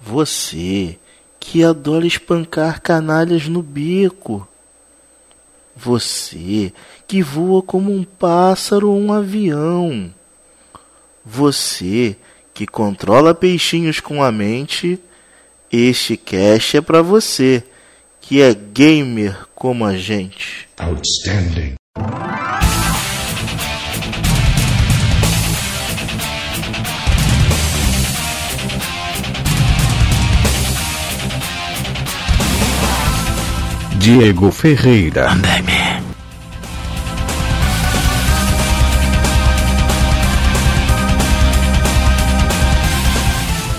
Você que adora espancar canalhas no bico. Você que voa como um pássaro ou um avião. Você que controla peixinhos com a mente. Este cast é para você que é gamer como a gente. Outstanding. Diego Ferreira. Andeme.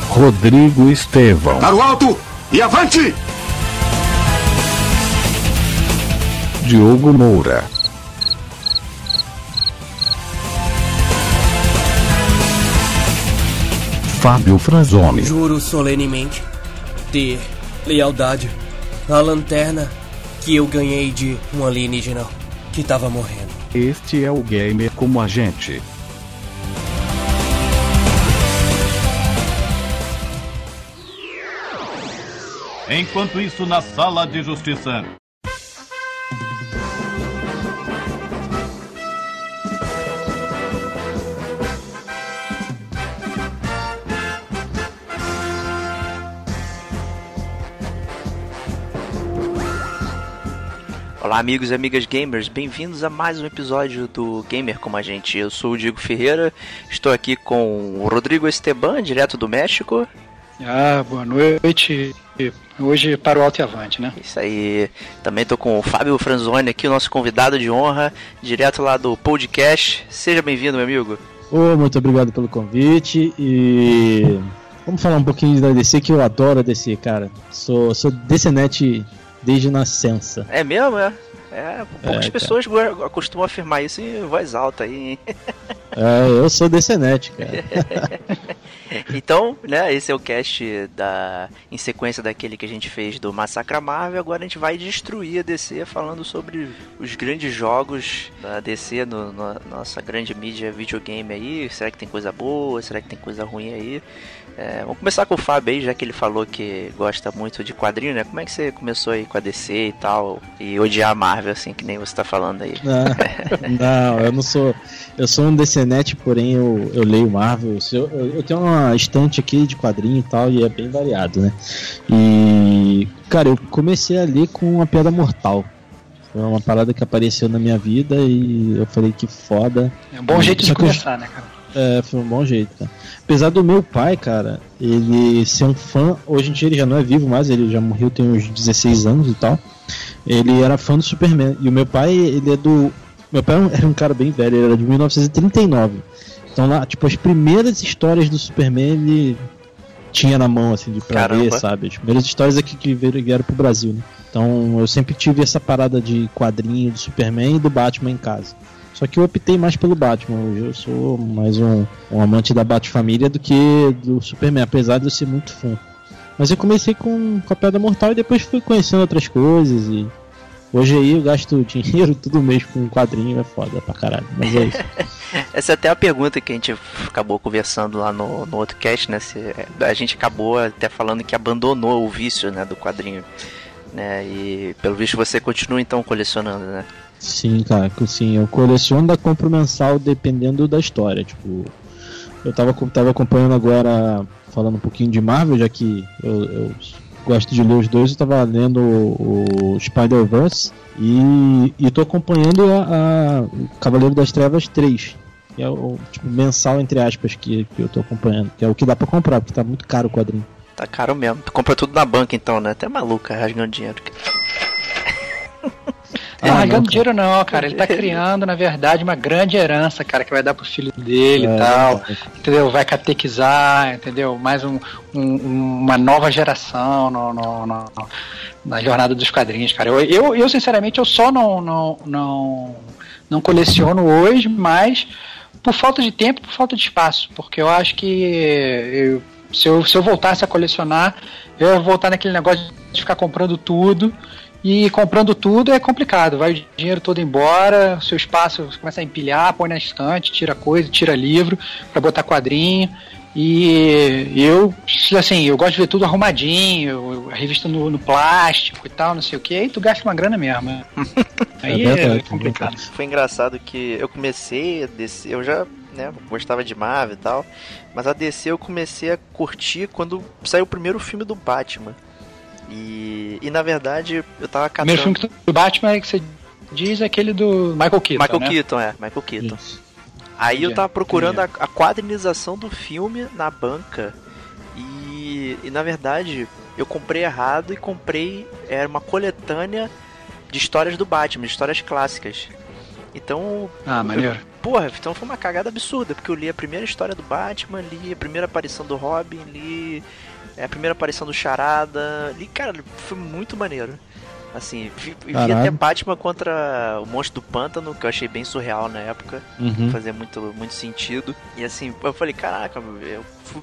Rodrigo Estevão. Para o alto e avante! Diogo Moura. Fábio Frazoni. Juro solenemente ter lealdade à lanterna que eu ganhei de um alienígena que tava morrendo. Este é o gamer como a gente. Enquanto isso, na sala de justiça. Olá, amigos e amigas gamers, bem-vindos a mais um episódio do Gamer Como a Gente. Eu sou o Diego Ferreira, estou aqui com o Rodrigo Esteban, direto do México. Ah, boa noite. Hoje para o alto e avante, né? Isso aí. Também estou com o Fábio Franzoni aqui, o nosso convidado de honra, direto lá do podcast. Seja bem-vindo, meu amigo. Oh, muito obrigado pelo convite e vamos falar um pouquinho da DC que eu adoro a DC, cara. Sou sou DCnet desde nascença. É mesmo, é? É, poucas é, pessoas costumam afirmar isso em voz alta aí. É, eu sou DCNet, cara. então, né, esse é o cast da em sequência daquele que a gente fez do Massacra Marvel. Agora a gente vai destruir a DC falando sobre os grandes jogos da DC no, no nossa grande mídia videogame aí. Será que tem coisa boa? Será que tem coisa ruim aí? É, vamos começar com o Fábio aí, já que ele falou que gosta muito de quadrinho, né? Como é que você começou aí com a DC e tal? E odiar a Marvel, assim, que nem você tá falando aí? Não, não eu não sou. Eu sou um DCNet, porém eu, eu leio Marvel. Eu, eu, eu, tenho uma estante aqui de quadrinho e tal, e é bem variado, né? E. Cara, eu comecei a ler com uma Piada Mortal. Foi uma parada que apareceu na minha vida e eu falei que foda. É um bom jeito de começar, né, cara? É, foi um bom jeito, cara. Apesar do meu pai, cara, ele ser um fã, hoje em dia ele já não é vivo mais, ele já morreu tem uns 16 anos e tal. Ele era fã do Superman. E o meu pai, ele é do. Meu pai era um cara bem velho, ele era de 1939. Então lá, tipo, as primeiras histórias do Superman ele tinha na mão, assim, de pra Caramba. ver, sabe? As primeiras histórias aqui que vieram pro Brasil, né? Então eu sempre tive essa parada de quadrinho do Superman e do Batman em casa. Só que eu optei mais pelo Batman. Eu sou mais um, um amante da Bat-família do que do Superman, apesar de eu ser muito fã. Mas eu comecei com, com a Pedra Mortal e depois fui conhecendo outras coisas e Hoje aí eu gasto dinheiro todo mês com um quadrinho, é foda pra caralho. Mas é isso. Essa é até a pergunta que a gente acabou conversando lá no, no outro cast, né? Se, a gente acabou até falando que abandonou o vício né, do quadrinho. Né? E pelo visto você continua então colecionando, né? Sim, cara, sim, eu coleciono da compra mensal dependendo da história. Tipo, eu tava, tava acompanhando agora, falando um pouquinho de Marvel, já que eu, eu gosto de ler os dois, eu tava lendo o, o Spider-Verse e, e tô acompanhando a, a Cavaleiro das Trevas 3. Que é o tipo, mensal, entre aspas, que, que eu tô acompanhando. Que é o que dá pra comprar, porque tá muito caro o quadrinho. Tá caro mesmo. Tu compra tudo na banca então, né? Até maluca rasgando dinheiro. Tá rasgando dinheiro não, cara. Ele tá criando, na verdade, uma grande herança, cara, que vai dar pro filho dele é, e tal. Entendeu? Vai catequizar, entendeu? Mais um, um, uma nova geração no, no, no, na jornada dos quadrinhos, cara. Eu, eu, eu, sinceramente, eu só não, não, não, não coleciono hoje, mas por falta de tempo, por falta de espaço. Porque eu acho que eu, se, eu, se eu voltasse a colecionar, eu ia voltar naquele negócio de ficar comprando tudo e comprando tudo é complicado, vai o dinheiro todo embora, seu espaço começa a empilhar, põe na estante, tira coisa, tira livro para botar quadrinho. E eu, assim, eu gosto de ver tudo arrumadinho, a revista no, no plástico e tal, não sei o que, aí tu gasta uma grana mesmo. né? Aí É é, verdade, é complicado. Foi engraçado que eu comecei a descer, eu já né, gostava de Marvel e tal, mas a DC eu comecei a curtir quando saiu o primeiro filme do Batman. E, e na verdade eu tava O catando. primeiro filme do Batman que você diz é aquele do Michael Keaton, Michael né? Keaton, é, Michael Keaton. Isso. Aí eu tava procurando a, a quadrinização do filme na banca e, e na verdade eu comprei errado e comprei era uma coletânea de histórias do Batman, de histórias clássicas. Então, Ah, maneiro. porra, então foi uma cagada absurda, porque eu li a primeira história do Batman, li a primeira aparição do Robin, li é, a primeira aparição do Charada, li, cara, foi muito maneiro. Assim, vi, vi até Batman contra o Monstro do Pântano, que eu achei bem surreal na época Uhum. fazia muito, muito sentido. E assim, eu falei, caraca, eu fu-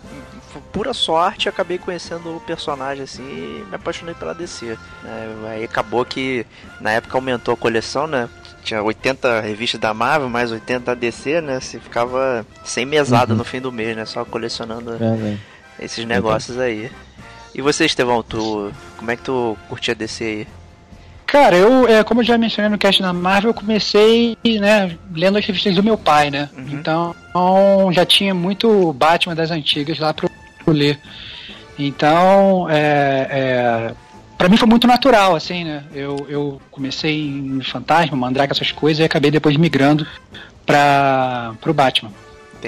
fu- pura sorte, acabei conhecendo o personagem assim e me apaixonei pela DC. né? Aí acabou que na época aumentou a coleção, né? Tinha 80 revistas da Marvel, mais 80 da DC, né? Você ficava sem mesada Uhum. no fim do mês, né? Só colecionando É. esses negócios aí. E você, Estevão, tu. Como é que tu curtia DC aí? Cara, eu, é, como eu já mencionei no cast da Marvel, eu comecei, né, lendo as revistas do meu pai, né? Uhum. Então, já tinha muito Batman das antigas lá pra eu ler. Então, é, é, para mim foi muito natural, assim, né? Eu, eu comecei em Fantasma, Mandrake, essas coisas, e acabei depois migrando para pro Batman.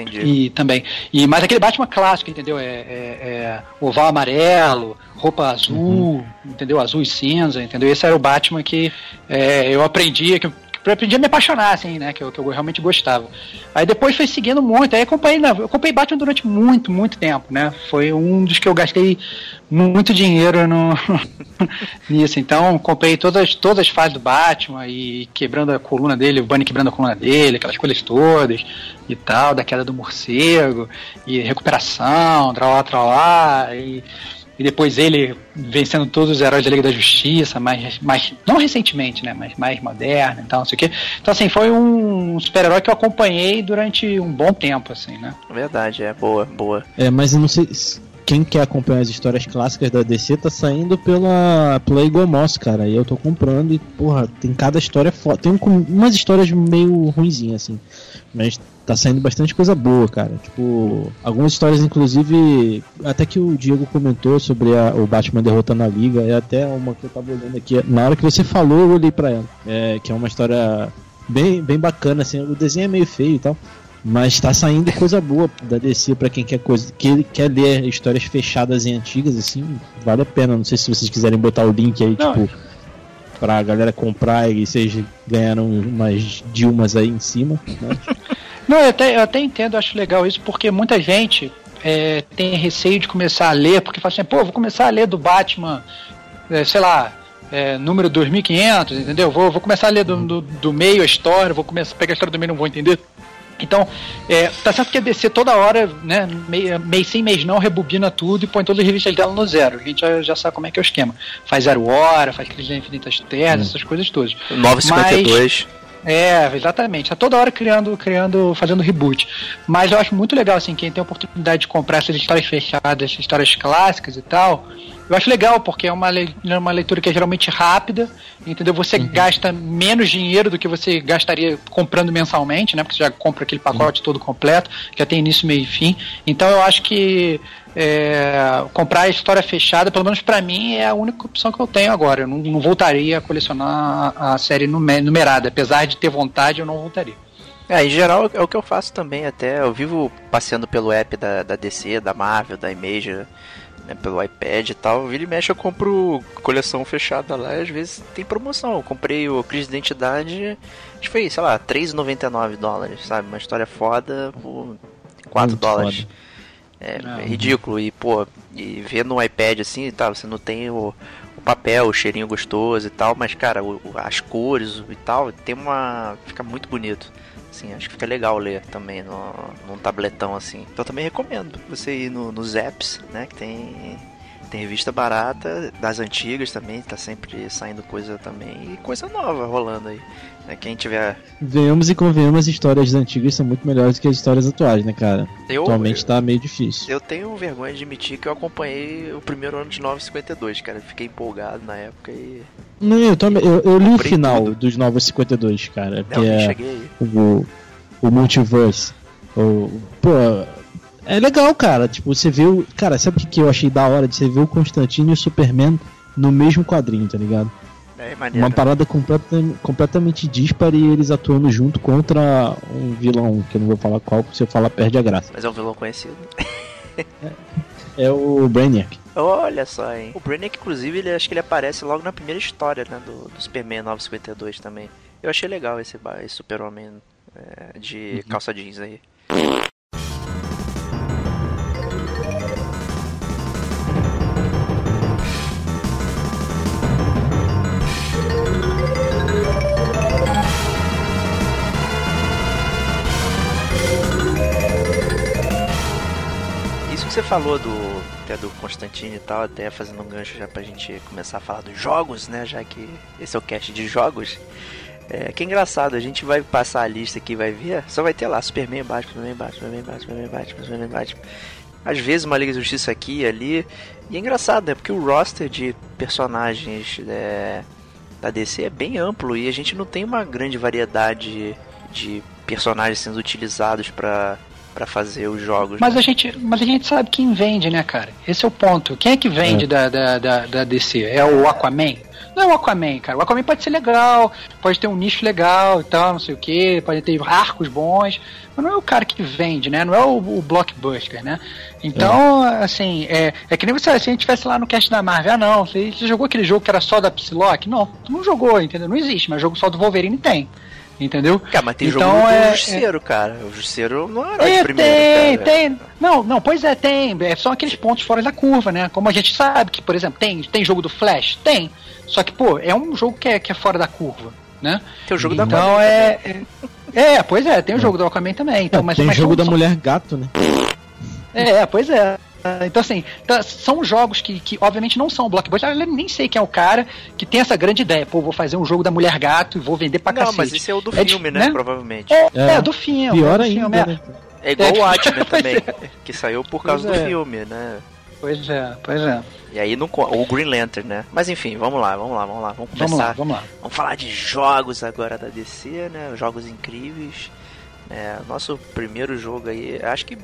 Entendi. E também. E, mas aquele Batman clássico, entendeu? É, é- é oval amarelo, roupa azul, entendeu? Azul e cinza, entendeu? Esse era o Batman que é, eu aprendi, que eu, aprendi a me apaixonar, assim, né? Que eu, que eu realmente gostava. Aí depois foi seguindo muito, aí acompanhei, na- eu acompanhei Batman durante muito, muito tempo, né? Foi um dos que eu gastei muito dinheiro no, nisso. Então, comprei todas, todas as fases do Batman e quebrando a coluna dele, o Bunny quebrando a coluna dele, aquelas coisas todas e tal, da queda do morcego, e recuperação, tralá, tralá, e, e depois ele vencendo todos os heróis da Liga da Justiça, mais, mais não recentemente, né, mas mais moderno e tal, não sei o quê. Então, assim, foi um super-herói que eu acompanhei durante um bom tempo, assim, né. Verdade, é boa, boa. É, mas eu não sei. se- Quem quer acompanhar as histórias clássicas da DC tá saindo pela, pela Eagle Moss, cara. E eu tô comprando e, porra, tem cada história foda. Tem um com- umas histórias meio ruinzinhas, assim. Mas tá saindo bastante coisa boa, cara. Tipo, algumas histórias, inclusive, até que o Diego comentou sobre a- o Batman derrotando a Liga. É até uma que eu tava olhando aqui. Na hora que você falou, eu olhei pra ela. É, que é uma história bem, bem bacana, assim. O desenho é meio feio e tal. Mas tá saindo coisa boa da DC pra quem quer coisa, que quer ler histórias fechadas e antigas, assim, vale a pena. Não sei se vocês quiserem botar o link aí, Não. tipo, pra galera comprar e vocês ganharam umas Dilmas aí em cima, né? Não, eu até, eu até entendo, acho legal isso, porque muita gente é, tem receio de começar a ler, porque fala assim, pô, vou começar a ler do Batman, é, sei lá, é, número 2500, entendeu? Vou, vou começar a ler do, do, do meio a história, vou começar a pegar a história do meio não vou entender. Então, é, tá certo que a DC toda hora, né, mês, sim, mês não, rebobina tudo e põe todas as revistas dela no zero. A gente já, já sabe como é que é o esquema. Faz zero hora, faz crise de infinitas terras, essas coisas todas. 952. É, exatamente. Tá toda hora criando, criando, fazendo reboot. Mas eu acho muito legal, assim, quem tem a oportunidade de comprar essas histórias fechadas, essas histórias clássicas e tal. Eu acho legal, porque é uma, le- é uma leitura que é geralmente rápida, entendeu? Você gasta menos dinheiro do que você gastaria comprando mensalmente, né? Porque você já compra aquele pacote todo completo, já tem início, meio e fim. Então eu acho que é, comprar a história fechada, pelo menos pra mim, é a única opção que eu tenho agora. Eu não, não voltaria a colecionar a, a série nume- numerada. Apesar de ter vontade, eu não voltaria. É, em geral é o que eu faço também, até eu vivo passeando pelo app da, da DC, da Marvel, da Image, né, pelo iPad e tal. Vira e mexe eu compro coleção fechada lá e às vezes tem promoção. Eu comprei o Crise de Identidade, acho que foi, sei lá, 3,99 dólares, sabe? Uma história foda por 4 Muito dólares. foda. É, é ridículo. E, pô, e ver no iPad assim e tal, você não tem o, o papel, o cheirinho gostoso e tal, mas, cara, o- as cores e tal, tem uma. fica muito bonito. Assim, acho que fica legal ler também no, num tabletão assim. Então também recomendo você ir no, nos apps, né? Que tem Tem revista barata, das antigas também, tá sempre saindo coisa também, e coisa nova rolando aí. Né? Quem tiver. Venhamos e convenhamos, as histórias antigas são muito melhores do que as histórias atuais, né, cara? Eu, Atualmente tá meio difícil. eu tenho vergonha de admitir que eu acompanhei o primeiro ano de 952, cara. Fiquei empolgado na época e. Não, eu, também, eu, eu li o final tudo. dos Novos 52, cara, Não, que é cheguei o, o Multiverse. O, pô, é legal, cara. Tipo, você vê o. Cara, sabe o que que eu achei da hora de você ver o Constantino e o Superman no mesmo quadrinho, tá ligado? É maneiro. Uma parada completa, completamente dispara e eles atuando junto contra um vilão, que eu não vou falar qual, porque se eu falar perde a graça. Mas é um vilão conhecido. É o Brainiac. Olha só, hein. O Brainiac, inclusive, ele, acho que ele aparece logo na primeira história, né? Do, do Superman 952 também. Eu achei legal esse, esse super-homem é, de calça jeans aí. Falou do até do Constantino e tal, até fazendo um gancho já pra gente começar a falar dos jogos, né? Já que esse é o cast de jogos. É, que é engraçado, a gente vai passar a lista aqui vai ver, só vai ter lá Superman, Batman, Superman, Batman, Superman, Batman, Superman, Batman, Superman. Às vezes uma Liga da Justiça aqui e ali. E é engraçado, né? Porque o roster de personagens é, da DC é bem amplo e a gente não tem uma grande variedade de personagens sendo utilizados pra para fazer os jogos. Mas né? a, gente, mas a gente sabe quem vende, né, cara? Esse é o ponto. Quem é que vende da, da, da, da DC? É o Aquaman? Não é o Aquaman, cara. O Aquaman pode ser legal, pode ter um nicho legal e tal, não sei o que, pode ter arcos bons, mas não é o cara que vende, né? Não é o, o blockbuster, né? Então, assim, é, é que nem você, se a gente estivesse lá no cast da Marvel, ah não, você, você jogou aquele jogo que era só da Psylocke? Não, tu não jogou, entendeu? Não existe, mas jogo só do Wolverine tem. Entendeu? Cara, mas tem Então, jogo do é- Justiceiro, cara. O Justiceiro não é herói de É, primeiro, tem, cara. tem. Não, não, pois é, tem. É, são aqueles pontos fora da curva, né? Como a gente sabe que, por exemplo, tem, tem jogo do Flash? Tem. Só que, pô, é um jogo que é, que é fora da curva, né? Tem o jogo da Então é, é. É, pois é, tem o jogo do Aquaman também. Então, mas, Tem mas jogo da são- mulher gato, né? É, pois é. Então, assim, tá- são jogos que, que obviamente não são blockbuster. Eu nem sei quem é o cara que tem essa grande ideia. Pô, vou fazer um jogo da Mulher Gato e vou vender pra Não, cacete. mas esse é o do É de- filme, né? né? Provavelmente. É, É. é, do filme. Pior é do ainda, filme, é. né? É igual É, o pois também, que saiu por causa Pois do é. filme, né? Pois é, pois é. E aí não o Green Lantern, né? Mas enfim, vamos lá, vamos lá, vamos lá, vamos começar. Vamos lá, vamos lá. Vamos falar de jogos agora da DC, né? Jogos incríveis. É, nosso primeiro jogo aí, acho que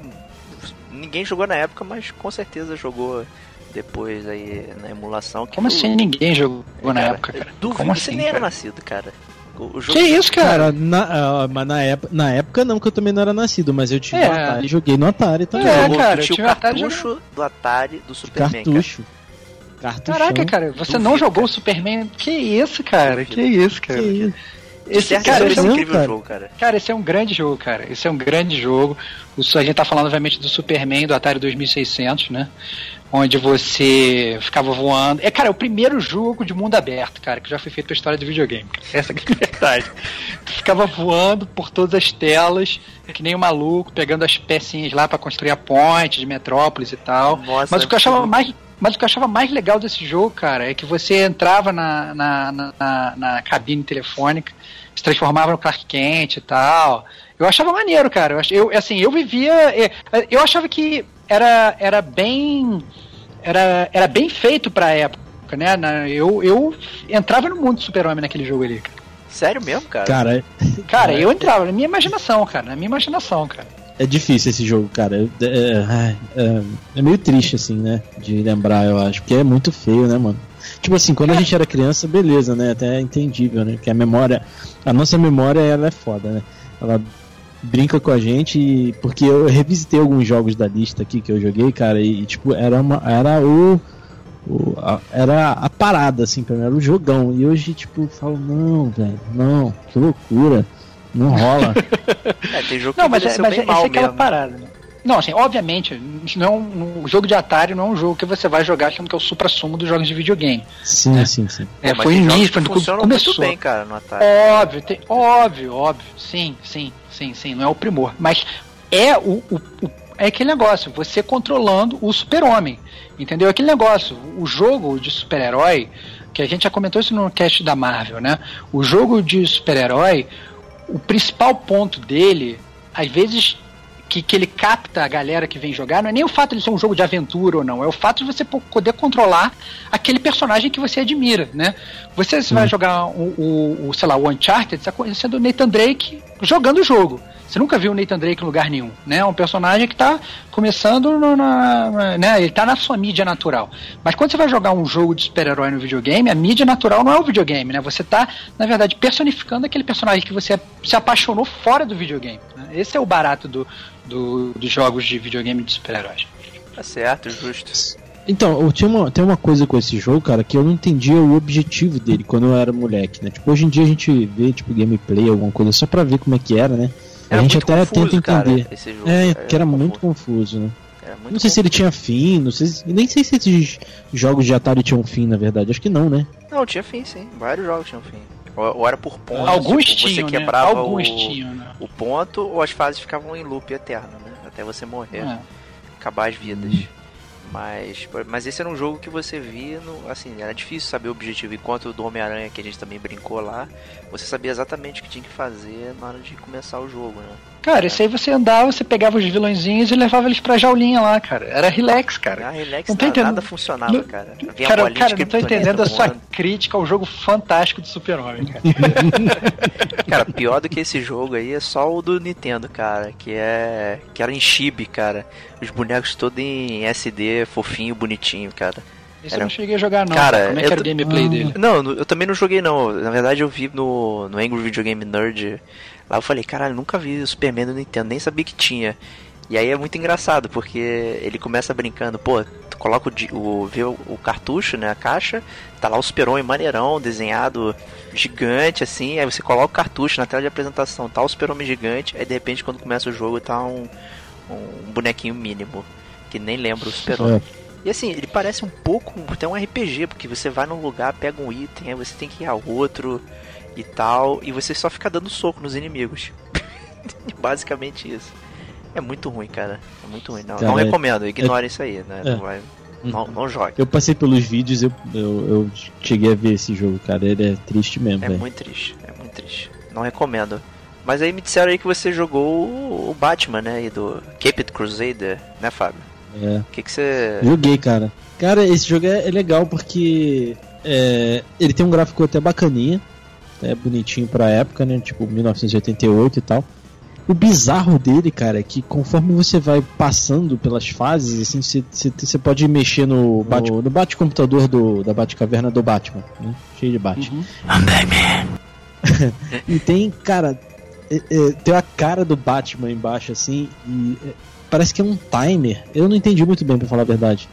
ninguém jogou na época, mas com certeza jogou depois aí na emulação. que Como foi assim ninguém jogou na Cara, época, cara? Duvido, Como você assim, nem era cara? nascido, cara. O, jogo Que isso, cara? Cara, na, mas na época, na época não, que eu também não era nascido, mas eu tive É. um Atari e joguei no Atari também. É, jogou, cara, eu tinha o tive Atari cartucho do Atari do Superman, cara. Cartucho. Cartuchão. Caraca, cara, você Duvido, não jogou cara. o Superman? Que isso, cara? Duvido. Que isso, cara? Que isso? Esse cara, esse esse é é um incrível cara. jogo, cara. cara, esse é um grande jogo, cara. Esse é um grande jogo. O, a gente tá falando, obviamente, do Superman do Atari 2600, né? Onde você ficava voando. É, cara, é o primeiro jogo de mundo aberto, cara, que já foi feito pra história de videogame. Essa que é a verdade. Tu ficava voando por todas as telas, que nem um maluco, pegando as pecinhas lá pra construir a ponte de Metrópolis e tal. Nossa, Mas o que eu achava que- mais. Mas o que eu achava mais legal desse jogo, cara, é que você entrava na, na, na, na- cabine telefônica, se transformava no Clark Kent e tal. Eu achava maneiro, cara. Eu, eu assim, eu vivia. é, Eu achava que era, era bem. Era, era bem feito pra época, né? Eu, eu entrava no mundo do super-homem naquele jogo ali, cara. Sério mesmo, cara? Cara, Cara, eu entrava, na minha imaginação, cara. Na minha imaginação, cara. É difícil esse jogo, cara. É, é- é- é meio triste, assim, né? De lembrar, eu acho. Porque é muito feio, né, mano? Tipo assim, quando a gente era criança, beleza, né? Até é entendível, né? Que a memória. A nossa memória, ela é foda, né? Ela brinca com a gente porque eu revisitei alguns jogos da lista aqui que eu joguei, cara, e, tipo, era uma era o, o- a- era a parada assim pra mim, era o jogão. E hoje tipo, eu falo, não, velho, não, que loucura. Não rola. É, tem jogo que Não, mas, é, mas bem é, mal essa é aquela mesmo. parada. né? Não, assim, obviamente, isso não é um, um jogo de Atari não é um jogo que você vai jogar achando que é o supra-sumo dos jogos de videogame. Sim, sim, sim. É, É, mas foi início, quando começou. muito bem, cara, no Atari. Óbvio, tem, óbvio, óbvio. Sim, sim, sim, sim. Não é o primor. Mas é o, o, o é aquele negócio, você controlando o super-homem. Entendeu? Aquele negócio, o jogo de super-herói, que a gente já comentou isso no cast da Marvel, né? O jogo de super-herói, o principal ponto dele, às vezes que, que ele capta a galera que vem jogar, não é nem o fato de ser um jogo de aventura ou não, é o fato de você poder controlar aquele personagem que você admira, né? Você, você vai jogar o, o, o, sei lá, o Uncharted, você está conhecendo o Nathan Drake jogando o jogo. Você nunca viu o Nathan Drake em lugar nenhum, né? É um personagem que está começando no, na, né? Ele está na sua mídia natural. Mas quando você vai jogar um jogo de super-herói no videogame, a mídia natural não é o videogame, né? Você está, na verdade, personificando aquele personagem que você se apaixonou fora do videogame. Né? Esse é o barato do, do, dos jogos de videogame de super-heróis. Tá certo, justo. Então, tinha uma, tem uma coisa com esse jogo, cara, que eu não entendia o objetivo dele quando eu era moleque, né? Tipo, hoje em dia a gente vê, tipo, gameplay, alguma coisa, só pra ver como é que era, né? Era a gente até confuso, tenta entender. Cara, esse jogo. É, que era muito confuso, né? Muito Não sei se ele tinha fim, não sei se, nem sei se esses jogos de Atari tinham fim, na verdade. Acho que não, né? Não, tinha fim, sim. Vários jogos tinham fim. Ou, ou era por pontos. Alguns tipo, tinham, Você né? quebrava Alguns o, tinham, né? o ponto ou as fases ficavam em loop eterno, né? Até você morrer. É. acabar as vidas. Mas, mas esse era um jogo que você via, no, assim, era difícil saber o objetivo. Enquanto o do Homem-Aranha, que a gente também brincou lá, você sabia exatamente o que tinha que fazer na hora de começar o jogo, né? Cara, esse aí você andava, você pegava os vilõezinhos e levava eles pra jaulinha lá, cara. Era relax, cara. Ah, relax, Não tô nada, entendendo. nada funcionava, Não- cara. Vinha Cara, bolinha cara, não tô entendendo a sua crítica ao jogo fantástico do Super-Homem, cara. Cara, pior do que esse jogo aí é só o do Nintendo, cara, que é que era em chibi, cara. Os bonecos todos em SD, fofinho, bonitinho, cara. Isso Era- eu não cheguei a jogar, não. Cara. Como é que era o gameplay dele? Não, no- eu também não joguei não. Na verdade eu vi no, no Angry Video Game Nerd. Lá eu falei, caralho, nunca vi o Superman no Nintendo, nem sabia que tinha. E aí é muito engraçado, porque ele começa brincando, pô, tu coloca o, o, vê o, o cartucho, né, a caixa, tá lá o Super-Homem maneirão, desenhado gigante, assim, aí você coloca o cartucho na tela de apresentação, tá o Super-Homem gigante, aí de repente quando começa o jogo tá um, um bonequinho mínimo, que nem lembra o Super-Homem. E assim, ele parece um pouco até um RPG, porque você vai num lugar, pega um item, aí você tem que ir a outro e tal, e você só fica dando soco nos inimigos. Basicamente isso. É muito ruim, cara. É muito ruim. Não, Cara, não é- recomendo, ignore isso aí, né? é. Não, vai, não, não jogue. Eu passei pelos vídeos, eu, eu, eu cheguei a ver esse jogo, cara. Ele é triste mesmo, É velho. muito triste, é muito triste. Não recomendo. Mas aí me disseram aí que você jogou o o Batman, né? E do Caped Crusader, né, Fábio? É. O que, que você. Joguei, cara. Cara, esse jogo é, é legal porque é, ele tem um gráfico até bacaninha, é bonitinho pra época, né? Tipo 1988 e tal. O bizarro dele, cara, é que conforme você vai passando pelas fases, assim, você- pode mexer no, bate, no bate-computador do, da Batcaverna do Batman, né? Cheio de bate. e tem, cara, é- é, tem a cara do Batman embaixo, assim, e é, parece que é um timer. Eu não entendi muito bem, pra falar a verdade.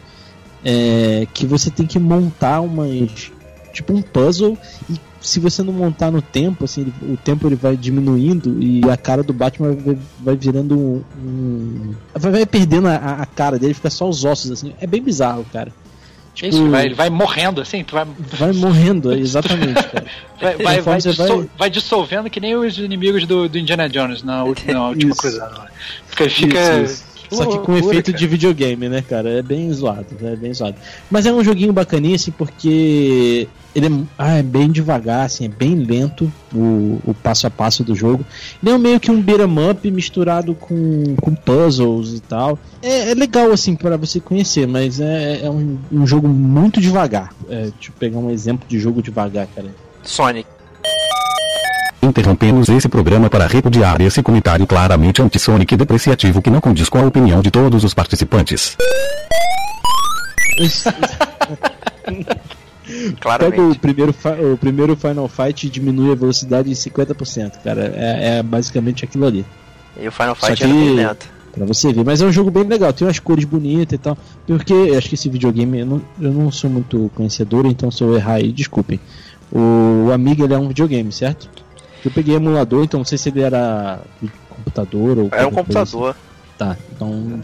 É, que você tem que montar umas. Tipo um puzzle, e se você não montar no tempo, assim, ele- o tempo ele vai diminuindo e a cara do Batman vai, vai virando um. um- vai, vai perdendo a, a cara dele, fica só os ossos, assim. É bem bizarro, cara. Tipo, Isso, ele vai, ele vai morrendo assim, tu vai, vai morrendo, é, exatamente, cara. vai, vai, vai, vai- dissol- vai dissolvendo que nem os inimigos do, do Indiana Jones na, última- na última cruzada. lá. Fica, Isso, isso. Só que com efeito cara. de videogame, né, cara? É bem zoado, é bem zoado. Mas é um joguinho bacaninha, assim, porque ele é, ah, é bem devagar, assim, é bem lento o, o passo a passo do jogo. Ele é meio que um beat'em up misturado com, com puzzles e tal. É, é legal, assim, para você conhecer, mas é, é um, um jogo muito devagar. É, deixa eu pegar um exemplo de jogo devagar, cara. Sonic. Interrompemos esse programa para repudiar esse comentário claramente antissônico e depreciativo que não condiz com a opinião de todos os participantes. Pega o Claramente. primeiro, o primeiro Final Fight e diminui a velocidade em 50%, cara. É, é basicamente aquilo ali. E o Final Só Fight que- era lento. Pra você ver. Mas é um jogo bem legal, tem umas cores bonitas e tal. Porque eu acho que esse videogame, eu não, eu não sou muito conhecedor, então se eu errar aí, desculpem. O, o Amiga ele é um videogame, certo? Eu peguei emulador, então não sei se ele era computador ou. Era um assim. computador. Tá, então,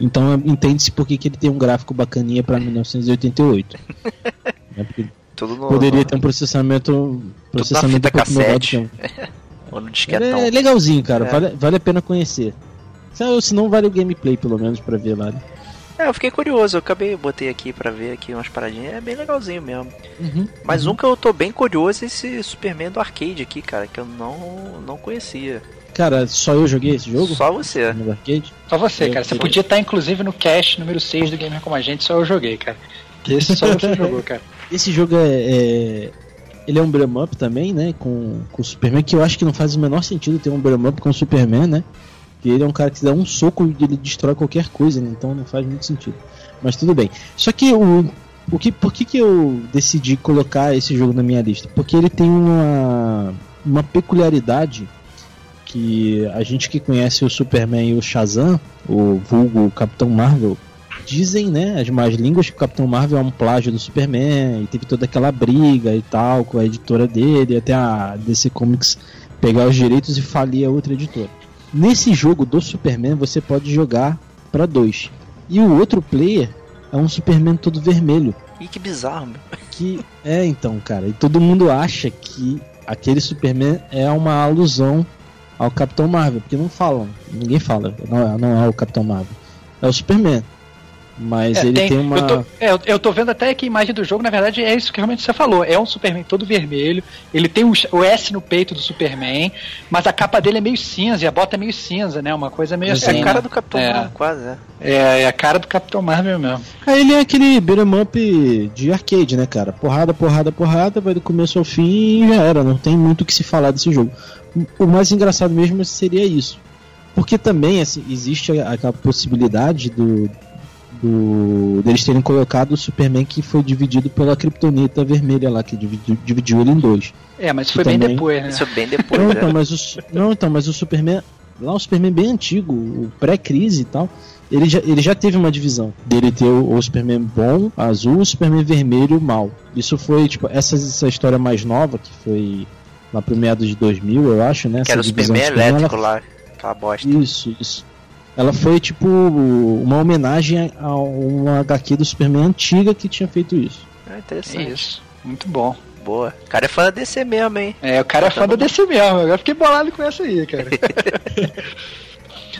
então entende-se por que ele tem um gráfico bacaninha pra 1988. né? Porque Tudo no. poderia no- ter um processamento, processamento fita um pouco melhor do cassete. Ou no disquetão. é legalzinho, cara, É. vale, vale a pena conhecer. Se não vale o gameplay, pelo menos, pra ver lá. Né? É, eu fiquei curioso, eu acabei, botei aqui pra ver aqui umas paradinhas, é bem legalzinho mesmo. Uhum, Mas uhum. um que eu tô bem curioso é esse Superman do arcade aqui, cara, que eu não, não conhecia. Cara, só eu joguei esse jogo? Só você. No arcade? Só você, Eu cara. Você podia estar, inclusive, no cast número 6 do Gamer Como a Gente, só eu joguei, cara. Esse só você jogou, cara. Esse jogo é, é- Ele é um beat'em up também, né? Com, com o Superman, que eu acho que não faz o menor sentido ter um beat'em up com o Superman, né? Porque ele é um cara que dá um soco e ele destrói qualquer coisa, né? Então não faz muito sentido. Mas tudo bem. Só que o. o que, por que, que eu decidi colocar esse jogo na minha lista? Porque ele tem uma, uma peculiaridade que a gente que conhece o Superman e o Shazam, o vulgo Capitão Marvel, dizem, né, as más línguas que o Capitão Marvel é um plágio do Superman e teve toda aquela briga e tal com a editora dele, até a DC Comics pegar os direitos e falir a outra editora. Nesse jogo do Superman você pode jogar para dois. E o outro player é um Superman todo vermelho, Ih, que bizarro, meu. que é então, cara, e todo mundo acha que aquele Superman é uma alusão ao Capitão Marvel, porque não falam, ninguém fala, não é, não é o Capitão Marvel, é o Superman. Mas É, ele tem, uma. eu, tô, é, eu- tô vendo até que a imagem do jogo, na verdade, é isso que realmente você falou. É um Superman todo vermelho. Ele tem o, o S no peito do Superman, mas a capa dele é meio cinza e a bota é meio cinza, né? Uma coisa meio É assim. a cara né? do Capitão É. Marvel, quase, é. É, é a cara do Capitão Marvel mesmo. Aí ele é aquele beat'em up de arcade, né, cara? Porrada, porrada, porrada, vai do começo ao fim e já era. Não tem muito o que se falar desse jogo. O mais engraçado mesmo seria isso. Porque também assim, existe a- aquela possibilidade do, do deles terem colocado o Superman que foi dividido pela Kryptonita vermelha lá, que dividiu, dividiu ele em dois. É, mas foi bem também- depois, né? Isso bem depois, Não, né? então, mas o, não, então, mas o Superman. Lá o Superman bem antigo, o pré-crise e tal, ele já, ele já teve uma divisão. Dele ter o, o Superman bom, azul, o Superman vermelho, mal. Isso foi, tipo, essa, essa história mais nova, que foi lá pro meados de 2000, eu acho, né? Que era o essa Superman do Superman, elétrico ela- lá, aquela bosta. Isso, isso. Ela foi, tipo, uma homenagem a uma HQ do Superman antiga que tinha feito isso. É interessante. isso. Muito bom. Boa. O cara é fã da DC mesmo, hein? É, o cara é fã do DC mesmo. Eu fiquei bolado com essa aí, cara.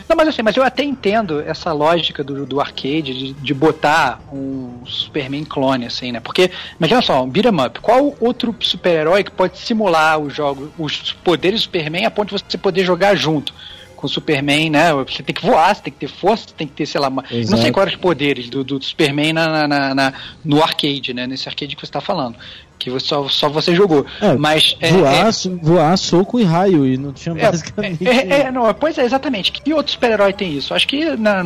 Não, mas assim, mas eu até entendo essa lógica do, do arcade de, de botar um Superman clone, assim, né? Porque, imagina só, um beat'em up. Qual outro super-herói que pode simular o jogo, os poderes do Superman a ponto de você poder jogar junto? Com o Superman, né? Você tem que voar, você tem que ter força, você tem que ter, sei lá, uma... não sei quais os poderes do, do Superman na, na- na- no arcade, né? Nesse arcade que você está falando. Que você- só, só você jogou. É, mas é, voar, é- voar, soco e raio, e não tinha é, basicamente. é, é, não, pois é, exatamente. Que outro super-herói tem isso? Acho que na,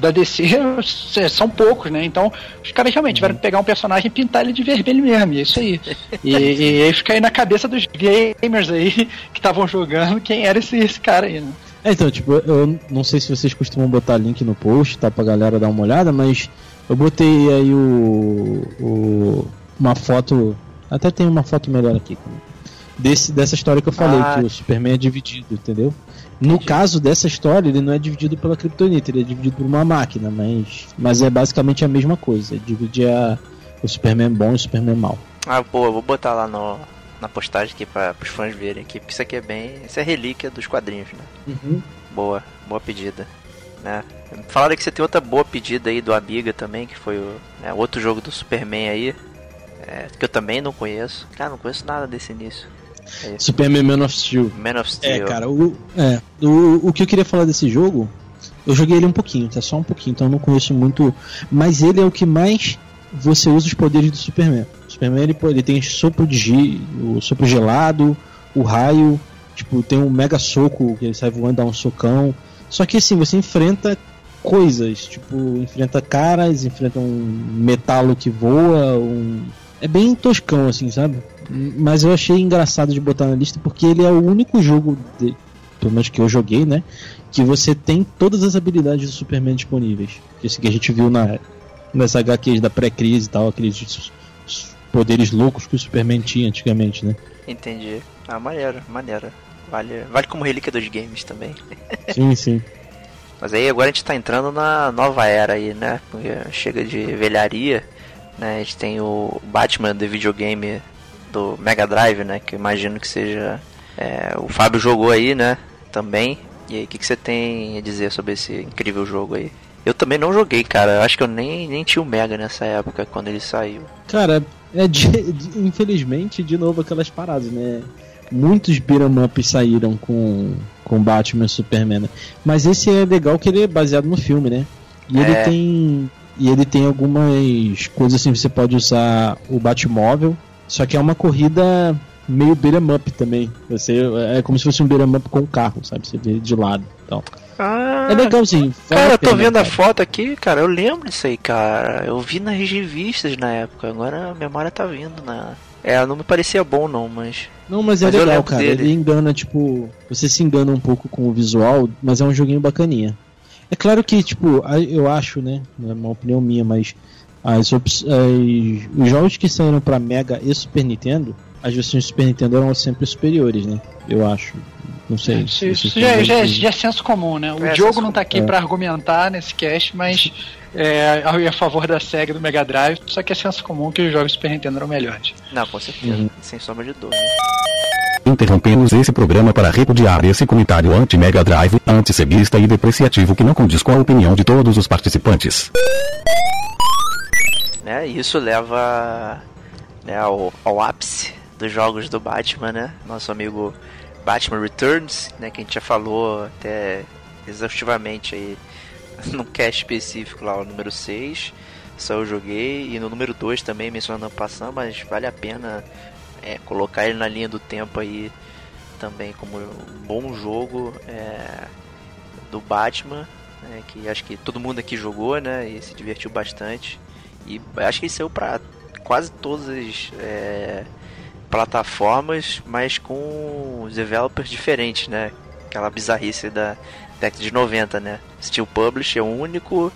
da DC é, são poucos, né? Então, os caras realmente tiveram que pegar um personagem e pintar ele de vermelho mesmo, e é isso aí. e, e aí fica aí na cabeça dos gamers aí que estavam jogando quem era esse, esse cara aí, né? É, então, tipo, eu não sei se vocês costumam botar link no post, tá, pra galera dar uma olhada, mas eu botei aí o, o- uma foto, até tem uma foto melhor aqui, desse, dessa história que eu falei, Ah. que o Superman é dividido, entendeu? No caso dessa história, ele não é dividido pela Kryptonita, ele é dividido por uma máquina, mas, mas é basicamente a mesma coisa, é dividir a, o Superman bom e o Superman mal. Ah, boa, vou botar lá no, na postagem aqui para os fãs verem aqui, porque isso aqui é bem. Isso é relíquia dos quadrinhos, né? Boa, boa pedida. Né? Falaram que você tem outra boa pedida aí do Amiga também, que foi o né, outro jogo do Superman aí. é, que eu também não conheço. Cara, não conheço nada desse início. Superman Man of Steel. Man of É, Steel. cara, o, é, o, o que eu queria falar desse jogo, eu joguei ele um pouquinho, tá? Só um pouquinho, então eu não conheço muito. Mas ele é o que mais você usa os poderes do Superman. O Superman ele, ele tem sopro de gi- o sopro gelado, o raio, tipo, tem um mega soco que ele sai voando, dá um socão. Só que assim, você enfrenta coisas, tipo, enfrenta caras, enfrenta um metalo que voa, um. É bem toscão, assim, sabe? Mas eu achei engraçado de botar na lista porque ele é o único jogo, de, pelo menos que eu joguei, né? Que você tem todas as habilidades do Superman disponíveis. Esse que a gente viu na, nessa HQs da pré-crise e tal, aqueles poderes loucos que o Superman tinha antigamente, né? Entendi. Ah, maneiro, maneiro. Vale, vale como relíquia dos games também. Sim, sim. Mas aí agora a gente tá entrando na nova era aí, né? Porque chega de velharia, né? A gente tem o Batman do videogame do Mega Drive, né? Que eu imagino que seja. é, o Fábio jogou aí, né? Também. E aí, o que, que você tem a dizer sobre esse incrível jogo aí? Eu também não joguei, cara. Eu acho que eu nem, nem tinha o Mega nessa época, quando ele saiu. Cara, é de, de- infelizmente, de novo, aquelas paradas, né? Muitos beat'em ups saíram com, com Batman e Superman. né? Mas esse é legal que ele é baseado no filme, né? E ele É. tem. E ele tem algumas coisas assim, você pode usar o Batmóvel, só que é uma corrida meio beat'em up também. Você, é como se fosse um beat'em up com carro, sabe? Você vê de lado e tal. Ah, É legalzinho. vale Cara, a eu tô pena, vendo a cara. foto aqui, cara, eu lembro disso aí, cara. Eu vi nas revistas na época, agora a memória tá vindo na. É, não me parecia bom não, mas. Não, mas é Mas legal, cara. dele. Ele engana, tipo. Você se engana um pouco com o visual, mas é um joguinho bacaninha. É claro que, tipo, a- eu acho, né? É uma opinião minha, mas as, ops- as- os jogos que saíram pra Mega e Super Nintendo, as versões de Super Nintendo eram sempre superiores, né? Eu acho. Não sei. Isso, se isso já, já, algum- já é senso comum, né? O É, Diogo não tá aqui comum. pra argumentar nesse cast, mas é, a favor da SEGA do Mega Drive, só que é senso comum que os jogos Super Nintendo eram melhores. Não, com certeza, Uhum. sem sombra de dúvida. Interrompemos esse programa para repudiar esse comentário anti-Mega Drive, antisseguista e depreciativo que não condiz com a opinião de todos os participantes. Né? Isso leva né, ao, ao ápice dos jogos do Batman, né? Nosso amigo Batman Returns, né? Que a gente já falou até exaustivamente aí num cast específico lá, o número 6. Só eu joguei. E no número 2 também mencionando passando, mas vale a pena é, colocar ele na linha do tempo aí também como um bom jogo é, do Batman. né, que acho que todo mundo aqui jogou, né? E se divertiu bastante. E acho que ele saiu pra quase todas as é, plataformas, mas com os developers diferentes, né? Aquela bizarrice da década de 90, né? Steel Publish é o único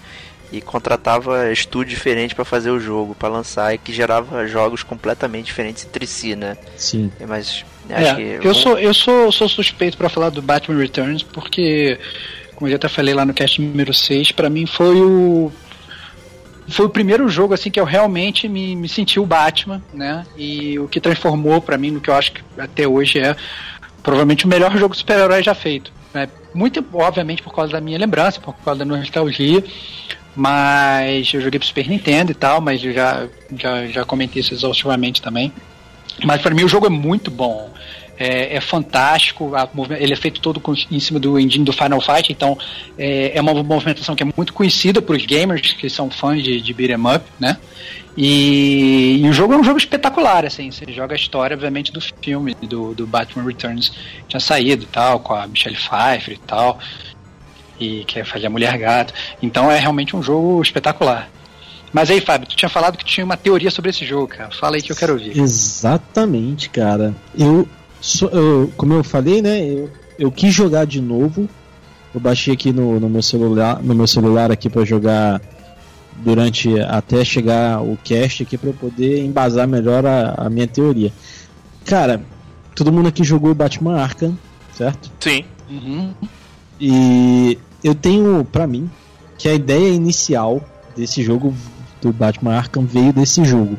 e contratava estúdio diferente pra fazer o jogo, pra lançar e que gerava jogos completamente diferentes entre si, né? Sim. Mas É, acho que eu sou, eu sou, sou suspeito pra falar do Batman Returns, porque, como eu já até falei lá no cast número 6, pra mim foi o. Foi o primeiro jogo assim que eu realmente me, me senti o Batman, né? E o que transformou pra mim no que eu acho que até hoje é provavelmente o melhor jogo de super-herói já feito. Né? Muito, obviamente, por causa da minha lembrança, por causa da nostalgia. Mas eu joguei pro Super Nintendo e tal, mas eu já, já, já comentei isso exaustivamente também. Mas para mim o jogo é muito bom. É, é fantástico, a ele é feito todo com- em cima do engine do Final Fight, então é, é uma movimentação que é muito conhecida por os gamers que são fãs de, de beat'em up, né? E, e o jogo é um jogo espetacular, assim, você joga a história, obviamente, do filme do, do Batman Returns tinha saído tal, com a Michelle Pfeiffer e tal, e que fazia a Mulher Gato. Então é realmente um jogo espetacular. Mas aí, Fábio, tu tinha falado que tinha uma teoria sobre esse jogo, cara. Fala aí que eu quero ouvir. Exatamente, cara. Eu, sou- eu- como eu falei, né? Eu, eu quis jogar de novo. Eu baixei aqui no, no meu celular, no meu celular aqui para jogar durante até chegar o cast aqui para eu poder embasar melhor a, a minha teoria. Cara, todo mundo aqui jogou Batman Arkham, certo? Sim. Uhum. E eu tenho pra mim que a ideia inicial desse jogo do Batman Arkham veio desse jogo.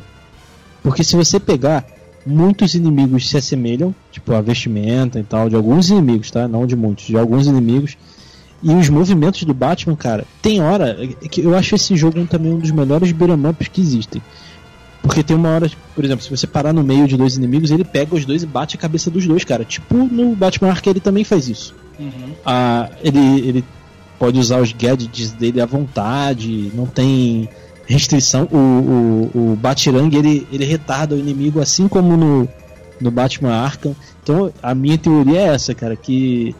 Porque se você pegar, muitos inimigos se assemelham, tipo a vestimenta e tal, de alguns inimigos, tá? Não de muitos, de alguns inimigos. E os movimentos do Batman, cara, tem hora que eu acho esse jogo também um dos melhores beat'em ups que existem. Porque tem uma hora, por exemplo, se você parar no meio de dois inimigos, ele pega os dois e bate a cabeça dos dois, cara. Tipo no Batman Arkham ele também faz isso. Uhum. Ah, ele, ele pode usar os gadgets dele à vontade, não tem restrição. O, o, o Batirang ele, ele retarda o inimigo assim como no, no Batman Arkham. Então a minha teoria é essa, cara, que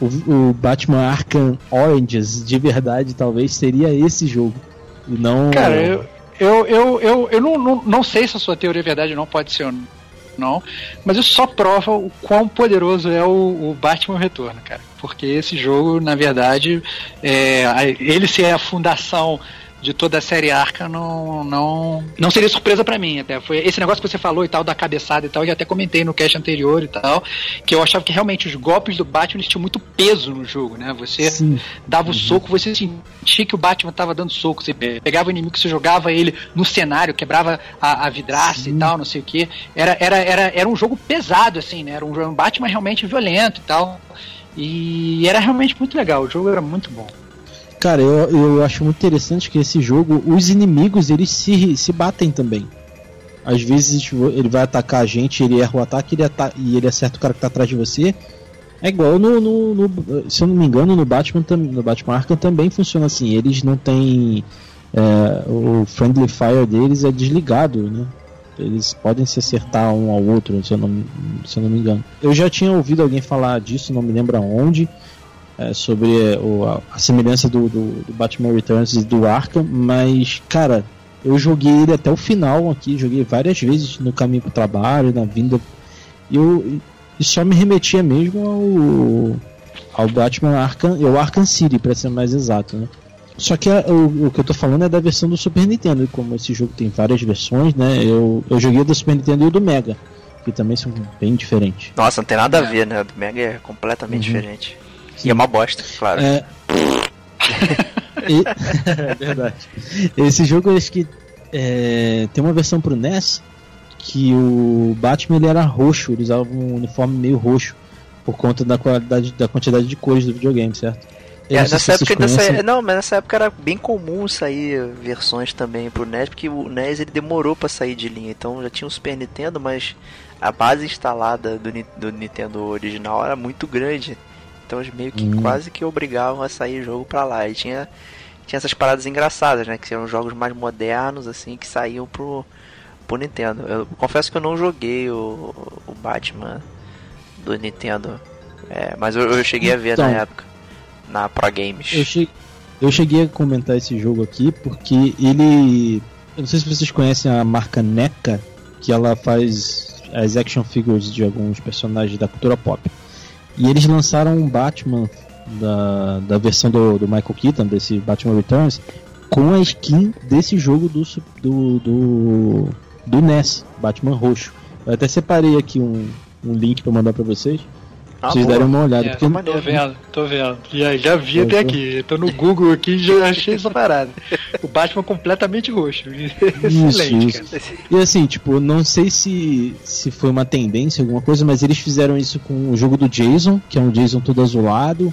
o, o Batman Arkham Oranges de verdade talvez seria esse jogo. E não. Cara, eu, eu, eu, eu, eu não, não, não sei se a sua teoria é verdade ou não, pode ser não, mas isso só prova o quão poderoso é o, o Batman Retorno, cara. Porque esse jogo, na verdade, é, ele ser a fundação de toda a série Arca não, não, não seria surpresa pra mim até. Foi esse negócio que você falou e tal, da cabeçada e tal, eu já até comentei no cast anterior e tal, que eu achava que realmente os golpes do Batman tinham muito peso no jogo, né? Você Sim. dava o soco, você sentia que o Batman tava dando soco. Você pegava o inimigo, você jogava ele no cenário, quebrava a, a vidraça e tal, não sei o que. Era, era, era, era um jogo pesado, assim, né? Era um, um Batman realmente violento e tal. E era realmente muito legal, o jogo era muito bom. Cara, eu, eu acho muito interessante que esse jogo, os inimigos, eles se, se batem também. Às vezes tipo, ele vai atacar a gente, ele erra o ataque ele ata e ele acerta o cara que tá atrás de você. É igual no, no, no se eu não me engano, no Batman, no Batman Arkham também funciona assim. Eles não têm é, o friendly fire deles é desligado, né? Eles podem se acertar um ao outro, se eu não, se eu não me engano. Eu já tinha ouvido alguém falar disso, não me lembro aonde, é, sobre o, a, a, semelhança do, do, do, Batman Returns e do Arkham, mas, cara, eu joguei ele até o final aqui, joguei várias vezes no caminho pro trabalho, na vinda. E eu, e só me remetia mesmo ao, ao Batman Arkham, o Arkham City, para ser mais exato, né? Só que a, o, o, que eu tô falando é da versão do Super Nintendo, e como esse jogo tem várias versões, né? Eu, eu joguei do Super Nintendo e do Mega, que também são bem diferentes. Nossa, não tem nada a ver, né? O do Mega é completamente uhum. diferente. E é uma bosta, claro. É... e... é verdade. Esse jogo acho que é... tem uma versão pro NES que o Batman ele era roxo, ele usava um uniforme meio roxo por conta da qualidade da quantidade de cores do videogame, certo? É, nessa época ainda Não, mas nessa época era bem comum sair versões também pro NES, porque o NES ele demorou para sair de linha. Então já tinha o Super Nintendo, mas a base instalada do, do Nintendo original era muito grande. Então eles meio que hum. quase que obrigavam a sair jogo pra lá. E tinha, tinha essas paradas engraçadas, né? Que eram jogos mais modernos, assim, que saíam pro, pro Nintendo. Eu confesso que eu não joguei o, o Batman do Nintendo. É, mas eu, eu cheguei a ver então, na época na Pro Games. Eu cheguei, eu cheguei a comentar esse jogo aqui porque ele. Eu não sei se vocês conhecem a marca NECA, que ela faz as action figures de alguns personagens da cultura pop. E eles lançaram um Batman da, da versão do, do Michael Keaton, desse Batman Returns, com a skin desse jogo do, do, do, do NES, Batman Roxo. Eu até separei aqui um, um link para mandar para vocês. Ah, vocês derem uma olhada. É, porque... Tô vendo, tô vendo. Já, já vi até aqui. Tô no Google aqui e já achei essa parada. O Batman completamente roxo. Excelente, isso, isso. E assim, tipo, não sei se, se foi uma tendência, alguma coisa, mas eles fizeram isso com o jogo do Jason, que é um Jason todo azulado.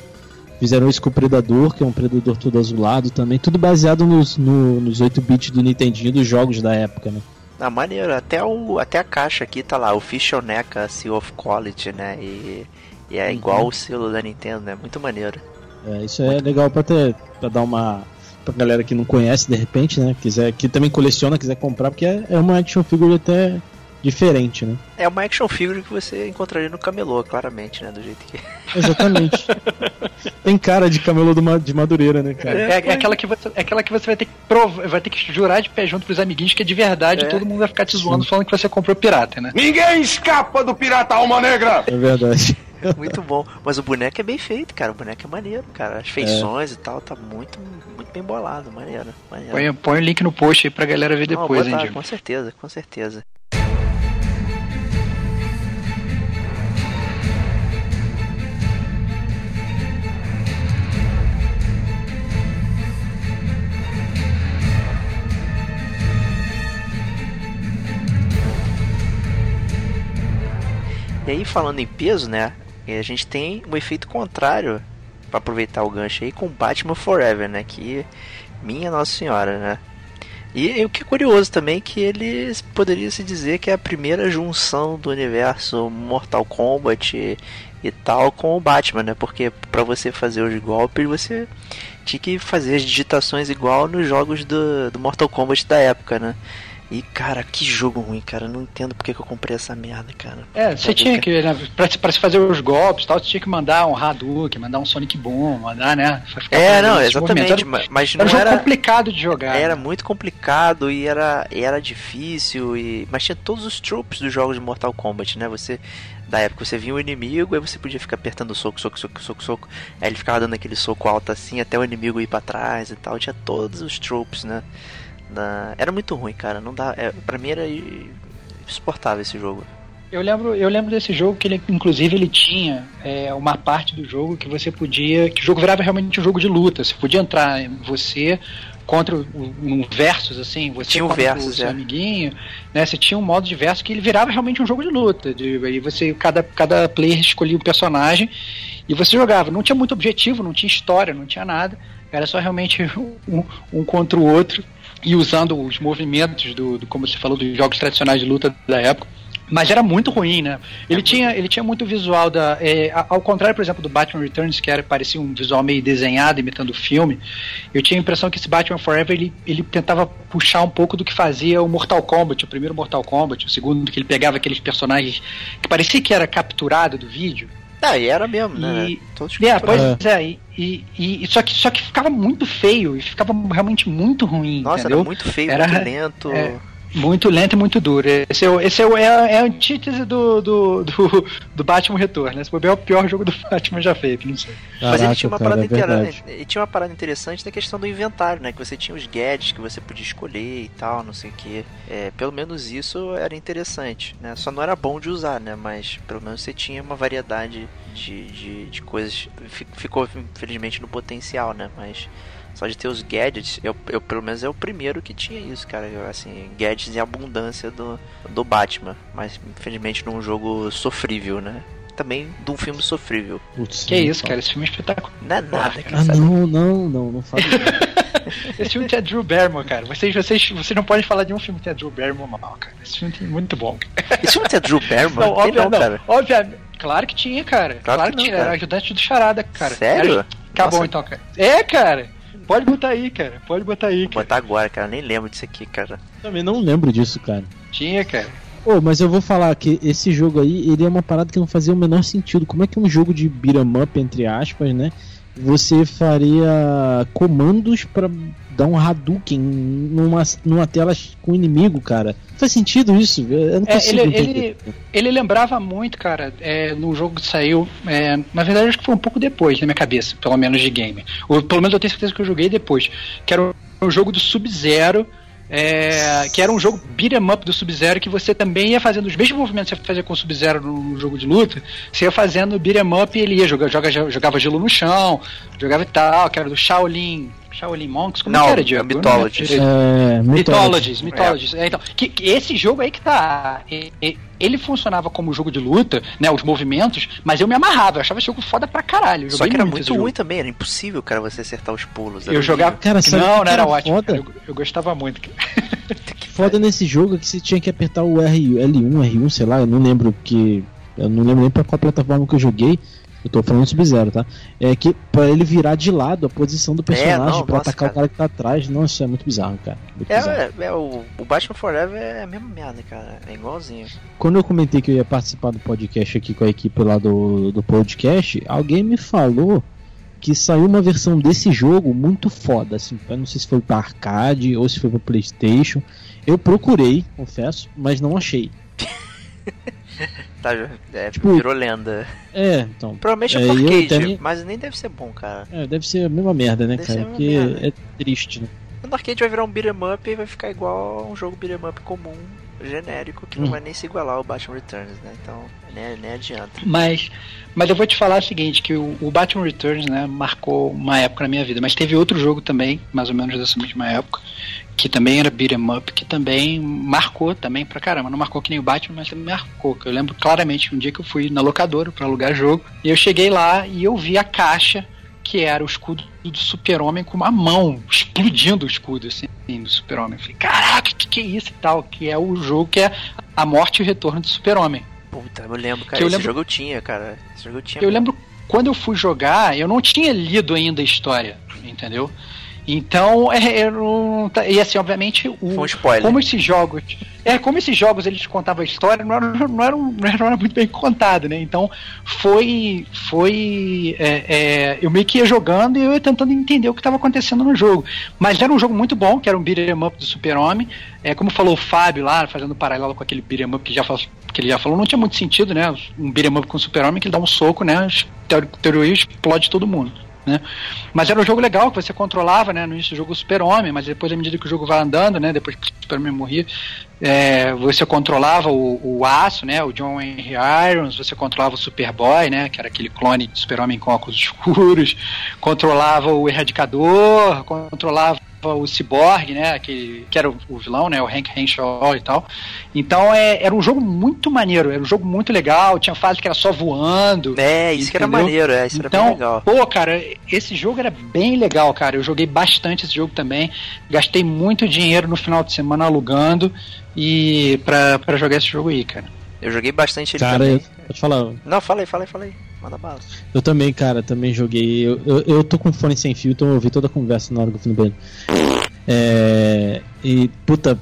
Fizeram isso com o Predador, que é um Predador todo azulado também. Tudo baseado nos, no, nos 8 bits do Nintendinho dos jogos da época, né? Ah, maneiro. Até, o, até a caixa aqui tá lá, o Fishoneca Seal of Quality, né? E e é igual o selo da Nintendo, né? Muito maneiro. É, isso é legal pra, ter, pra dar uma. pra galera que não conhece de repente, né? Quiser, que também coleciona, quiser comprar, porque é, é uma action figure até diferente, né? É uma action figure que você encontraria no camelô, claramente, né? Do jeito que. Exatamente. Tem cara de camelô de Madureira, né, cara? É, é, aquela que você, é aquela que você vai ter que provar, vai ter que jurar de pé junto pros amiguinhos que é de verdade, é. todo mundo vai ficar te zoando Sim. falando que você comprou pirata, né? Ninguém escapa do pirata alma negra! É verdade. muito bom. Mas o boneco é bem feito, cara. O boneco é maneiro, cara. As feições é. e tal, tá muito, muito bem bolado. Maneiro. maneiro. Põe, põe o link no post aí pra galera ver depois, Não, hein, Com certeza, com certeza. E aí, falando em peso, né? A gente tem um efeito contrário para aproveitar o gancho aí com Batman Forever, né? Que minha Nossa Senhora, né? E, e o que é curioso também é que ele poderia se dizer que é a primeira junção do universo Mortal Kombat e, e tal com o Batman, né? Porque para você fazer os golpes você tinha que fazer as digitações igual nos jogos do, do Mortal Kombat da época, né? E, cara, que jogo ruim, cara. Não entendo porque que eu comprei essa merda, cara. É, você tinha que, né, pra, pra se fazer os golpes tal, você tinha que mandar um Hadouken, mandar um Sonic Boom, mandar, né? É, não, exatamente. Era, mas não era. Era complicado de jogar. Era né? muito complicado e era, era difícil. E, mas tinha todos os tropes dos jogos de Mortal Kombat, né? Você da época. Você via o inimigo, aí você podia ficar apertando soco, soco, soco, soco, soco. Aí ele ficava dando aquele soco alto assim até o inimigo ir para trás e tal. Tinha todos os tropes, né? Era muito ruim, cara. Não dá. É, pra mim era insuportável esse jogo. Eu lembro, eu lembro desse jogo que ele, inclusive, ele tinha é, uma parte do jogo que você podia. que o jogo virava realmente um jogo de luta. Você podia entrar você contra um, versus, assim, você Tinha um versus, o seu é. amiguinho, né? Você tinha um modo de versus que ele virava realmente um jogo de luta. De, aí você, cada, cada player escolhia um personagem e você jogava. Não tinha muito objetivo, não tinha história, não tinha nada. Era só realmente um, um contra o outro e usando os movimentos do, do, como você falou, dos jogos tradicionais de luta da época. Mas era muito ruim, né? Ele, tinha, ele tinha muito visual da. é, ao contrário, por exemplo, do Batman Returns, que era, parecia um visual meio desenhado, imitando o filme. Eu tinha a impressão que esse Batman Forever ele, ele tentava puxar um pouco do que fazia o Mortal Kombat, o primeiro Mortal Kombat, o segundo, que ele pegava aqueles personagens que parecia que era capturado do vídeo. Ah, e era mesmo, né? E- Todos É, pois É. é, e, e, e- só, que, só que ficava muito feio e ficava realmente muito ruim. Nossa, entendeu? era muito feio, Era- muito lento. é. Muito lento e muito duro. Esse é, esse é, é, a, é a antítese do, do, do, do Batman Retorno. Né? Esse bobear é o pior jogo do Batman já feito, não sei. Mas ele Caraca, tinha uma cara, parada é verdade. ele tinha uma parada interessante da questão do inventário, né? Que você tinha os gadgets que você podia escolher e tal, não sei o que. É, pelo menos isso era interessante, né? Só não era bom de usar, né? Mas pelo menos você tinha uma variedade de, de, de coisas. Fi- Ficou, infelizmente, no potencial, né? Mas só de ter os gadgets, eu, eu pelo menos é o primeiro que tinha isso, cara. Eu, assim, gadgets em abundância do, do Batman. Mas infelizmente num jogo sofrível, né? Também de um filme sofrível. Putz, Que não isso, fala. cara, esse filme é espetacular. Não é nada, cara. Ah, sabe? não, não, não, não fala. Esse filme tem a Drew Barrymore, cara. Vocês, vocês, vocês não podem falar de um filme que tem a Drew Barrymore mal, cara. Esse filme tem muito bom. Esse filme tem a Drew Barrymore? Não, óbvio, não, não, cara. obviamente. Claro que tinha, cara. Claro Claro, que que, não, tinha. cara. Era ajudante do Charada, cara. Sério? Era- Acabou Nossa. então, cara. É, cara. Pode botar aí, cara. Pode botar aí, Vou cara. botar agora, cara. Nem lembro disso aqui, cara. Também não lembro disso, cara. Tinha, cara. Ô, mas eu vou falar que esse jogo aí, ele é uma parada que não fazia o menor sentido. Como é que um jogo de beat'em up, entre aspas, né? Você faria comandos pra dar um Hadouken numa, numa tela com inimigo, cara. Faz sentido isso. Eu não É, consigo ele, ele, ele lembrava muito, cara, é, no jogo que saiu. é, na verdade, acho que foi um pouco depois, na minha cabeça, pelo menos de game. Ou, pelo menos eu tenho certeza que eu joguei depois. Que era um, um jogo do Sub-Zero. É, que era um jogo beat'em up do Sub-Zero que você também ia fazendo os mesmos movimentos que você fazia com o Sub-Zero no jogo de luta, você ia fazendo beat'em up e ele ia jogar, joga, jogava gelo no chão, jogava e tal, que era do Shaolin. Shaolin Monks, como Não, que era, é Diego? Mythologies. É, Mythologies, Mythologies. É, então, que, que esse jogo aí que tá. e- e- Ele funcionava como jogo de luta, né? Os movimentos, mas eu me amarrava, eu achava esse jogo foda pra caralho. Só que era muito ruim também, era impossível, cara, você acertar os pulos. Eu jogava. Cara, não, que não era era ótimo. cara, Eu, eu gostava muito. Foda nesse jogo é que você tinha que apertar o R, L1, R1, sei lá, eu não lembro que. Eu não lembro nem pra qual plataforma que eu joguei. Eu tô falando Sub-Zero, tá? É que pra ele virar de lado a posição do personagem não, pra nossa, atacar cara. o cara que tá atrás. Nossa, isso é muito bizarro, cara. Muito bizarro. É, é, é, o, o Batman Forever é a mesma merda, cara. É igualzinho. Quando eu comentei que eu ia participar do podcast aqui com a equipe lá do, do podcast, alguém me falou que saiu uma versão desse jogo muito foda, assim, eu não sei se foi pra arcade ou se foi pro Playstation. Eu procurei, confesso, mas não achei. Tá, é, Tipo- virou lenda. É, então. Provavelmente é É, arcade, também- mas nem deve ser bom, cara. É, deve ser a mesma merda, né, Deve cara? Porque merda. é triste, né? No arcade vai virar um beat'em up e vai ficar igual a um jogo beat'em up comum, genérico, que não Hum. vai nem se igualar ao Batman Returns, né? Então, nem, nem adianta. Mas, mas eu vou te falar o seguinte, que o, o Batman Returns, né, marcou uma época na minha vida. Mas teve outro jogo também, mais ou menos dessa mesma época, que também era beat'em up, que também marcou também pra caramba. Não marcou que nem o Batman, mas também marcou. Que eu lembro claramente um dia que eu fui na locadora pra alugar jogo, e eu cheguei lá e eu vi a caixa que era o escudo do super-homem com uma mão, explodindo o escudo, assim, do super-homem. Eu falei, caraca, que que é isso e tal? Que é o jogo que é a morte e o retorno do super-homem. Puta, eu lembro, cara. Que eu esse lembro- jogo eu tinha, cara. Esse jogo eu tinha. Eu mesmo. lembro quando eu fui jogar, eu não tinha lido ainda a história, entendeu? Então, é, não, tá- e assim, obviamente, o, Foi um spoiler. como esses jogos, é como esses jogos eles contavam a história, não era, não era, não era, muito bem contado, né? Então, foi, foi, é, é, eu meio que ia jogando e eu ia tentando entender o que estava acontecendo no jogo. Mas era um jogo muito bom, que era um beat'em up do Super Homem. É, como falou o Fábio lá, fazendo paralelo com aquele beat'em up que já que ele já falou, não tinha muito sentido, né? Um beat'em up com o Super Homem que ele dá um soco, né? Teori- Teoria explode todo mundo. Né? Mas era um jogo legal que você controlava, né? No início do jogo Super-Homem, mas depois, à medida que o jogo vai andando, né? Depois que o Super-Homem morria, é, você controlava o, o Aço, né? O John Henry Irons, você controlava o Superboy, né? Que era aquele clone de Super-Homem com óculos escuros, controlava o Erradicador, controlava o Cyborg, né? Que, que era o, o vilão, né? O Hank Henshaw e tal. Então é, era um jogo muito maneiro, era um jogo muito legal, tinha fase que era só voando. É, isso entendeu? que era maneiro, é, isso então, era bem legal. Pô, cara, esse jogo era bem legal, cara. Eu joguei bastante esse jogo também. Gastei muito dinheiro no final de semana alugando e pra jogar esse jogo aí, cara. Eu joguei bastante ele cara, também. Eu, pode falar. Não, fala aí, fala aí, fala aí. Manda bala. Eu também, cara, também joguei. Eu, eu, eu, tô com fone sem fio, então eu ouvi toda a conversa na hora que eu fui no banheiro. É. E, puta.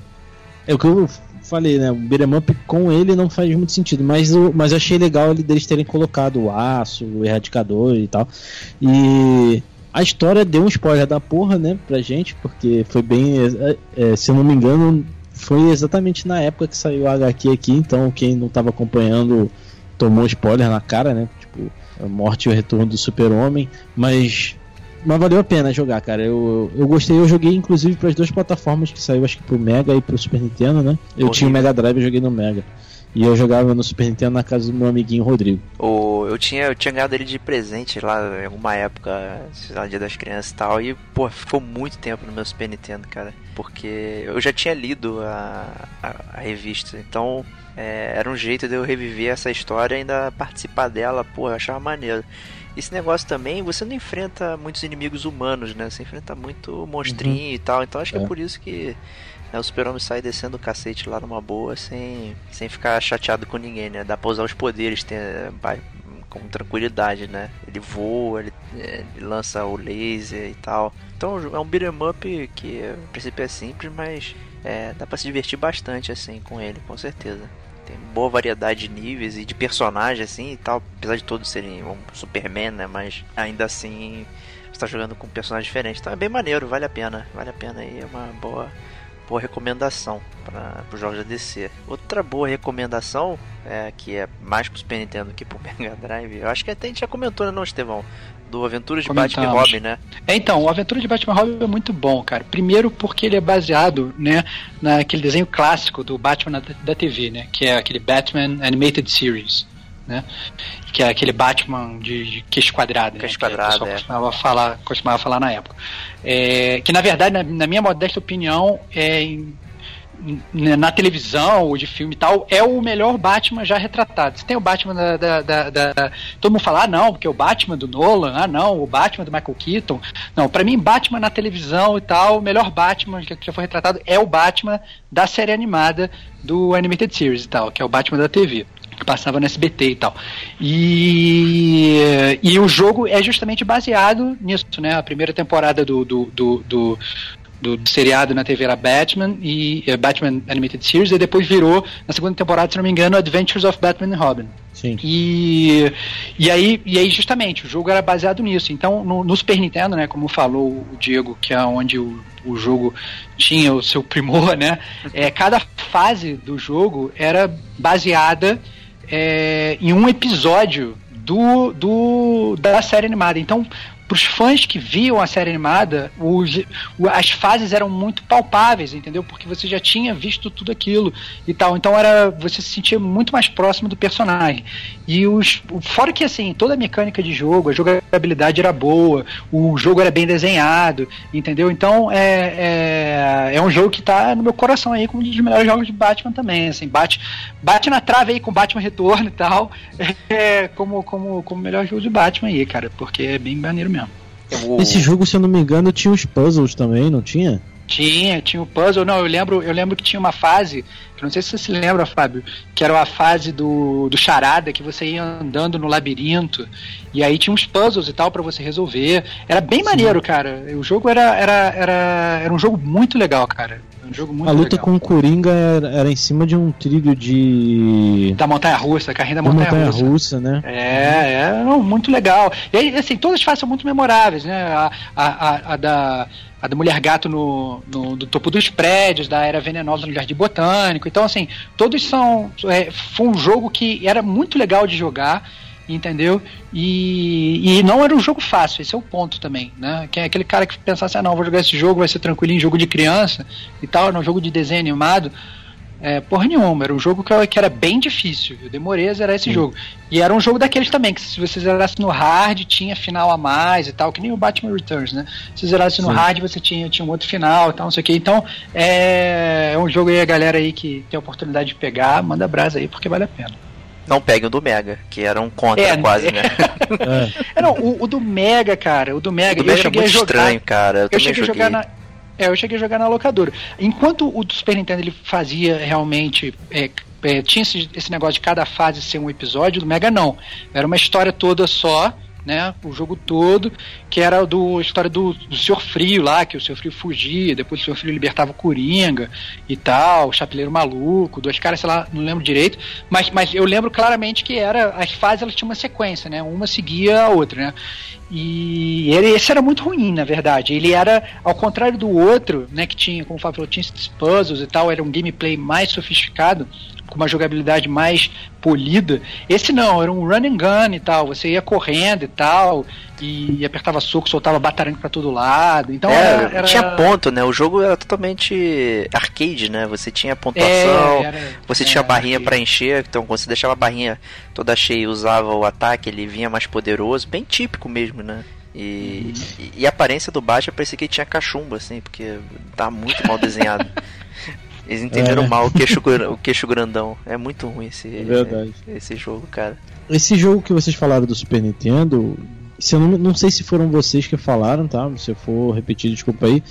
É o que eu falei, né? O beat'em up com ele não faz muito sentido, mas eu, mas eu achei legal eles terem colocado o aço, o erradicador e tal. E. A história deu um spoiler da porra, né, pra gente, porque foi bem. É, é, se eu não me engano, foi exatamente na época que saiu a HQ aqui, então quem não tava acompanhando tomou spoiler na cara, né? Tipo, a morte e o retorno do super-homem, mas mas valeu a pena jogar, cara. Eu, eu gostei, eu joguei inclusive para as duas plataformas que saiu, acho que pro Mega e pro Super Nintendo, né? Eu tinha o Mega Drive e joguei no Mega. E eu jogava no Super Nintendo na casa do meu amiguinho Rodrigo. O, eu, tinha, eu tinha ganhado ele de presente lá em alguma época, sei lá, dia das crianças e tal. E, pô, ficou muito tempo no meu Super Nintendo, cara. Porque eu já tinha lido a, a, a revista. Então, é, era um jeito de eu reviver essa história e ainda participar dela. Pô, eu achava maneiro. Esse negócio também, você não enfrenta muitos inimigos humanos, né? Você enfrenta muito monstrinho uhum. e tal. Então, acho que é, é por isso que né, o super-homem sai descendo o cacete lá numa boa, sem, sem ficar chateado com ninguém, né? Dá pra usar os poderes tem, com tranquilidade, né? Ele voa, ele, ele, lança o laser e tal. Então é um beat'em up que a princípio é simples, mas é, dá pra se divertir bastante assim com ele, com certeza. Tem boa variedade de níveis e de personagens assim e tal, apesar de todos serem um Superman, né? Mas ainda assim está jogando com personagens diferentes. Então é bem maneiro, vale a pena, vale a pena aí, é uma boa boa recomendação para os jogos da DC. Outra boa recomendação, é, que é mais pro Super Nintendo que pro Mega Drive, eu acho que até a gente já comentou, né, não, Estevão? Do Aventura de Batman e Robin, né? É, então, o Aventura de Batman e Robin é muito bom, cara. Primeiro porque ele é baseado, né, naquele desenho clássico do Batman da, da TV, né? Que é aquele Batman Animated Series né? Que é aquele Batman de, de queixo quadrado, queixo né? quadrado, que é. costumava falar, costumava falar na época. É, que na verdade, na, na, minha modesta opinião, é em, na televisão ou de filme e tal, é o melhor Batman já retratado. Você tem o Batman da, da, da, da, Todo mundo fala, ah, não, porque é o Batman do Nolan, ah, não, o Batman do Michael Keaton. Não, para mim, Batman na televisão e tal, o melhor Batman que já foi retratado é o Batman da série animada do Animated Series e tal, que é o Batman da TV que passava no SBT e tal. E, e o jogo é justamente baseado nisso, né? A primeira temporada do, do, do, do do, do, seriado na TV era Batman e uh, Batman Animated Series e depois virou na segunda temporada, se não me engano, Adventures of Batman and Robin. Sim. E, e aí e aí justamente o jogo era baseado nisso. Então no, no Super Nintendo, né, como falou o Diego, que é onde o, o jogo tinha o seu primor, né? É, cada fase do jogo era baseada é, em um episódio do, do da série animada. Então, para os fãs que viam a série animada, os, as fases eram muito palpáveis, entendeu? Porque você já tinha visto tudo aquilo e tal. Então era você se sentia muito mais próximo do personagem. E os fora que assim, toda a mecânica de jogo, a jogabilidade era boa, o jogo era bem desenhado, entendeu? Então é, é, é um jogo que está no meu coração aí como um dos melhores jogos de Batman também, assim, bate bate na trave aí com Batman Retorno e tal, é, como como como melhor jogo de Batman aí, cara, porque é bem maneiro mesmo. Esse jogo, se eu não me engano, tinha os puzzles também, não tinha? Tinha, tinha o puzzle. Não, eu lembro, eu lembro que tinha uma fase, não sei se você se lembra, Fábio, que era a fase do, do charada, que você ia andando no labirinto, e aí tinha uns puzzles e tal para você resolver. Era bem Sim. maneiro, cara. O jogo era, era, era, era um jogo muito legal, cara. Um jogo muito a luta legal. com o Coringa era, era, em cima de um trilho de. Da Montanha Russa, carrinho da Montanha, montanha Russa. Russa. né? É, é não, muito legal. E aí, assim, todas as fases são muito memoráveis, né? A, a, a, a da a da Mulher Gato no, no, do topo dos prédios, da Era Venenosa no Jardim Botânico. Então, assim, todos são. É, foi um jogo que era muito legal de jogar, entendeu? E, e não era um jogo fácil, esse é o ponto também, né? Que é aquele cara que pensasse, ah, não, vou jogar esse jogo, vai ser tranquilo em jogo de criança e tal, não jogo de desenho animado. É, porra nenhuma. Era um jogo que, que era bem difícil. Eu demorei a zerar esse jogo. E era um jogo daqueles também, que se você zerasse no hard, tinha final a mais e tal, que nem o Batman Returns, né? Se zerasse no Sim. hard, você tinha, tinha um outro final e tal, não sei o que. Então, é, é um jogo aí, a galera aí que tem a oportunidade de pegar, manda brasa aí, porque vale a pena. Não pegue o do Mega, que era um contra É, quase, né? É. É, não, o, o do Mega, cara, o do O Mega, do Mega era cheguei muito jogar. estranho, cara. Eu, Eu também cheguei a jogar na. É, eu cheguei a jogar na locadora. Enquanto o Super Nintendo ele fazia realmente. é, é, tinha esse, esse negócio de cada fase ser um episódio, do Mega não. Era uma história toda só, né? O jogo todo, que era do a história do, do Senhor Frio lá, que o Senhor Frio fugia, depois o Senhor Frio libertava o Coringa e tal, o Chapeleiro Maluco, dois caras, sei lá, não lembro direito. Mas, mas eu lembro claramente que era. As fases elas tinham uma sequência, né? Uma seguia a outra, né? E ele, esse era muito ruim, na verdade. Ele era, ao contrário do outro, né, que tinha, como o Fábio falou, tinha esses puzzles e tal, era um gameplay mais sofisticado, com uma jogabilidade mais polida. Esse não, era um run and gun e tal. Você ia correndo e tal, e apertava soco, soltava batarangue pra todo lado. Então É, era, era- tinha ponto, né? O jogo era totalmente arcade, né? Você tinha É, pontuação, era- você é, tinha a barrinha pra encher, então quando você deixava a barrinha toda cheia e usava o ataque, ele vinha mais poderoso, bem típico mesmo, né? E, e, e a aparência do Batman parecia que ele tinha cachumba, assim, porque tá muito mal desenhado. Eles entenderam É. mal o queixo, o queixo grandão. É muito ruim esse, É verdade. esse jogo, cara. Esse jogo que vocês falaram do Super Nintendo, se eu não, não sei se foram vocês que falaram, tá? Se eu for repetir, desculpa aí.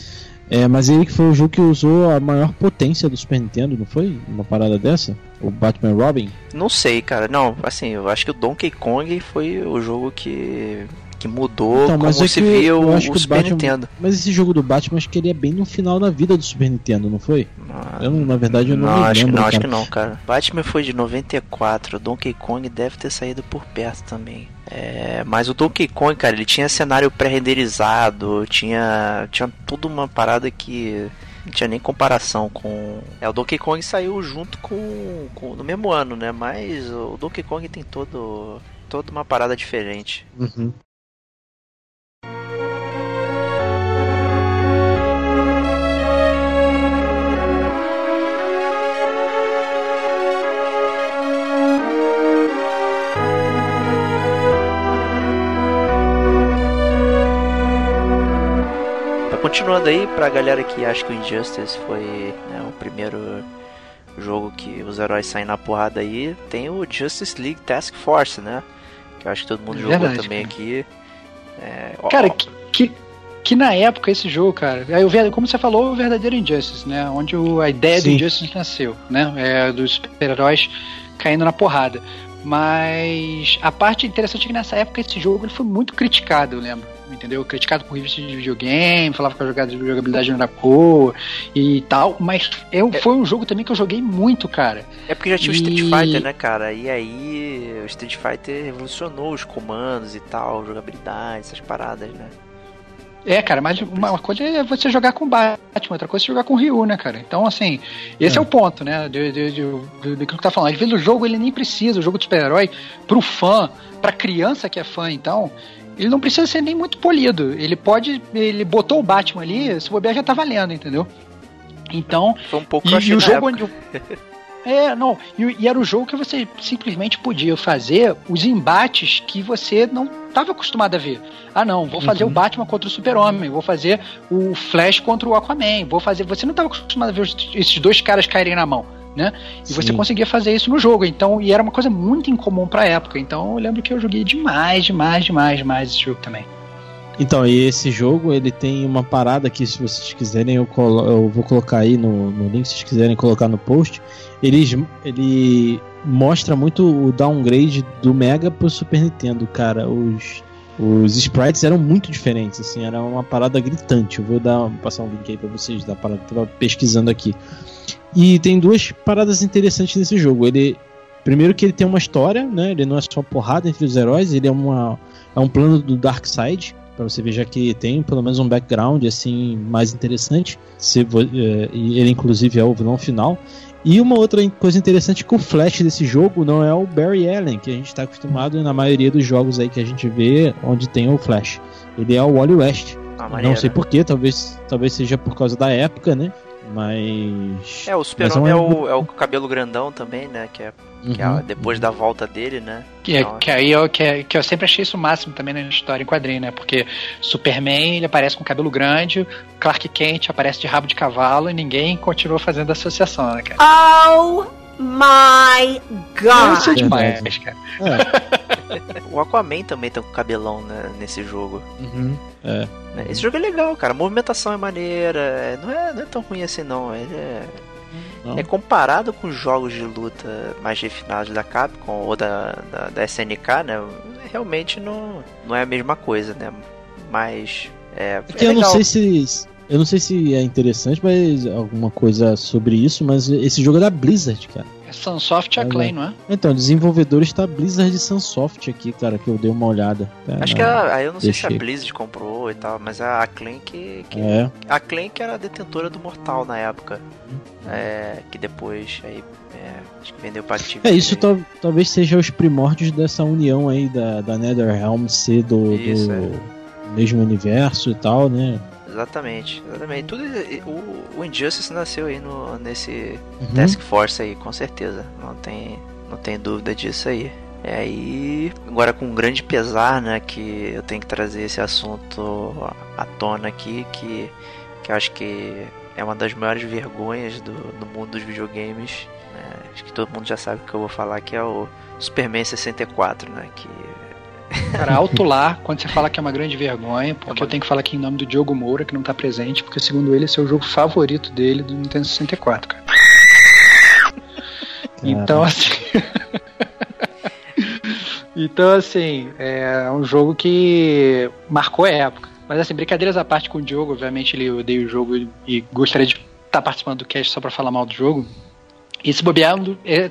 É, mas ele que foi o jogo que usou a maior potência do Super Nintendo, não foi? Uma parada dessa? O Batman Robin? Não sei, cara. Não, assim, eu acho que o Donkey Kong foi o jogo que, que mudou Então, mas como é se que eu o, acho o que Super Batman- Nintendo. Mas esse jogo do Batman, acho que ele é bem no final da vida do Super Nintendo, não foi? Ah, Eu, não- na verdade, eu não, não, acho que lembro, não, acho cara. que não, cara. Batman foi de 94, o Donkey Kong deve ter saído por perto também. É, mas o Donkey Kong, cara, ele tinha cenário pré-renderizado, tinha, tinha tudo uma parada que não tinha nem comparação com. É, o Donkey Kong saiu junto com, com no mesmo ano, né? Mas o Donkey Kong tem todo toda uma parada diferente. Uhum. Continuando aí, pra galera que acha que o Injustice foi né, o primeiro jogo que os heróis saem na porrada aí, tem o Justice League Task Force, né? Que eu acho que todo mundo jogou Verdade, também cara. aqui. É, ó, Cara, que, que, que na época esse jogo, cara, é o ver- como você falou, o verdadeiro Injustice, né? Onde o- a ideia do Sim. Injustice nasceu, né? É, dos super-heróis caindo na porrada. Mas a parte interessante é que nessa época esse jogo ele foi muito criticado, eu lembro. Entendeu? Criticado por revistas de videogame, falava que a jogada de jogabilidade não era boa e tal. Mas eu, foi um jogo também que eu joguei muito, cara. É porque já tinha o Street E- Fighter, né, cara? E aí o Street Fighter revolucionou os comandos e tal, jogabilidade, essas paradas, né? É, cara, mas uma uma coisa é você jogar com Batman, outra coisa é você jogar com Ryu, né, cara? Então, assim, esse é, É. o ponto, né, de, de, de, de- do que tu tá falando. Às vezes o jogo, ele nem precisa, o jogo de super-herói, pro fã, pra criança que é fã, então, ele não precisa ser nem muito polido. Ele pode, ele botou o Batman ali, se bobear já tá valendo, entendeu? Então, Foi um pouco e, e o jogo época. onde. É, não. E, e era o jogo que você simplesmente podia fazer os embates que você não estava acostumado a ver. Ah, não, vou fazer Uhum. o Batman contra o Super-Homem, vou fazer o Flash contra o Aquaman, vou fazer. Você não estava acostumado a ver esses dois caras caírem na mão. Né? E você Sim. conseguia fazer isso no jogo, então, e era uma coisa muito incomum pra época. Então eu lembro que eu joguei demais, demais, demais, demais esse jogo também. Então, e esse jogo, ele tem uma parada que, se vocês quiserem, eu, colo- eu vou colocar aí no, no link, se vocês quiserem colocar no post. Ele, ele mostra muito o downgrade do Mega pro Super Nintendo, cara. Os, os sprites eram muito diferentes, assim, era uma parada gritante. Eu vou dar, passar um link aí pra vocês da parada que eu tava pesquisando aqui. E tem duas paradas interessantes nesse jogo. Ele. Primeiro que ele tem uma história, né? Ele não é só porrada entre os heróis, ele é uma. É um plano do Darkseid, para você ver já que tem pelo menos um background assim mais interessante. Se, eh, e ele inclusive é o vilão final. E uma outra coisa interessante é que o Flash desse jogo não é o Barry Allen, que a gente está acostumado na maioria dos jogos aí que a gente vê onde tem o Flash. Ele é o Wally West. Ah, não sei porquê, talvez, talvez seja por causa da época, né? Mas. É, o super-homem é, uma- o, é o cabelo grandão também, né? Que é, que é Uhum. depois da volta dele, né? Que, é- Então, que aí eu, que, é- que eu sempre achei isso o máximo também na história em quadrinho, né? Porque Superman ele aparece com cabelo grande, Clark Kent aparece de rabo de cavalo e ninguém continua fazendo associação, né, cara? Oh my god. Isso é demais, verdade. cara. O Aquaman também tem um cabelão né, nesse jogo. Uhum. É. né? Esse jogo é legal, cara. A movimentação é maneira. é- Não é, não é tão ruim assim, não. Ele é. Não. É comparado com os jogos de luta mais refinados da Capcom ou da, da, da SNK, né? Realmente não, não é a mesma coisa, né? Mas. É, É que é eu não legal. sei se. Eu não sei se é interessante, mas alguma coisa sobre isso, mas esse jogo é da Blizzard, cara. É Sunsoft e Acclaim, não é? Então, desenvolvedores tá Blizzard e Sunsoft aqui, cara, que eu dei uma olhada. Tá, Acho que a, aí eu não sei se a. Blizzard comprou e tal, mas a Acclaim que. que É. A Acclaim que era a detentora do Mortal na época. É, que depois aí. é, acho que vendeu pra Activision. É, isso tal- talvez seja os primórdios dessa união aí da, da NetherRealm ser do, Isso, do é. mesmo universo e tal, né? Exatamente, exatamente. Tudo, o, o Injustice nasceu aí no, nesse Uhum. Task Force aí, com certeza. Não tem, não tem dúvida disso aí. É, e agora com um grande pesar, né, que eu tenho que trazer esse assunto à tona aqui, que, que eu acho que é uma das maiores vergonhas do, do mundo dos videogames. né? Acho que todo mundo já sabe o que eu vou falar, que é o Superman 64, né, que Cara, alto lá quando você fala que é uma grande vergonha, porque É eu tenho que falar aqui em nome do Diogo Moura, que não tá presente, porque segundo ele esse é o jogo favorito dele do Nintendo 64, cara. Então, assim. então, assim, é um jogo que marcou a época. Mas, assim, brincadeiras à parte com o Diogo, obviamente ele odeia o jogo e- e gostaria de estar participando do cast só pra falar mal do jogo. Esse bobear é um do- é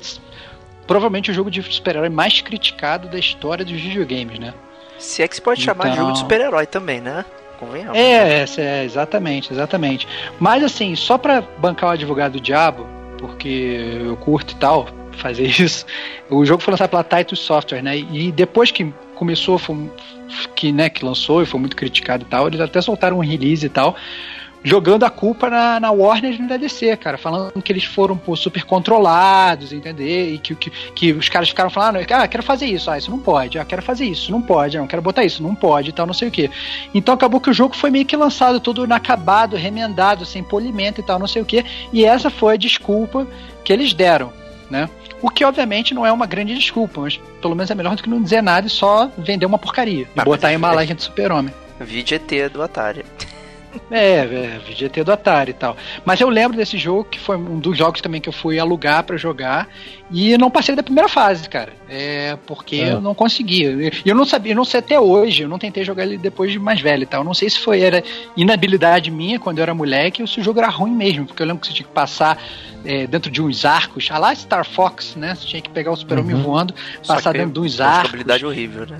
provavelmente o jogo de super-herói mais criticado da história dos videogames, né? se é que se pode chamar de Então- jogo de super-herói também, né? Convenhamos. É, é, exatamente, exatamente. Mas assim, só pra bancar o advogado do diabo, porque eu curto e tal, fazer isso, o jogo foi lançado pela Titus Software, né? E depois que começou, foi- que, né, que lançou e foi muito criticado e tal, eles até soltaram um release e tal, jogando a culpa na, na Warner e na DC, cara, falando que eles foram pô, super controlados, entender? E que, que, que os caras ficaram falando, ah, quero fazer isso, ah, isso não pode, ah, quero fazer isso, não pode, ah, não quero botar isso, não pode e tal, não sei o que. Então acabou que o jogo foi meio que lançado todo inacabado, remendado, sem polimento e tal, não sei o que. E essa foi a desculpa que eles deram, né? O que obviamente não é uma grande desculpa, mas pelo menos é melhor do que não dizer nada e só vender uma porcaria. Ah, botar a embalagem de super-homem. Vídeo ET do Atari. É, é, GT do Atari e tal. Mas eu lembro desse jogo, que foi um dos jogos também que eu fui alugar pra jogar, e eu não passei da primeira fase, cara. É, porque É. eu não conseguia. E eu não sabia, eu não sei até hoje, eu não tentei jogar ele depois de mais velho e tal. Eu não sei se foi era inabilidade minha quando eu era moleque ou se o jogo era ruim mesmo, porque eu lembro que você tinha que passar é, dentro de uns arcos, a lá Star Fox, né? Você tinha que pegar o super-homem Uhum. voando, passar dentro de uns uma arcos. jogabilidade horrível, né?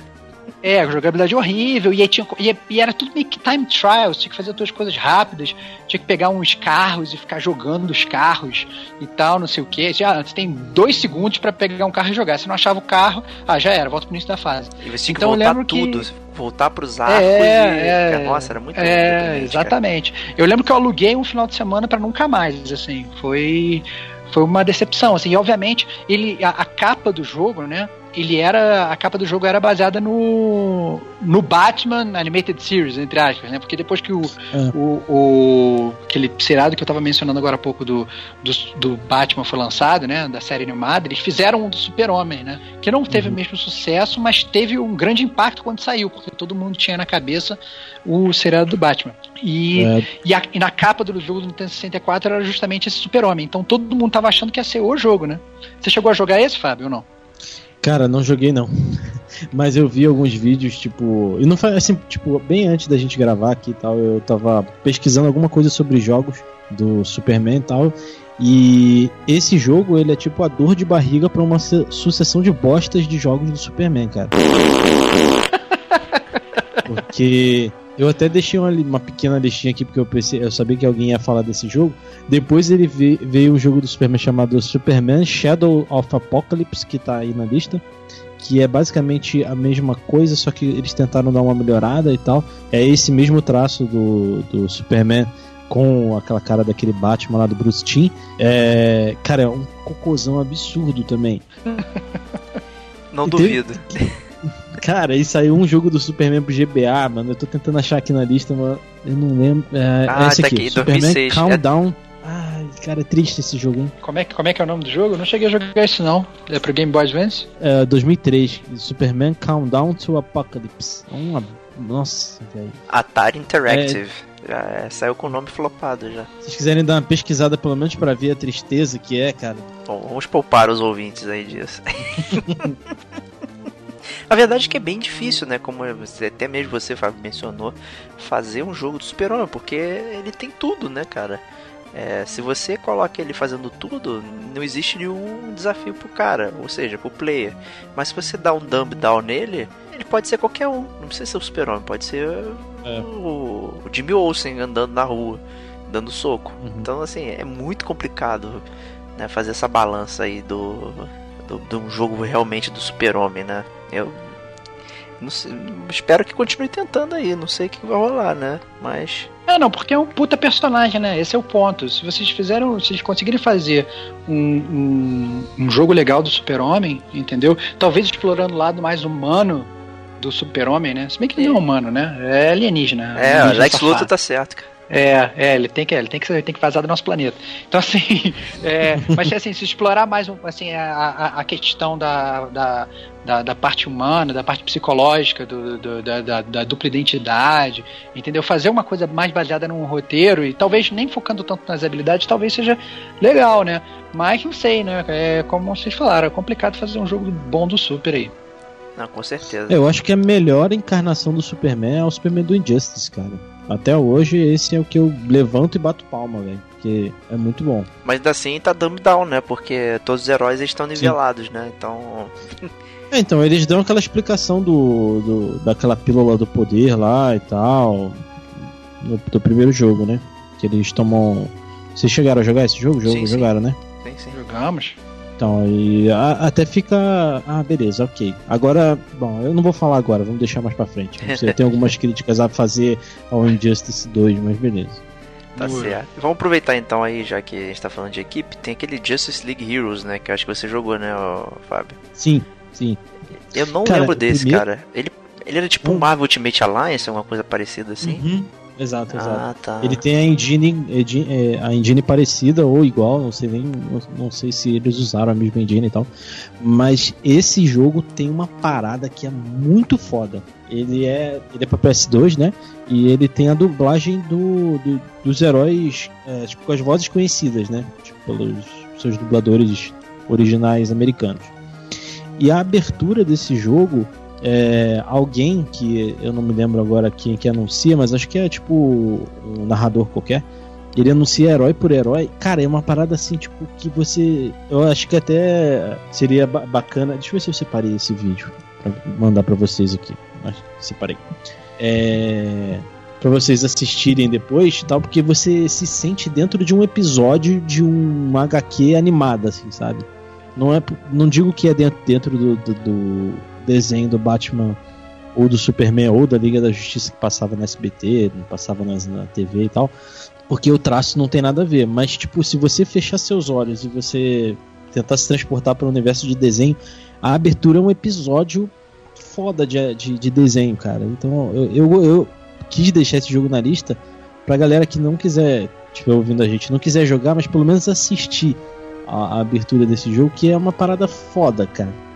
É, jogabilidade horrível, e, aí tinha, e, e era tudo meio que time trials, tinha que fazer todas as coisas rápidas, tinha que pegar uns carros e ficar jogando os carros e tal, não sei o que. Ah, você tem dois segundos pra pegar um carro e jogar. Se não achava o carro, ah, já era, volta pro início da fase. E você tinha Então, que voltar lembro que- tudo, voltar pros arcos É, e... é. Nossa, era muito É, deprimente, cara. exatamente. Eu lembro que eu aluguei um final de semana pra nunca mais, assim, foi foi uma decepção, assim, e obviamente ele a, a capa do jogo, né? Ele era a capa do jogo era baseada no no Batman Animated Series, entre aspas, né? Porque depois que o, É. o, o aquele seriado que eu tava mencionando agora há pouco do, do, do Batman foi lançado, né? Da série animada, eles fizeram um do Super-Homem, né? Que não teve o mesmo sucesso, mas teve um grande impacto quando saiu, porque todo mundo tinha na cabeça o seriado do Batman. E, É, e, a- e na capa do jogo do Nintendo 64 era justamente esse Super-Homem. Então todo mundo tava achando que ia ser o jogo, né? Você chegou a jogar esse, Fábio, ou não? Cara, não joguei não. Mas eu vi alguns vídeos, tipo. E não faz assim, tipo, bem antes da gente gravar aqui e tal, eu tava pesquisando alguma coisa sobre jogos do Superman e tal. E esse jogo, ele é tipo a dor de barriga pra uma su- sucessão de bostas de jogos do Superman, cara. Porque eu até deixei uma, uma pequena listinha aqui, porque eu, pensei, eu sabia que alguém ia falar desse jogo. Depois ele ve- veio um jogo do Superman chamado Superman Shadow of Apocalypse, que tá aí na lista. Que é basicamente a mesma coisa, só que eles tentaram dar uma melhorada e tal. É esse mesmo traço do, do Superman com aquela cara daquele Batman lá do Bruce Timm. É, cara, é um cocôzão absurdo também. Não E duvido. Cara, e saiu um jogo do Superman pro GBA, mano. Eu tô tentando achar aqui na lista, mas eu não lembro. É, Ah, é esse tá aqui, aqui, Superman 2006. Countdown. Ai, cara, é triste esse jogo, hein? Como é, que- como é que é o nome do jogo? Eu não cheguei a jogar isso não. É pro Game Boy Advance? É, 2003, Superman Countdown to Apocalypse. Uma... Nossa, velho. Atari Interactive. Já é, saiu com o nome flopado já. Se vocês quiserem dar uma pesquisada, pelo menos pra ver a tristeza que é, cara. Bom, vamos poupar os ouvintes aí disso. A verdade é que é bem difícil, né? Como você, até mesmo você, Fábio, mencionou, fazer um jogo do Super-Homem, porque ele tem tudo, né, cara? É, se você coloca ele fazendo tudo, não existe nenhum desafio pro cara, ou seja, pro player. Mas se você dá um dumb down nele, ele pode ser qualquer um. Não precisa ser o Super-Homem, pode ser É. o, o Jimmy Olsen andando na rua, dando soco. Uhum. Então, assim, é muito complicado né, fazer essa balança aí do, do, de um jogo realmente do super-homem, né? Eu não sei- espero que continue tentando aí, não sei o que vai rolar, né? Mas É, não, porque é um puta personagem, né? Esse é o ponto. Se vocês fizeram, se vocês conseguirem fazer um, um, um jogo legal do Super-Homem, entendeu? Talvez explorando o lado mais humano do Super-Homem, né? Se bem que ele não é humano, né? É alienígena. é, alienígena Lex safado. Luthor tá certo, cara. É, é, ele tem que, ele tem que, ele tem que vazar do nosso planeta. Então, assim, é, mas assim, se explorar mais assim, a, a, a questão da, da, da, da parte humana, da parte psicológica, do, do- da, da, da dupla identidade, entendeu? Fazer uma coisa mais baseada num roteiro e talvez nem focando tanto nas habilidades, talvez seja legal, né? Mas não sei, né? É como vocês falaram, é complicado fazer um jogo bom do Super aí. Não, com certeza. Eu acho que a melhor encarnação do Superman é o Superman do Injustice, cara. Até hoje, esse é o que eu levanto e bato palma, velho. Porque é muito bom. Mas ainda assim tá dumb down, né? Porque todos os heróis estão nivelados, né? Então. É, então, eles dão aquela explicação do, do- daquela pílula do poder lá e tal. No, do primeiro jogo, né? Que eles tomam. Vocês chegaram a jogar esse jogo? jogo Sim, sim. jogaram, né? Sim, sim. Jogamos. Então, e a- até fica. Ah, beleza, ok. Agora, bom, eu não vou falar agora, vamos deixar mais pra frente. Você tem algumas críticas a fazer ao Injustice 2, mas beleza. Tá certo. Vamos aproveitar então aí, já que a gente tá falando de equipe, tem aquele Justice League Heroes, né? Que eu acho que você jogou, né, Fábio? Sim, sim. Eu não Cara, lembro desse, primeiro- cara. Ele, ele era tipo um Marvel Ultimate Alliance, alguma coisa parecida assim? Uhum. Exato, exato. Ah, tá. Ele tem a engine, é, a engine parecida ou igual, não sei nem, não sei se eles usaram a mesma engine e tal. Mas esse jogo tem uma parada que é muito foda. Ele é, ele é para PS2, né? E ele tem a dublagem do, do- dos heróis, é, tipo, com as vozes conhecidas, né? Tipo, pelos seus dubladores originais americanos. E a abertura desse jogo é, alguém que eu não me lembro agora quem que anuncia, mas acho que é tipo um narrador qualquer. Ele anuncia herói por herói. Cara, é uma parada assim, tipo, que você. Eu acho que até seria ba- bacana. Deixa eu ver se eu separei esse vídeo pra mandar pra vocês aqui. Acho que separei. É. Pra vocês assistirem depois tal, porque você se sente dentro de um episódio de um HQ animada, assim, sabe? Não, é, não digo que é dentro, dentro do, do- do desenho do Batman ou do Superman ou da Liga da Justiça que passava na SBT, passava nas, na TV e tal, porque o traço não tem nada a ver. Mas, tipo, se você fechar seus olhos e você tentar se transportar para o universo de desenho, a abertura é um episódio foda de, de, de desenho, cara. Então, eu, eu, eu quis deixar esse jogo na lista pra galera que não quiser, estiver ouvindo a gente, não quiser jogar, mas pelo menos assistir a, a abertura desse jogo, que é uma parada foda, cara.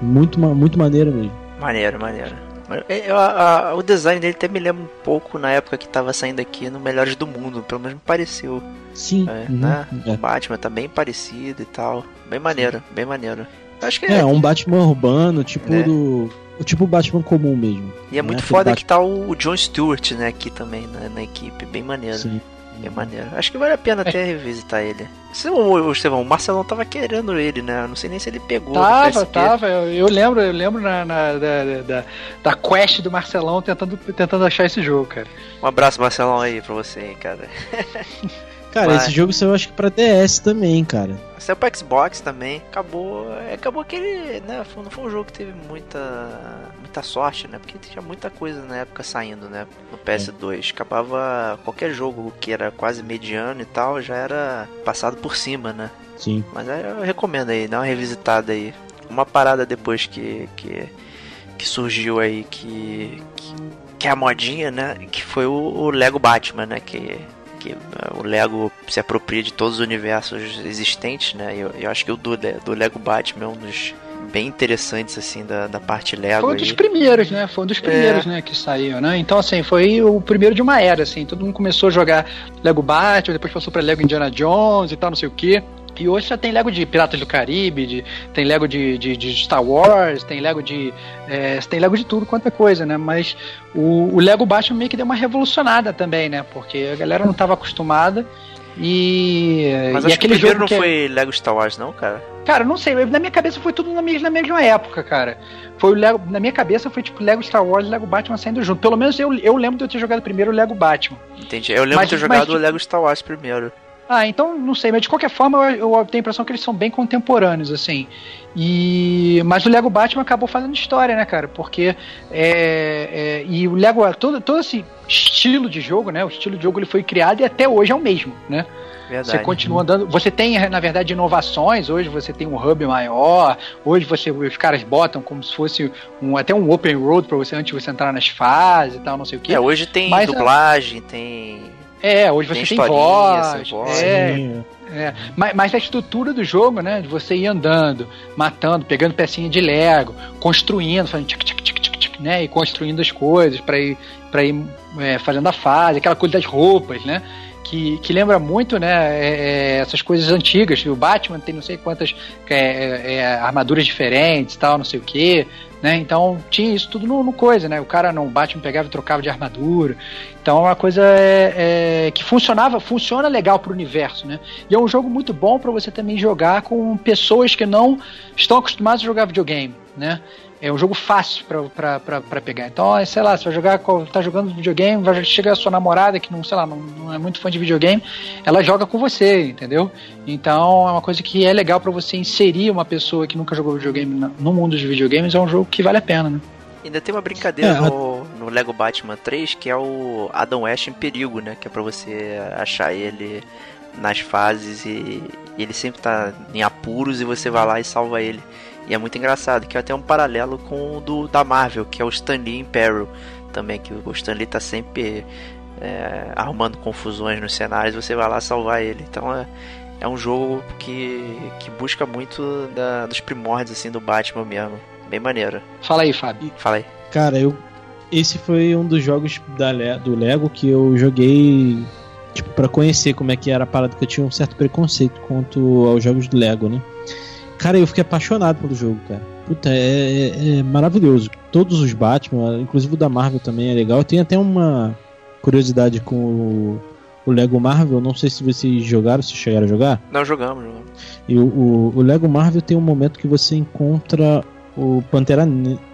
Muito, muito maneiro mesmo. Maneiro, maneiro. É, eu- a- a- o design dele até me lembra um pouco na época que tava saindo aqui no Melhores do Mundo, pelo menos me pareceu. Sim. É, uhum, né? é. O Batman tá bem parecido e tal. Bem maneiro, bem maneiro. Acho que É, um Batman urbano, tipo É. do. O tipo Batman comum mesmo. E é Não muito aquele foda Batman- que tá o John Stewart, né, aqui também na, na equipe. Bem maneiro. Sim. Bem maneiro. Acho que vale a pena até revisitar ele. O, Estevão, o Marcelão tava querendo ele, né? Eu não sei nem se ele pegou. Tava, tava. Eu, eu lembro, eu lembro na, na- da, da, da quest do Marcelão tentando, tentando achar esse jogo, cara. Um abraço, Marcelão, aí pra você, hein, cara. Cara, Mas- esse jogo saiu acho que pra DS também, cara. Saiu pra Xbox também. Acabou. é, Acabou que ele. Né, não foi um jogo que teve muita. Muita sorte, né? Porque tinha muita coisa na época saindo, né? No PS2. Acabava. Qualquer jogo que era quase mediano e tal, já era passado por cima, né? Sim. Mas aí eu recomendo aí, dá uma revisitada aí. Uma parada depois que. que, que surgiu aí que, que. que é a modinha, né? Que foi o, o Lego Batman, né? Que. Que eh, o Lego se apropria de todos os universos existentes, né? Eu, eu acho que o do, do Lego Batman é um dos bem interessantes, assim, da, da parte Lego. Foi um dos aí. primeiros, né? Foi um dos primeiros, né, que saiu, né? Então, assim, foi o primeiro de uma era, assim. Todo mundo começou a jogar Lego Batman, depois passou pra Lego Indiana Jones e tal, não sei o quê. E hoje já tem Lego de Piratas do Caribe, de- tem Lego de, de, de Star Wars, tem Lego de. é, tem Lego de tudo quanto é coisa, né? Mas o, o Lego Batman meio que deu uma revolucionada também, né? Porque a galera não estava acostumada. E, Mas e acho que o aquele primeiro jogo não que é- foi Lego Star Wars, não, cara? Cara, não sei, na minha cabeça foi tudo na mesma, na mesma época, cara. Foi o Lego, na minha cabeça foi tipo Lego Star Wars e Lego Batman saindo junto. Pelo menos eu, eu lembro de eu ter jogado primeiro o Lego Batman. Entendi. Eu lembro Mas- de ter mas jogado o de- Lego Star Wars primeiro. Ah, então não sei, mas de qualquer forma eu, eu tenho a impressão que eles são bem contemporâneos, assim. E mas o Lego Batman acabou fazendo história, né, cara? Porque é, é, e o Lego todo, todo esse estilo de jogo, né? O estilo de jogo ele foi criado e até hoje é o mesmo, né? Verdade. Você continua andando. Você tem, na verdade, inovações. Hoje você tem um hub maior. Hoje você, os caras botam como se fosse um, até um open road para você antes de você entrar nas fases e tal, não sei o que. É, hoje tem Mas, dublagem, tem. É, hoje você tem voz. tem voz. É, é. Mas, mas a estrutura do jogo, né? De você ir andando, matando, pegando pecinha de Lego, construindo, fazendo tchic, tchic, tchic, tchic, tchic, né? E construindo as coisas para ir, pra ir é, fazendo a fase, aquela coisa das roupas, né? Que, que lembra muito, né? é, é, essas coisas antigas. O Batman tem não sei quantas é, é, é, armaduras diferentes, tal, não sei o que. Né? Então tinha isso tudo no, no coisa, né? O cara no Batman pegava e trocava de armadura. Então é uma coisa é, é, que funcionava, funciona legal pro universo, né? E é um jogo muito bom para você também jogar com pessoas que não estão acostumadas a jogar videogame, né? É um jogo fácil pra- pra pra- pra pegar. Então, é, sei lá, você vai jogar, tá jogando videogame, vai chegar a sua namorada que não, sei lá, não, não é muito fã de videogame, ela joga com você, entendeu? Então, é uma coisa que é legal pra você inserir uma pessoa que nunca jogou videogame no mundo dos videogames, é um jogo que vale a pena, né? Ainda tem uma brincadeira É, no, no Lego Batman 3 que é o Adam West em perigo, né? Que é pra você achar ele nas fases e, e ele sempre tá em apuros e você vai lá e salva ele. E é muito engraçado, que é até um paralelo com o do, da Marvel, que é o Stan Lee em Peril também, que o Stan Lee tá sempre é, arrumando confusões nos cenários, você vai lá salvar ele. Então é, é um jogo que, que busca muito da- dos primórdios assim do Batman mesmo. Bem maneiro. Fala aí, Fábio. Fala aí. Cara, eu. Esse foi um dos jogos da, Le- do Lego que eu joguei. Tipo, pra conhecer como é que era a parada, que eu tinha um certo preconceito quanto aos jogos do Lego, né? Cara, eu fiquei apaixonado pelo jogo, cara. Puta, é, é- é maravilhoso. Todos os Batman, inclusive o da Marvel também é legal. Tem até uma curiosidade com o, o Lego Marvel. Não sei se vocês jogaram, se chegaram a jogar. Não, jogamos, jogamos. E o, o, o Lego Marvel tem um momento que você encontra o Pantera,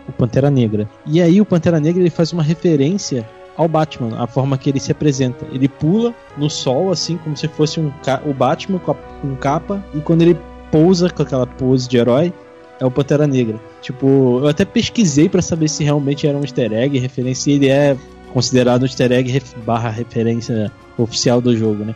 o Pantera Negra. E aí o Pantera Negra ele faz uma referência ao Batman, a forma que ele se apresenta. Ele pula no sol, assim, como se fosse um o Batman com, a, com capa, e quando ele pousa com aquela pose de herói, é o Pantera Negra. Tipo, eu até pesquisei pra saber se realmente era um easter egg, referência, ele é considerado um easter egg ref- barra referência oficial do jogo, né?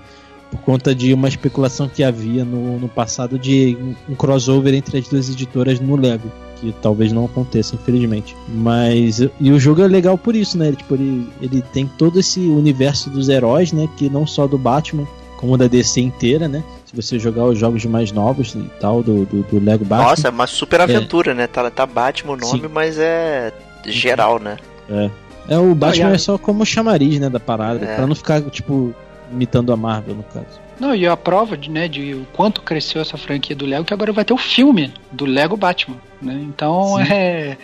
por conta de uma especulação que havia no, no passado de um crossover entre as duas editoras no Lego, que talvez não aconteça, infelizmente. Mas e o jogo é legal por isso, né? Ele, tipo, ele, ele tem todo esse universo dos heróis, né? Que não só do Batman, como da DC inteira, né? Se você jogar os jogos mais novos e tal do, do, do Lego Batman. Nossa, é uma super aventura, né? Tá, tá Batman o nome, Sim. mas é geral, né? É. É, o Batman Não, e a- é só como chamariz, né, da parada, É. pra não ficar, tipo, imitando a Marvel, no caso. Não, e a prova de, né, de o quanto cresceu essa franquia do Lego, que agora vai ter o filme do Lego Batman. Né? Então é,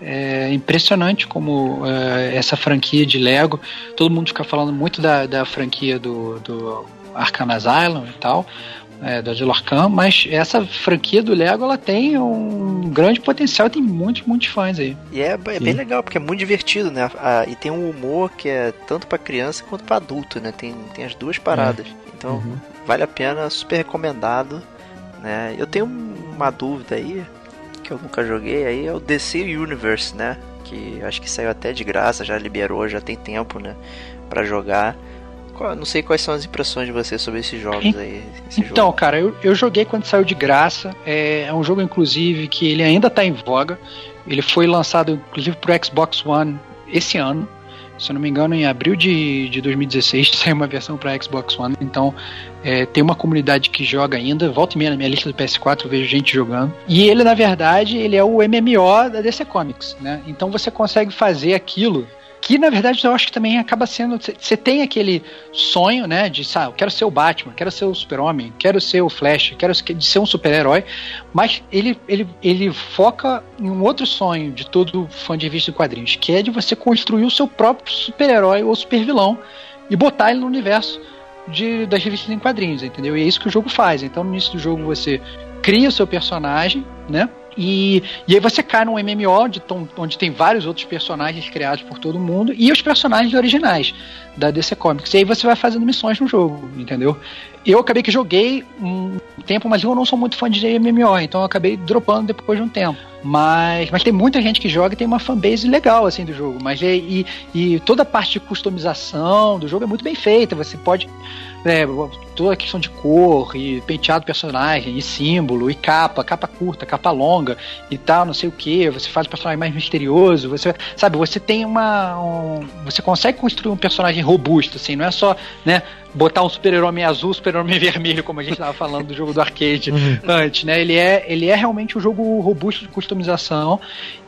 é impressionante como é, essa franquia de Lego. Todo mundo fica falando muito da, da franquia do, do Arkham Asylum e tal. É, da Angelo Arkham, mas essa franquia do Lego ela tem um grande potencial e tem muitos, muitos fãs aí. E é, é bem legal, porque é muito divertido, né? Ah, e tem um humor que é tanto pra criança quanto pra adulto, né? Tem, tem as duas paradas. Então, Uhum. vale a pena, super recomendado. Né? Eu tenho uma dúvida aí, que eu nunca joguei, aí é o DC Universe, né? Que acho que saiu até de graça, já liberou, já tem tempo, né? Pra jogar. Qual- Não sei quais são as impressões de você sobre esses jogos aí. esse Então, jogo. cara, eu, eu joguei quando saiu de graça. É, é um jogo, inclusive, que ele ainda tá em voga. Ele foi lançado, inclusive, pro Xbox One esse ano. Se eu não me engano, em abril de, de 2016 saiu uma versão para Xbox One. Então, é, tem uma comunidade que joga ainda. Volta e meia na minha lista do PS4 eu vejo gente jogando. E ele, na verdade, ele é o MMO da DC Comics, né? Então você consegue fazer aquilo que na verdade eu acho que também acaba sendo. Você tem aquele sonho, né? De, sabe, eu quero ser o Batman, quero ser o Super-Homem, quero ser o Flash, quero ser- um super-herói, mas ele, ele, ele foca em um outro sonho de todo fã de revista de quadrinhos, que é de você construir o seu próprio super-herói ou super-vilão e botar ele no universo de, das revistas em quadrinhos, entendeu? E é isso que o jogo faz. Então, no início do jogo, você cria o seu personagem, né? E, e aí você cai num MMO onde, onde tem vários outros personagens criados por todo mundo e os personagens originais da DC Comics. E aí você vai fazendo missões no jogo, entendeu? Eu acabei que joguei um tempo, mas eu não sou muito fã de MMO, então eu acabei dropando depois de um tempo. Mas, mas tem muita gente que joga e tem uma fanbase legal assim do jogo. Mas é- e, e toda a parte de customização do jogo é muito bem feita. Você pode é, toda a questão de cor e penteado do personagem, e símbolo, e capa, capa curta, capa longa e tal, não sei o que. Você faz o personagem mais misterioso, você sabe, você tem uma. um- você consegue construir um personagem robusto, assim, não é só, né? Botar um super-herói azul, super-herói vermelho, como a gente estava falando do jogo do arcade antes, né? Ele é, ele é realmente um jogo robusto de customização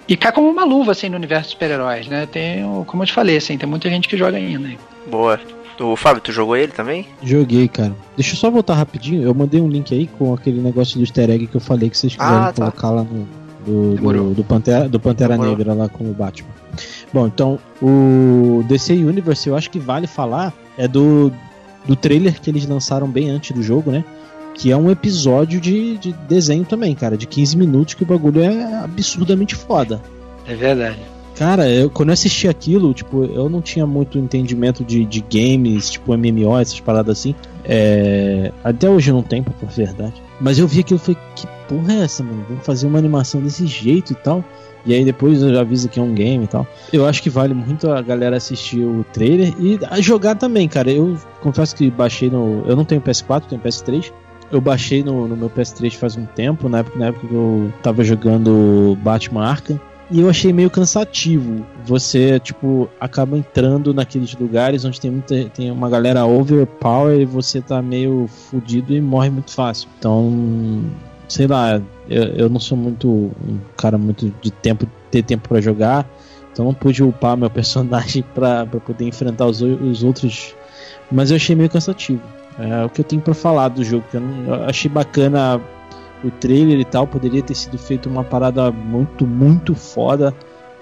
e cai como uma luva, assim, no universo de super-heróis, né? Tem, o- como eu te falei, assim, tem muita gente que joga ainda. Boa. O Fábio, tu jogou ele também? Joguei, cara. Deixa eu só voltar rapidinho. Eu mandei um link aí com aquele negócio do easter egg que eu falei que vocês quiserem Ah, tá. colocar lá no. Do, do, do Pantera, do Pantera Demorou. Negra lá com o Batman. Bom, então, o DC Universe, eu acho que vale falar, é do, do trailer que eles lançaram bem antes do jogo, né? Que é um episódio de, de desenho também, cara, de 15 minutos, que o bagulho é absurdamente foda. É verdade. Cara, eu, quando eu assisti aquilo, tipo, eu não tinha muito entendimento de, de games, tipo MMO, essas paradas assim. É, até hoje não tenho, pra verdade. Mas eu vi aquilo e falei, que porra é essa, mano? Vamos fazer uma animação desse jeito e tal. E aí depois avisa que é um game e tal. Eu acho que vale muito a galera assistir o trailer e jogar também, cara. Eu confesso que baixei no. Eu não tenho PS4, tenho PS3. Eu baixei no, no meu PS3 faz um tempo, na época, na época que eu tava jogando Batman Arkham. E eu achei meio cansativo. Você, tipo, acaba entrando naqueles lugares onde tem muita. tem uma galera overpower e você tá meio fudido e morre muito fácil. Então, sei lá, eu, eu não sou muito um cara muito de tempo, ter tempo pra jogar. Então não pude upar meu personagem pra poder enfrentar os, os outros. Mas eu achei meio cansativo. É o que eu tenho pra falar do jogo. Eu, não- eu achei bacana o trailer e tal. Poderia ter sido feito uma parada muito, muito foda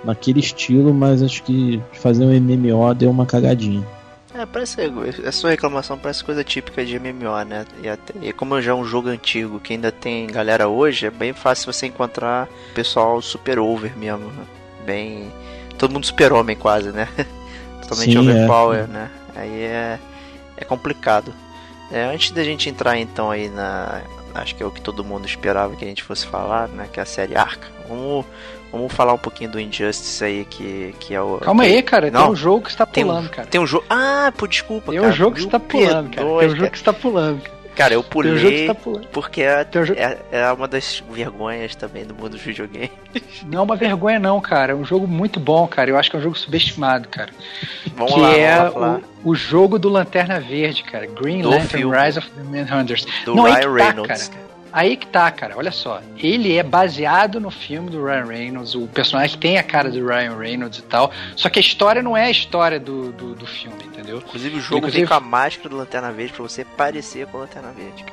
naquele estilo, mas acho que fazer um MMO deu uma cagadinha. É, parece. A sua reclamação parece coisa típica de MMO, né? E, até, e como já é um jogo antigo que ainda tem galera hoje, é bem fácil você encontrar pessoal super over mesmo. né? Bem. Todo mundo super-homem quase, né? Totalmente Sim, overpower, né? Aí é. É complicado. É, antes da gente entrar então aí na. Acho que é o que todo mundo esperava que a gente fosse falar, né? Que é a série Arca. Vamos, vamos falar um pouquinho do Injustice aí, que, que é o. Calma que- aí, cara, Não. tem um jogo que está Tem um- pulando, cara. Tem um jogo. Ah, pô, desculpa, Tem cara. um jogo que está pulando, cara. Tem um jogo que está pulando, cara. Cara, eu pulei pulando. porque é, é, é uma das vergonhas também do mundo dos videogames. Não é uma vergonha, não, cara. É um jogo muito bom, cara. Eu acho que é um jogo subestimado, cara. Vamos que lá, é vamos lá falar o, o jogo do Lanterna Verde, cara. Green Do Lantern filme. Rise of the Manhunters. do Não, Ryan que tá, Reynolds. cara. Aí que tá, cara. Olha só. Ele é baseado no filme do Ryan Reynolds. O personagem tem a cara do Ryan Reynolds e tal. Só que a história não é a história do, do, do filme, entendeu? Inclusive o jogo Inclusive- vem com a máscara do Lanterna Verde pra você parecer com a Lanterna Verde.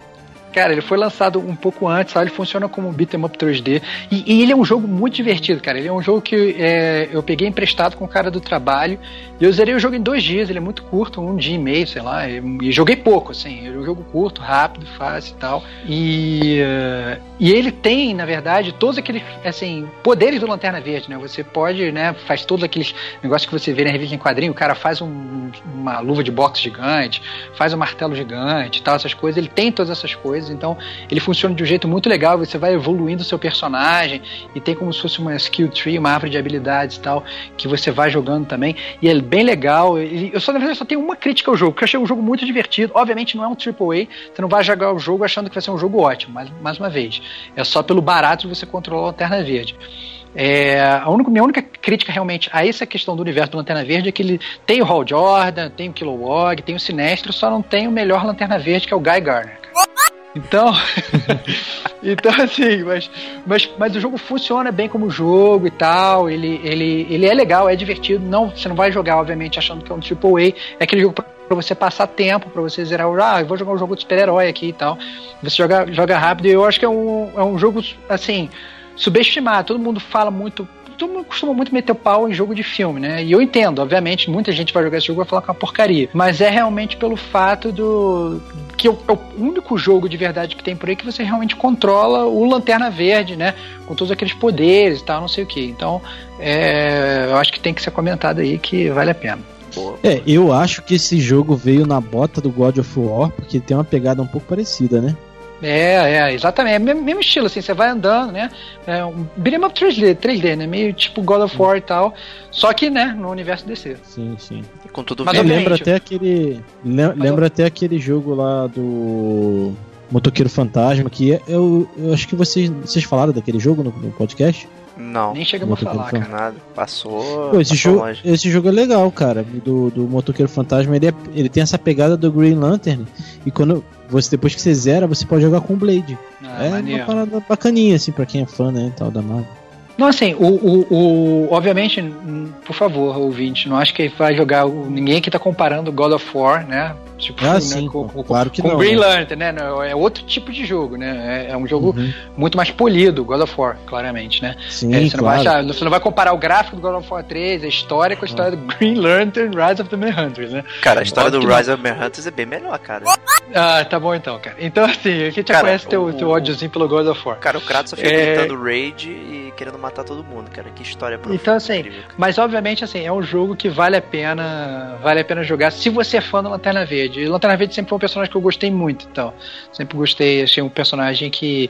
Cara, ele foi lançado um pouco antes, sabe? ele funciona como um beat'em up 3D. E, e, ele é um jogo muito divertido, cara. Ele é um jogo que é, eu peguei emprestado com o cara do trabalho. E eu zerei o jogo em dois dias, ele é muito curto, um dia e meio, sei lá. E, e joguei pouco, assim. É um jogo curto, rápido, fácil e tal. E, e ele tem, na verdade, todos aqueles assim, poderes do Lanterna Verde, né? Você pode, né? Faz todos aqueles negócios que você vê na revista em quadrinho. O cara faz um, uma luva de boxe gigante, faz um martelo gigante tal, essas coisas. Ele tem todas essas coisas, então ele funciona de um jeito muito legal. Você vai evoluindo o seu personagem e tem como se fosse uma skill tree, uma árvore de habilidades e tal, que você vai jogando também. E é bem legal. Eu só, na verdade, só tenho uma crítica ao jogo, porque eu achei um jogo muito divertido. Obviamente não é um AAA, você não vai jogar o jogo achando que vai ser um jogo ótimo, mas mais uma vez. É só pelo barato de você controlar a Lanterna Verde. É, a única, minha única crítica realmente a essa questão do universo do Lanterna Verde é que ele tem o Hal Jordan, tem o Kilowog, tem o Sinestro, só não tem o melhor Lanterna Verde, que é o Guy Garner. Então, então assim, mas, mas, mas o jogo funciona bem como jogo e tal. Ele, ele, ele é legal, é divertido. Não, você não vai jogar, obviamente, achando que é um AAA. É aquele jogo para você passar tempo, para você zerar. Ah, eu vou jogar um jogo de super-herói aqui e tal. Você joga, joga rápido. E eu acho que é um, é um jogo, assim, subestimado. Todo mundo fala muito todo mundo costuma muito meter o pau em jogo de filme, né? E eu entendo, obviamente, muita gente vai jogar esse jogo e vai falar que é uma porcaria. Mas é realmente pelo fato do. que é o, é o único jogo de verdade que tem por aí que você realmente controla o Lanterna Verde, né? Com todos aqueles poderes e tal, não sei o que. Então, é, eu acho que tem que ser comentado aí que vale a pena. É, eu acho que esse jogo veio na bota do God of War, porque tem uma pegada um pouco parecida, né? É, é, exatamente. É mesmo, mesmo estilo, assim, você vai andando, né? É um beat'em up 3D, 3D, né? Meio tipo God of War e tal. Só que, né, no universo DC. Sim, sim. E com tudo Mas lembra até aquele. Lembra até aquele jogo lá do. Motoqueiro Fantasma, que é, eu, eu acho que vocês, vocês falaram daquele jogo no, no podcast. Não. Nem chegamos a falar, cara. Nada. Passou. Pô, esse, passou jogo, longe. esse jogo é legal, cara. Do, do Motoqueiro Fantasma. Ele, é, ele tem essa pegada do Green Lantern. E quando você, depois que você zera, você pode jogar com o Blade. Ah, é maneiro. uma parada bacaninha, assim, pra quem é fã, né? Tal da Marvel. Não, assim, o, o, o- obviamente, hum, por favor, ouvinte, não acho que vai jogar. o- Ninguém aqui tá comparando God of War, né? Tipo, Ah, né, sim, com, com, claro que com não, Green né? Lantern, né? É outro tipo de jogo, né? É, é um jogo Uhum. muito mais polido, God of War, claramente, né? Sim, É, você, não vai claro. achar- você não vai comparar o gráfico do God of War 3, a história com a história do Green Lantern Rise of the Manhunters, né? Cara, a história do Rise of Manhunters é bem melhor, cara. Ah, tá bom então, cara. Então, assim, a gente já Cara, conhece teu, o- teu ódiozinho pelo God of War. Cara, o Kratos só fica É. gritando raid e querendo matar todo mundo, cara. Que história profunda. Então, assim, incrível. Mas obviamente assim, é um jogo que vale a pena, vale a pena jogar se você é fã do Lanterna Verde. E Lanterna Verde sempre foi um personagem que eu gostei muito, então. Sempre gostei, achei um personagem que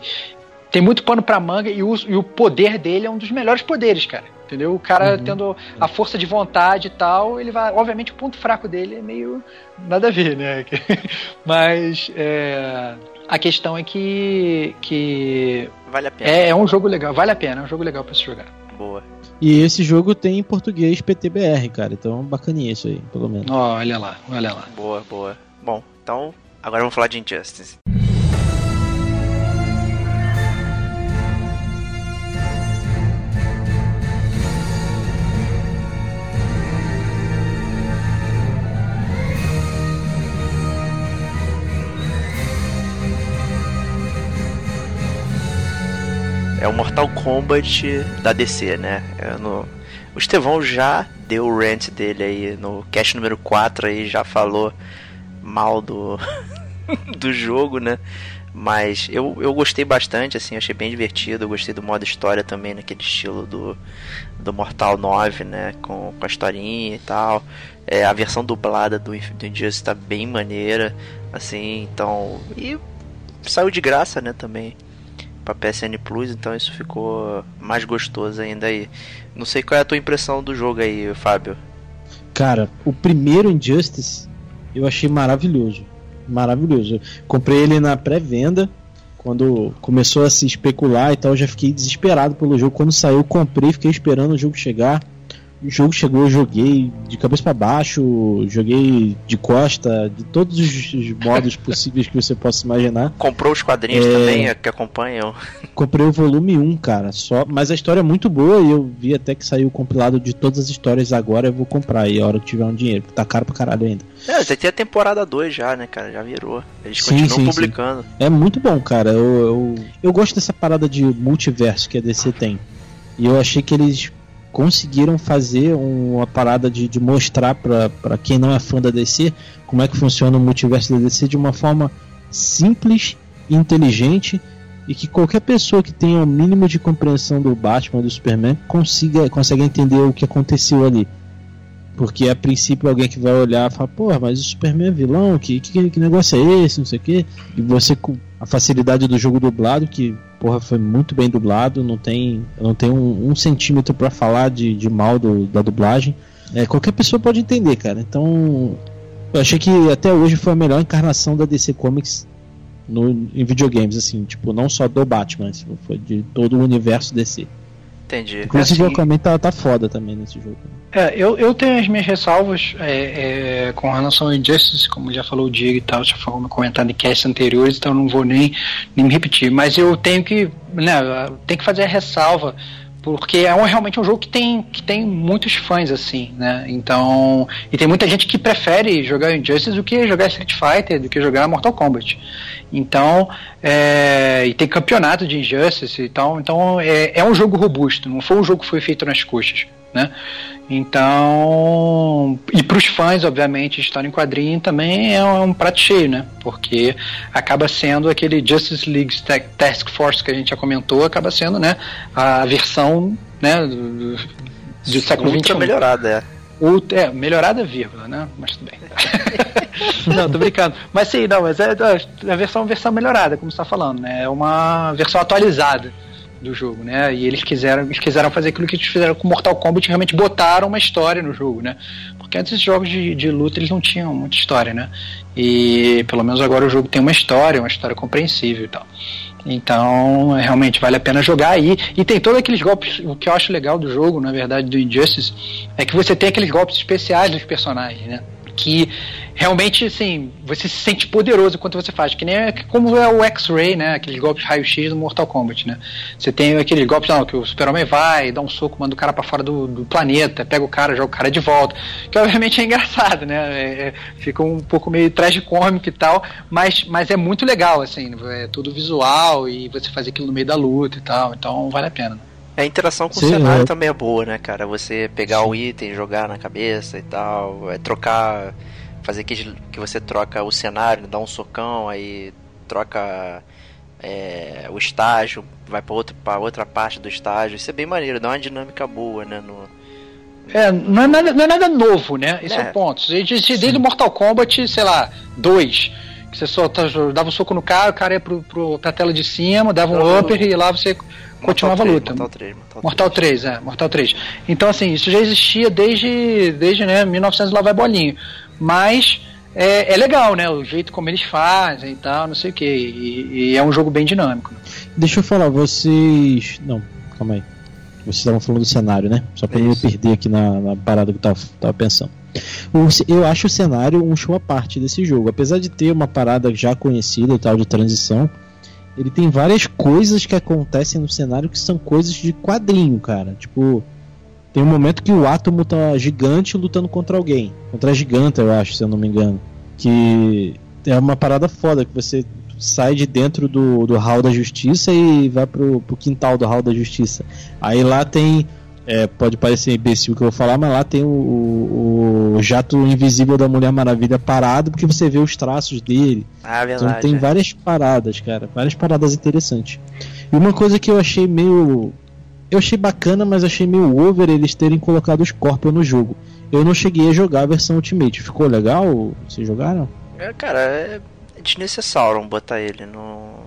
tem muito pano pra manga e o, e o poder dele é um dos melhores poderes, cara. Entendeu? O cara tendo a força de vontade e tal, ele vai. Obviamente o ponto fraco dele é meio. nada a ver, né? Mas é, a questão é que. que Vale a pena. é, é um jogo legal, vale a pena, é um jogo legal pra se jogar. Boa. E esse jogo tem em português PTBR, cara. Então bacaninha isso aí, pelo menos. Olha lá, olha lá. Boa, boa. Bom, então, agora vamos falar de Injustice. É o Mortal Kombat da DC, né? É no... O Estevão já deu o rant dele aí no cast número 4 aí, já falou mal do, do jogo, né? Mas eu, eu gostei bastante, assim, achei bem divertido. Eu gostei do modo história também, naquele estilo do, do Mortal 9, né? Com, com a historinha e tal. É, a versão dublada do, do Injustice tá bem maneira, assim, então. E saiu de graça, né? Também pra PSN Plus, então isso ficou mais gostoso ainda aí. Não sei qual é a tua impressão do jogo aí, Fábio. Cara, o primeiro Injustice eu achei maravilhoso. Maravilhoso. Eu comprei ele na pré-venda. Quando começou a se especular e tal, eu já fiquei desesperado pelo jogo. Quando saiu, comprei, fiquei esperando o jogo chegar. O jogo chegou, eu joguei de cabeça para baixo, joguei de costa, de todos os modos possíveis que você possa imaginar. Comprou os quadrinhos é... também que acompanham? Comprei o volume 1, cara, só, mas a história é muito boa e eu vi até que saiu o compilado de todas as histórias agora, eu vou comprar aí a hora que tiver um dinheiro, porque tá caro pra caralho ainda. É, você tem a temporada 2 já, né, cara, já virou. Eles sim, continuam sim, publicando. Sim. É muito bom, cara. Eu, eu, eu gosto dessa parada de multiverso que a DC tem. E eu achei que eles conseguiram fazer uma parada de, de mostrar para quem não é fã da DC como é que funciona o multiverso da DC de uma forma simples, inteligente e que qualquer pessoa que tenha o mínimo de compreensão do Batman do Superman consiga consegue entender o que aconteceu ali. Porque a princípio alguém que vai olhar e falar, pô, mas o Superman é vilão, que, que, que negócio é esse, não sei o quê. E você com a facilidade do jogo dublado, que porra, foi muito bem dublado, não tem, não tem um, um centímetro para falar de, de mal do, da dublagem. É, qualquer pessoa pode entender, cara. Então, eu achei que até hoje foi a melhor encarnação da DC Comics no, em videogames, assim, tipo, não só do Batman, foi de todo o universo DC. Entendi. Inclusive assim, o Aquaman tá, tá foda também nesse jogo. É, eu, eu tenho as minhas ressalvas é, é, com relação ao Injustice, como já falou o Diego e tal, já falou comentado em casts anteriores, então não vou nem, nem me repetir. Mas eu tenho que, né, tem que fazer a ressalva porque é um, realmente um jogo que tem, que tem muitos fãs, assim, né? Então. E tem muita gente que prefere jogar Injustice do que jogar Street Fighter, do que jogar Mortal Kombat. Então. É, e tem campeonato de Injustice, então, então é, é um jogo robusto, não foi um jogo que foi feito nas coxas, né? Então, e para os fãs, obviamente, história em quadrinho também é um, prato cheio, né? Porque acaba sendo aquele Justice League Task Force que a gente já comentou, acaba sendo, né, a versão, né, do, do século XXI. melhorada, é. Ultra, é, melhorada, vírgula, né? Mas tudo bem. não, tô brincando. Mas sim, não, mas é, é a versão, versão melhorada, como você tá falando, né? É uma versão atualizada do jogo, né? E eles quiseram, eles quiseram fazer aquilo que eles fizeram com Mortal Kombat, realmente botaram uma história no jogo, né? Porque antes os jogos de, de luta eles não tinham muita história, né? E pelo menos agora o jogo tem uma história, uma história compreensível e tal. Então, realmente vale a pena jogar aí. E tem todos aqueles golpes. O que eu acho legal do jogo, na verdade, do Injustice, é que você tem aqueles golpes especiais dos personagens, né? Que realmente, assim, você se sente poderoso enquanto você faz, que nem é, como é o X-Ray, né? Aqueles golpes raio-x do Mortal Kombat, né? Você tem aqueles golpes, não, que o super-homem vai, dá um soco, manda o cara para fora do, do, planeta, pega o cara, joga o cara de volta, que obviamente é engraçado, né? É, é, fica um pouco meio tragicômico e tal, mas, mas é muito legal, assim, é tudo visual e você faz aquilo no meio da luta e tal, então vale a pena. A interação com Sim, o cenário é. também é boa, né, cara? Você pegar o item, jogar na cabeça e tal, é trocar fazer que, que você troca o cenário, dá um socão, aí troca é, o estágio, vai para outra, outra parte do estágio. Isso é bem maneiro, dá uma dinâmica boa, né? No, é, não é nada, não é nada novo, né? Esse é, é o ponto. Desde o Mortal Kombat, sei lá, 2, que você só dava um soco no cara, o cara ia pro, pro, pra tela de cima, dava um upper e lá você continuava 3, a luta. Mortal 3, Mortal 3. Mortal 3, é, Mortal 3. Então, assim, isso já existia desde, desde né, 1900 lá vai bolinho. Mas é, é, legal, né? O jeito como eles fazem e tal, não sei o que. E, e, é um jogo bem dinâmico. Deixa eu falar, vocês. Não, calma aí. Vocês estavam falando do cenário, né? Só pra me perder aqui na, na, parada que eu tava, tava pensando. Eu acho o cenário um show à parte desse jogo. Apesar de ter uma parada já conhecida e tal de transição, ele tem várias coisas que acontecem no cenário que são coisas de quadrinho, cara. Tipo, tem um momento que o átomo tá gigante lutando contra alguém. Contra a giganta, eu acho, se eu não me engano. Que é uma parada foda, que você sai de dentro do, do hall da justiça e vai pro, pro quintal do hall da justiça. Aí lá tem. É, pode parecer imbecil o que eu vou falar, mas lá tem o, o, o, jato invisível da Mulher Maravilha parado porque você vê os traços dele. Ah, verdade. Então tem é. várias paradas, cara. Várias paradas interessantes. E uma coisa que eu achei meio eu achei bacana, mas achei meio over eles terem colocado o Scorpion no jogo. Eu não cheguei a jogar a versão Ultimate. Ficou legal? Vocês jogaram? É, cara, é desnecessário botar ele no.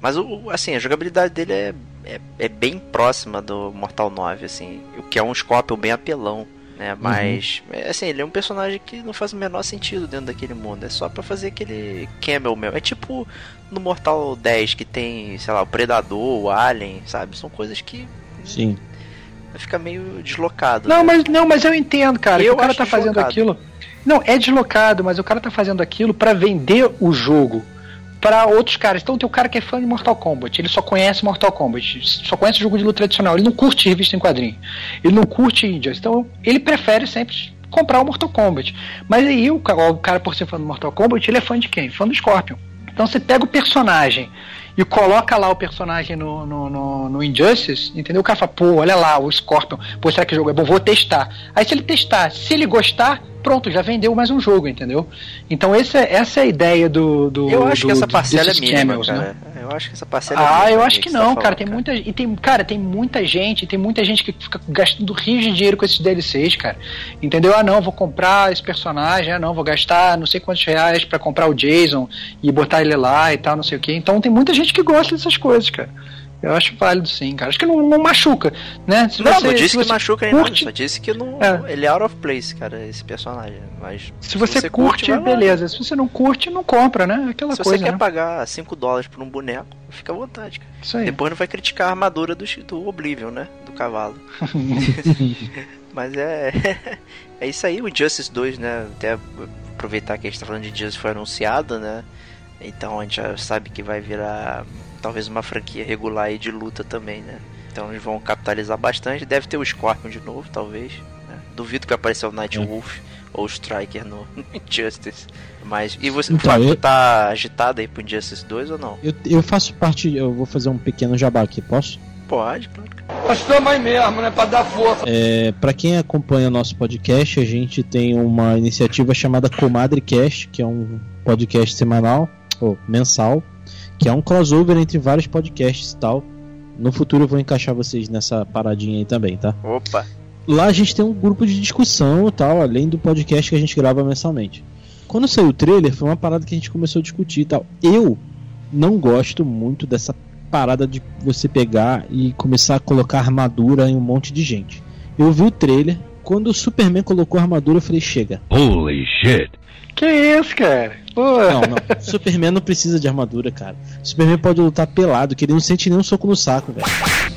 Mas o, assim, a jogabilidade dele é, é, é, bem próxima do Mortal 9, assim. O que é um Scorpion bem apelão, né? Uhum. Mas, uhum. assim, ele é um personagem que não faz o menor sentido dentro daquele mundo. É só para fazer aquele camel mesmo. É tipo no Mortal 10 que tem, sei lá, o Predador, o Alien, sabe? São coisas que Sim. Fica meio deslocado. Não, né? mas não, mas eu entendo, cara. que Eu o cara tá fazendo deslocado. aquilo. Não, é deslocado, mas o cara tá fazendo aquilo pra vender o jogo pra outros caras. Então tem o cara que é fã de Mortal Kombat, ele só conhece Mortal Kombat, só conhece jogo de luta tradicional, ele não curte revista em quadrinho, ele não curte Indias, então ele prefere sempre comprar o Mortal Kombat. Mas aí o cara, o cara, por ser fã do Mortal Kombat, ele é fã de quem? Fã do Scorpion. Então você pega o personagem e coloca lá o personagem no, no, no, no Injustice, entendeu? O cara fala, pô, olha lá, o Scorpion, pô, será que o jogo é bom? Vou testar. Aí se ele testar, se ele gostar, pronto, já vendeu mais um jogo, entendeu? Então esse é- essa é a ideia do. do Eu acho do- que essa parcela é mínima, channels, cara. né? Eu acho que essa parcela é Ah, mínima eu acho que você não, tá cara. falando, Tem muita. E tem, cara, tem muita gente, tem muita gente que fica gastando rios de dinheiro com esses DLCs, cara. Entendeu? Ah, não, vou comprar esse personagem, ah, não, vou gastar não sei quantos reais pra comprar o Jason e botar ele lá e tal, não sei o que. Então tem muita gente que gosta dessas coisas, cara. Eu acho válido sim, cara. Acho que não, não machuca, né? Se Não, você- não disse se que você machuca curte- só disse que não, É. ele é out of place, cara, esse personagem. Mas Se você, curte, vai lá. beleza. Se você não curte, não compra, né? Aquela Se coisa, você quer né? pagar 5 dólares por um boneco, fica à vontade, cara. Isso aí. Depois não vai criticar a armadura do, do Oblivion, né? Do cavalo. Mas é. É isso aí, o Justice 2, né? Até aproveitar que a gente tá falando de Justice foi anunciado, né? Então a gente já sabe que vai virar talvez uma franquia regular aí de luta também, né? Então eles vão capitalizar bastante. Deve ter o Scorpion de novo, talvez. né? Duvido que vai aparecer o Night Wolf ou o Striker no Injustice. Mas. E você, Então, Fábio, eu- tá agitado aí pro Injustice 2 ou não? Eu, eu faço parte, eu vou fazer um pequeno jabá aqui, posso? Pode, claro. Nós estamos aí mesmo, né? Pra dar força. É, para quem acompanha nosso podcast, a gente tem uma iniciativa chamada Comadre Cast, que é um podcast semanal ou mensal, que é um crossover entre vários podcasts e tal. No futuro eu vou encaixar vocês nessa paradinha aí também, tá? Opa! Lá a gente tem um grupo de discussão e tal, além do podcast que a gente grava mensalmente. Quando saiu o trailer, foi uma parada que a gente começou a discutir e tal. Eu não gosto muito dessa parada de você pegar e começar a colocar armadura em um monte de gente. Eu vi o trailer, quando o Superman colocou a armadura, eu falei, chega. Holy shit. Que isso, cara? Pô. Não, não. Superman não precisa de armadura, cara. Superman pode lutar pelado, que ele não sente nenhum soco no saco, velho.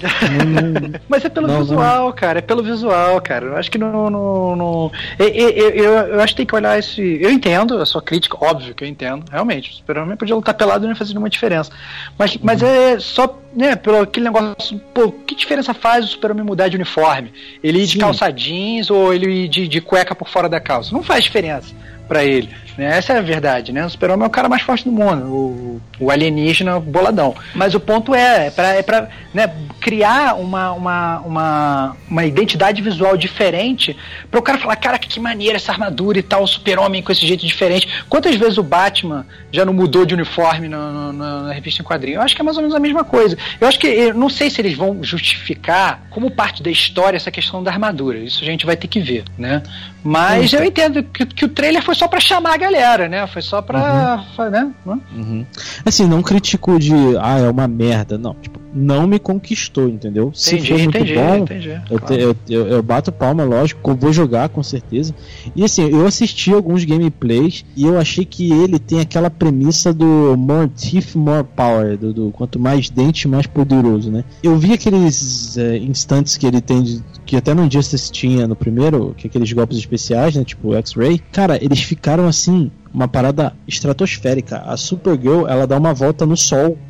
Não- não- Mas é pelo Não, visual, cara. É pelo visual, cara. Eu acho que não. não, não- Eu, eu, eu, eu acho que tem que olhar esse. Eu entendo a sua crítica, óbvio que eu entendo. Realmente. O Superman podia lutar pelado e não ia fazer nenhuma diferença. Mas, mas é só, né, pelo aquele negócio. Pô, que diferença faz o Superman mudar de uniforme? Ele ir de calça jeans ou ele ir de, de cueca por fora da calça? Não faz diferença pra ele. Né? Essa é a verdade, né? O Super-Homem é o cara mais forte do mundo, o, o alienígena boladão. Mas o ponto é, é pra, é pra né, criar uma, uma, uma, uma identidade visual diferente para o cara falar, cara, que maneira essa armadura e tal, o super-homem com esse jeito diferente. Quantas vezes o Batman já não mudou de uniforme na, na- na revista em quadrinho? Eu acho que é mais ou menos a mesma coisa. Eu acho que, eu não sei se eles vão justificar como parte da história essa questão da armadura. Isso a gente vai ter que ver, né? Mas eu entendo que, que o trailer foi só para chamar a galera, né? Foi só pra. fa- Né? Uhum. Assim, não critico de, ah, é uma merda. Não, tipo, não me conquistou, entendeu? Se Entendi, for muito entendi, bom, entendi, Eu, claro. eu, eu, eu bato palma, lógico, eu vou jogar com certeza. E assim, eu assisti alguns gameplays e eu achei que ele tem aquela premissa do more teeth, more power, do, do quanto mais dente, mais poderoso, né? Eu vi aqueles é, instantes que ele tem, de- que até no Injustice tinha no primeiro, que é aqueles golpes especiais, né? Tipo X-Ray. Cara, eles ficaram assim, uma parada estratosférica. A Supergirl, ela dá uma volta no sol.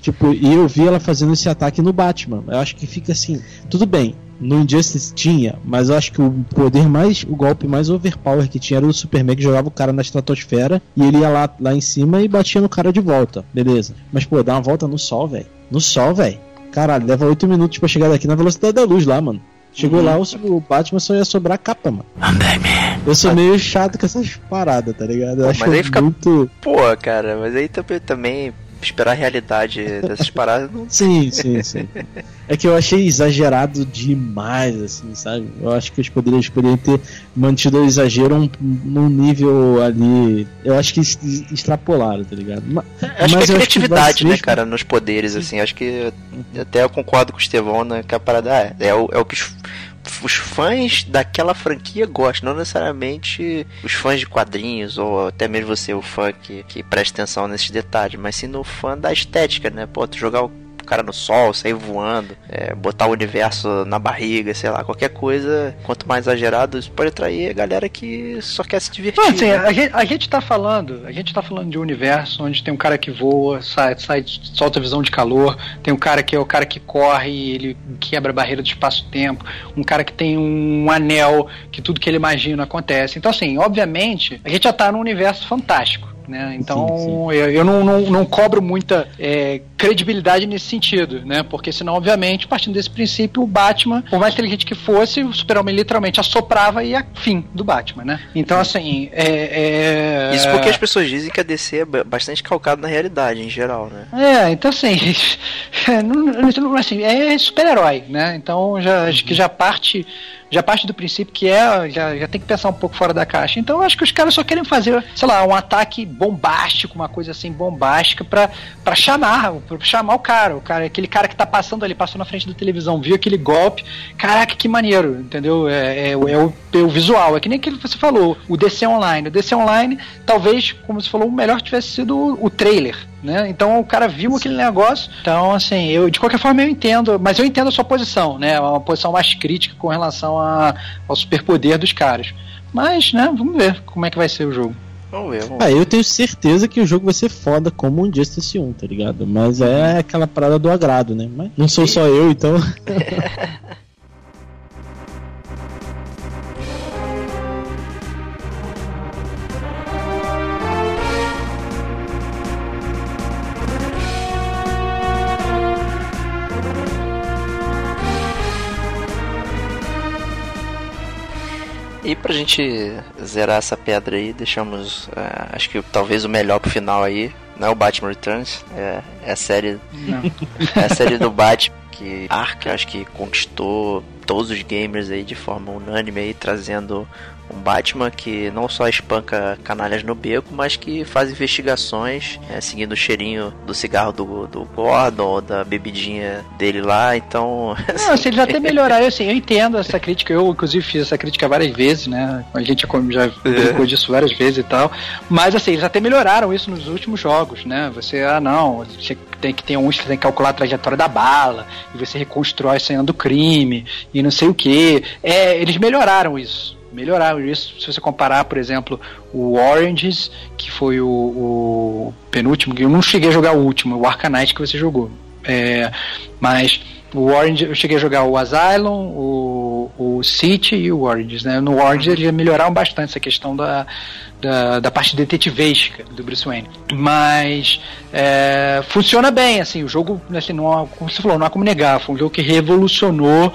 Tipo, e eu vi ela fazendo esse ataque no Batman. Eu acho que fica assim, tudo bem. No Injustice tinha, mas eu acho que o poder mais, o golpe mais overpower que tinha era o Superman que jogava o cara na estratosfera e ele ia lá, lá em cima e batia no cara de volta. Beleza. Mas pô, dá uma volta no sol, velho. No sol, velho. Caralho, leva 8 minutos pra chegar daqui na velocidade da luz lá, mano. Chegou lá, o, o Batman só ia sobrar capa, mano. Eu sou meio chato com essas paradas, tá ligado? Eu Pô, acho mas aí fica- muito. Pô, cara, mas aí também, também esperar a realidade dessas paradas não. Sim, sim, sim. É que eu achei exagerado demais, assim, sabe? Eu acho que os poderes poderiam ter mantido o exagero um, num nível ali. Eu acho que extrapolaram, tá ligado? Ma- Acho mas que é que criatividade, vai né, ser- cara, nos poderes, assim. Acho que até eu concordo com o Estevão, né, que a parada é, é, o, é o que os, fãs daquela franquia gostam, não necessariamente os fãs de quadrinhos, ou até mesmo você, o fã que, que presta atenção nesses detalhes, mas sim no fã da estética, né? Pô, tu jogar o cara no sol, sair voando, é, botar o universo na barriga, sei lá, qualquer coisa, quanto mais exagerado, isso pode atrair a galera que só quer se divertir. Não, assim, né? a, gente, a gente tá falando, a gente tá falando de um universo onde tem um cara que voa, sai, sai, solta visão de calor, tem um cara que é o cara que corre, ele quebra a barreira do espaço-tempo, um cara que tem um anel, que tudo que ele imagina acontece. Então, assim, obviamente, a gente já tá num universo fantástico. Né? Então Sim, sim. eu, eu não, não, não cobro muita é, credibilidade nesse sentido, né? Porque senão, obviamente, partindo desse princípio, o Batman, por mais inteligente que fosse, o Super-Homem literalmente assoprava e ia fim do Batman, né? Então, assim, é, é... Isso porque as pessoas dizem que a DC é ba- bastante calcado na realidade, em geral, né? É, então assim, não- não- assim, é super-herói, né? Então já acho que já parte já parte do princípio que é já, já tem que pensar um pouco fora da caixa. Então eu acho que os caras só querem fazer, sei lá, um ataque bombástico, uma coisa assim bombástica pra para chamar, pra chamar o cara, o cara, aquele cara que tá passando ali, passou na frente da televisão, viu aquele golpe, caraca, que maneiro, entendeu? É, é, é o, é o visual, é que nem que você falou, o DC Online. O DC Online, talvez, como você falou, o melhor tivesse sido o trailer. Né? Então o cara viu aquele negócio. Então, assim, eu de qualquer forma eu entendo, mas eu entendo a sua posição, né? Uma posição mais crítica com relação a, ao superpoder dos caras. Mas, né, vamos ver como é que vai ser o jogo. Vamos ver, vamos Ah, eu tenho certeza que o jogo vai ser foda como um Justice 1, tá ligado? Mas é aquela parada do agrado, né? Mas não sou só eu, então. E pra gente zerar essa pedra aí, deixamos, eh, acho que talvez o melhor pro final aí, não é o Batman Returns, é, é a série, é a série do Batman que Arca, acho que conquistou todos os gamers aí de forma unânime aí, trazendo um Batman que não só espanca canalhas no beco, mas que faz investigações, né, seguindo o cheirinho do cigarro do, do Gordon, ou da bebidinha dele lá, então... Não, assim, eles até melhoraram, assim, eu entendo essa crítica, eu inclusive fiz essa crítica várias vezes, né? A gente já brincou disso várias vezes e tal. Mas assim, eles até melhoraram isso nos últimos jogos, né? Você, ah não, você tem que ter uns que tem que calcular a trajetória da bala, e você reconstrói a cena do crime, e não sei o que. É, eles melhoraram isso. Melhoraram isso. Se você comparar, por exemplo, o Oranges, que foi o, o penúltimo, que eu não cheguei a jogar o último, o Arcanite que você jogou. É, mas o Orange, eu cheguei a jogar o Asylum, o, o City e o Oranges, né? No Orange eles melhoraram bastante essa questão da, da, da parte detetivesca do Bruce Wayne. Mas é, funciona bem, assim, o jogo, assim, não, como você falou, não há como negar, foi um jogo que revolucionou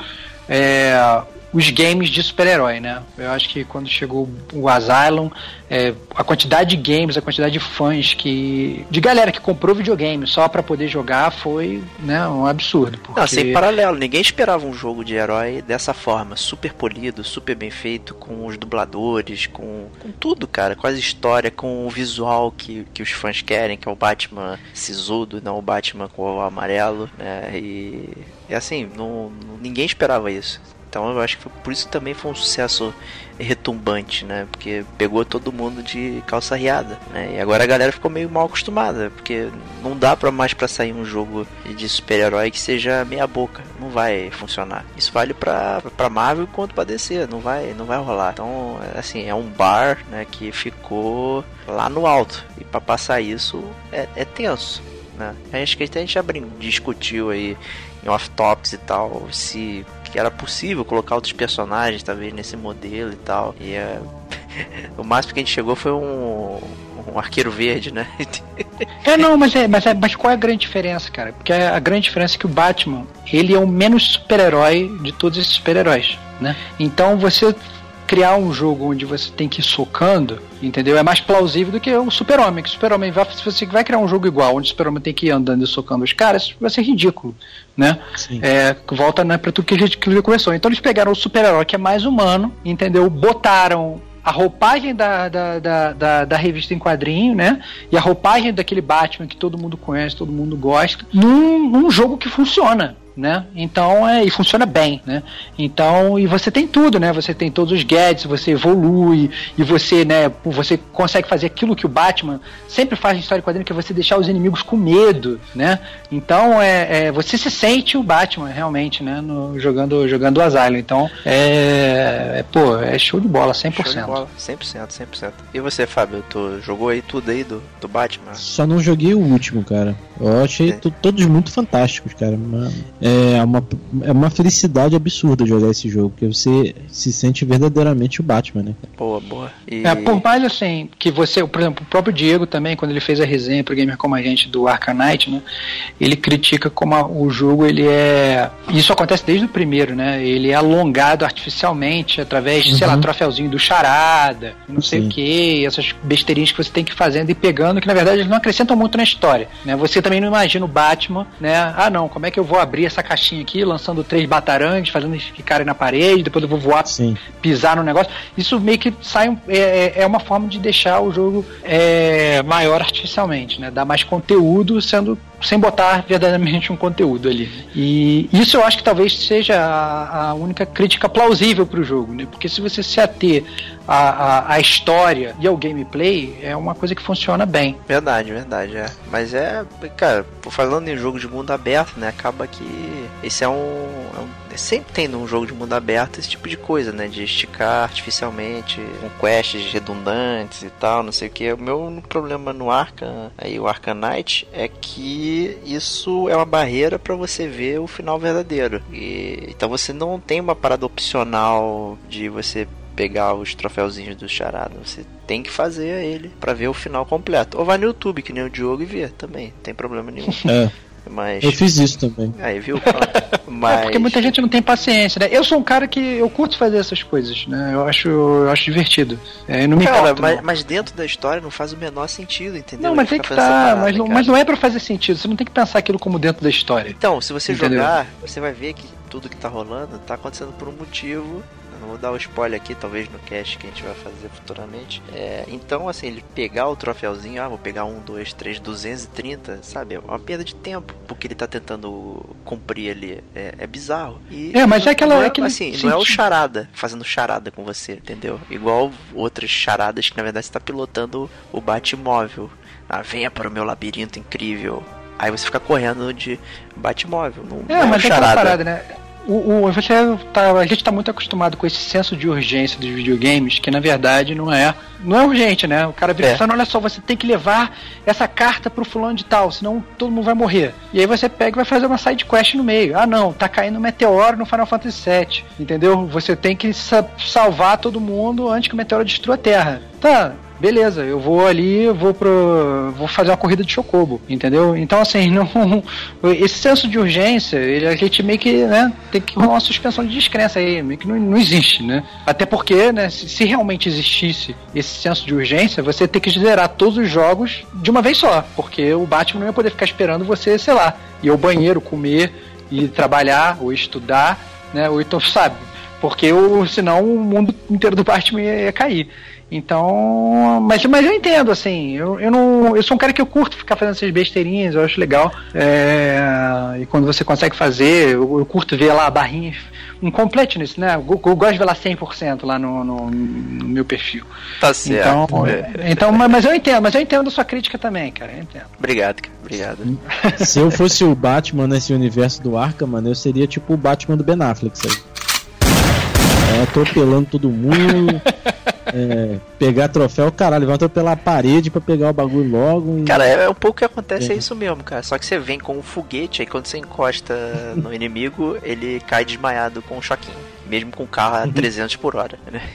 é, os games de super-herói, né? Eu acho que quando chegou o Asylum, é, a quantidade de games, a quantidade de fãs que. de galera que comprou videogame só pra poder jogar foi né, um absurdo. Porque... Não, sem paralelo, ninguém esperava um jogo de herói dessa forma, super polido, super bem feito, com os dubladores, com, com tudo, cara, com a história, com o visual que, que os fãs querem, que é o Batman sisudo, não o Batman com o amarelo, né? E, e assim, não- ninguém esperava isso. Então eu acho que por isso também foi um sucesso retumbante, né? Porque pegou todo mundo de calça riada, né? E agora a galera ficou meio mal acostumada, porque não dá para mais para sair um jogo de super-herói que seja meia boca, não vai funcionar. Isso vale para para Marvel quanto para DC, não vai, não vai rolar. Então, assim, é um bar, né, que ficou lá no alto. E para passar isso é, é tenso, né? Acho que a gente já discutiu aí em off-tops e tal, se que era possível colocar outros personagens, talvez, nesse modelo e tal. E é, o máximo que a gente chegou foi um, um arqueiro verde, né? É, não, mas, é, mas, é, mas qual é a grande diferença, cara? Porque a grande diferença é que o Batman, ele é o menos super-herói de todos esses super-heróis, né? Então você criar um jogo onde você tem que ir socando, entendeu? É mais plausível do que o Super-Homem. Que o Super-Homem, vai, se você vai criar um jogo igual, onde o Super-Homem tem que ir andando e socando os caras, vai ser ridículo, né? Sim. É, volta né, pra tudo que a gente que a gente conversou. Então eles pegaram o super-herói que é mais humano, entendeu? Botaram a roupagem da, da, da, da, da revista em quadrinho, né? E a roupagem daquele Batman que todo mundo conhece, todo mundo gosta, num, num jogo que funciona. Né? Então, é, e funciona bem, né? Então, e você tem tudo, né? Você tem todos os gadgets, você evolui e você, né, você consegue fazer aquilo que o Batman sempre faz em história de quadrinho, que é você deixar os inimigos com medo, né? Então, é, é você se sente o Batman realmente, né, no, jogando jogando o Asylum. Então, é, é pô, é show de bola, 100%. Show de bola, 100%, 100%. E você, Fábio, tu jogou aí tudo aí do, do Batman? Só não joguei o último, cara. Eu achei É. todos muito fantásticos, cara. Uma- é, uma, é uma felicidade absurda jogar esse jogo, porque você se sente verdadeiramente o Batman, né? Boa, boa. E... É, por mais assim, que você, por exemplo, o próprio Diego também, quando ele fez a resenha pro Gamer Como a Gente do Arcanite, né? Ele critica como a- o jogo ele é. Isso acontece desde o primeiro, né? Ele é alongado artificialmente através de, sei lá, Uhum. troféuzinho do charada, não sei Sim. o que, essas besteirinhas que você tem que ir fazendo e pegando, que na verdade eles não acrescentam muito na história. Né? Você também não imagina o Batman, né? Ah não, como é que eu vou abrir essa caixinha aqui, lançando três batarangues, fazendo eles ficarem na parede, depois eu vou voar Sim. pisar no negócio. Isso meio que sai um- é, é- é uma forma de deixar o jogo é, maior artificialmente, né? Dar mais conteúdo sendo sem botar verdadeiramente um conteúdo ali. E isso eu acho que talvez seja a, a única crítica plausível pro jogo, né? Porque se você se ater à, à, à história e ao gameplay, é uma coisa que funciona bem. Verdade, verdade, é. Mas é, cara, falando em jogo de mundo aberto, né? Acaba que esse é um. é um- sempre tem num jogo de mundo aberto esse tipo de coisa, né? De esticar artificialmente, com quests redundantes e tal, não sei o que. O meu problema no Arkham, aí o Arkham Knight, é que isso é uma barreira pra você ver o final verdadeiro. E, então você não tem uma parada opcional de você pegar os troféuzinhos do charada. Você tem que fazer ele pra ver o final completo. Ou vai no YouTube, que nem o Diogo, e vê também. Não tem problema nenhum. Mas. eu fiz isso também. Aí, viu? Mas. É porque muita gente não tem paciência, né? Eu sou um cara que eu curto fazer essas coisas, né? Eu acho, eu acho divertido. É, não me Cara, importa. mas, não. mas dentro da história não faz o menor sentido, entendeu? Não, mas tem que tá, parada, mas não, mas não é pra fazer sentido. Você não tem que pensar aquilo como dentro da história. Então, se você Entendeu? jogar, você vai ver que tudo que tá rolando tá acontecendo por um motivo. Não vou dar o spoiler aqui, talvez no cast que a gente vai fazer futuramente. É, então, assim, ele pegar o troféuzinho, ah, vou pegar um, dois, três, 230, sabe? É uma perda de tempo, porque ele tá tentando cumprir ali. É, é bizarro. E É, mas é aquela- não é, aquele assim, não é o sentido. charada fazendo charada com você, entendeu? Igual outras charadas que na verdade você tá pilotando o Batmóvel. Ah, venha para o meu labirinto incrível. Aí você fica correndo de Batmóvel. Não, É, não mas é charada. parada, né? O, o- você tá, a gente tá muito acostumado com esse senso de urgência dos videogames, que na verdade não é. Não é urgente, né? O cara vira É. olha só, você tem que levar essa carta pro fulano de tal, senão todo mundo vai morrer. E aí você pega e vai fazer uma side quest no meio. Ah não, tá caindo um meteoro no Final Fantasy VII. Entendeu? Você tem que sa- salvar todo mundo antes que o meteoro destrua a Terra. Tá, beleza, eu vou ali, vou pro. vou fazer uma corrida de chocobo, entendeu? Então assim, não. Esse senso de urgência, ele, a gente meio que, né, tem que rolar uma suspensão de descrença aí, meio que não, não existe, né? Até porque, né, se, se realmente existisse esse senso de urgência, você tem que zerar todos os jogos de uma vez só, porque o Batman não ia poder ficar esperando você, sei lá, ir ao banheiro, comer, e trabalhar, ou estudar, né? Ou então, sabe? Porque senão o mundo inteiro do Batman ia cair. Então, mas, mas eu entendo, assim, eu, eu não. Eu sou um cara que eu curto ficar fazendo essas besteirinhas, eu acho legal. É, e quando você consegue fazer, eu, eu curto ver lá a barrinha, um completeness, né? Eu, eu gosto de ver lá 100% lá no, no, no meu perfil. Tá certo. Então, É. então mas, mas eu entendo, mas eu entendo a sua crítica também, cara, eu entendo. Obrigado, cara. Obrigado. Se eu fosse o Batman nesse universo do Arkham, mano, eu seria tipo o Batman do Ben Affleck, sabe? É, atropelando todo mundo. é, pegar troféu, caralho, vai atropelar a parede pra pegar o bagulho logo. e- Cara, é um pouco que acontece, é Uhum. isso mesmo, cara. Só que você vem com um foguete, aí quando você encosta no inimigo, ele cai desmaiado com um choquinho. Mesmo com o carro a 300 por hora, né?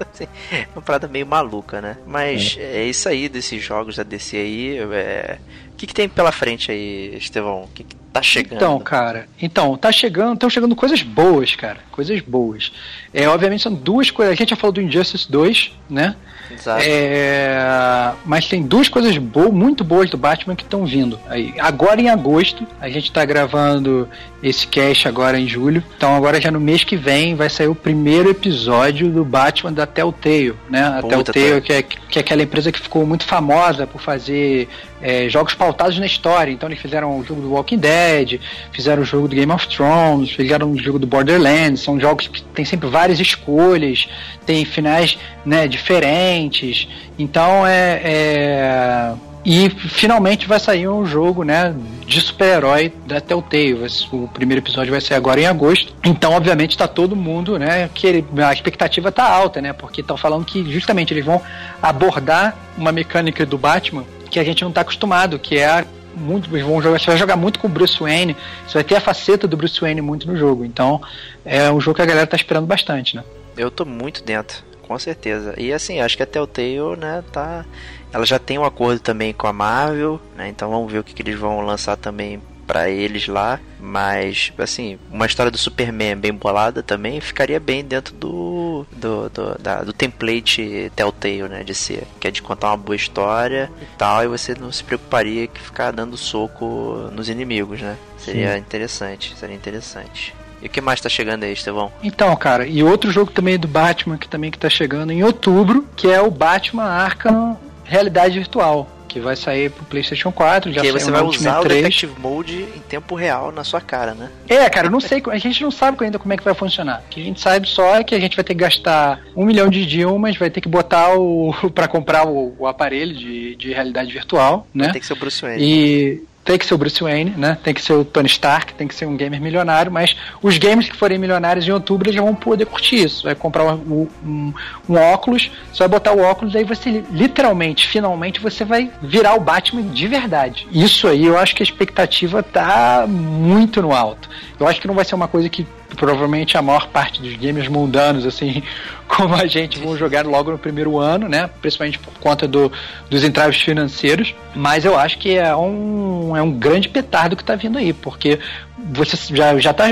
Então, assim, é uma parada meio maluca, né? Mas é, isso aí desses jogos da DC aí. é, O que, que tem pela frente aí, Estevão? O que, que tá chegando? Então, cara, então, tá chegando, estão chegando coisas boas, cara. Coisas boas. É, obviamente são duas coisas. A gente já falou do Injustice 2, né? Exato. É, mas tem duas coisas boas, muito boas do Batman que estão vindo. Aí, agora em agosto, a gente tá gravando esse cast agora em julho. Então agora já no mês que vem vai sair o primeiro episódio do Batman da Telltale, né? A Puta, Telltale tá. que é, que é aquela empresa que ficou muito famosa por fazer é, jogos pautados na história. Então eles fizeram o jogo do Walking Dead, Dead, fizeram o jogo do Game of Thrones, fizeram o jogo do Borderlands, são jogos que tem sempre várias escolhas, tem finais né, diferentes, então é, é e finalmente vai sair um jogo, né, de super-herói da Telltale. O primeiro episódio vai sair agora em agosto. Então, obviamente, está todo mundo, né, que a expectativa tá alta, né, porque estão falando que justamente eles vão abordar uma mecânica do Batman que a gente não está acostumado, que é muito, vão jogar, você vai jogar muito com o Bruce Wayne, você vai ter a faceta do Bruce Wayne muito no jogo. Então, é um jogo que a galera tá esperando bastante, né? Eu tô muito dentro, com certeza. E assim, acho que a Telltale, né, tá ela já tem um acordo também com a Marvel, né? Então vamos ver o que, que eles vão lançar também para eles lá. Mas, assim, uma história do Superman bem bolada também ficaria bem dentro do do, do, da, do template Telltale, né? De ser, que é de contar uma boa história e tal, e você não se preocuparia que ficar dando soco nos inimigos, né? Seria Sim. interessante, seria interessante. E o que mais tá chegando aí, Estevão? Então, cara, e outro jogo também do Batman que também que tá chegando em outubro, que é o Batman Arkham realidade virtual. Que vai sair pro PlayStation 4. Já que você vai usar 3. o Detective Mode em tempo real na sua cara, né? É, cara, eu não sei. A gente não sabe ainda como é que vai funcionar. O que a gente sabe só é que a gente vai ter que gastar um milhão de Dilmas, vai ter que botar o. para comprar o, o, aparelho de, de realidade virtual, né? Ter que ser o Bruce Wayne. E tem que ser o Bruce Wayne, né? Tem que ser o Tony Stark, tem que ser um gamer milionário, mas os gamers que forem milionários em outubro eles vão poder curtir isso. Vai comprar um, um, um óculos, você vai botar o óculos, aí você literalmente, finalmente, você vai virar o Batman de verdade. Isso aí eu acho que a expectativa tá muito no alto. Eu acho que não vai ser uma coisa que provavelmente a maior parte dos gamers mundanos, assim, como a gente, vão jogar logo no primeiro ano, né? Principalmente por conta do, dos entraves financeiros. Mas eu acho que é um, é um grande petardo que está vindo aí, porque você já, já tá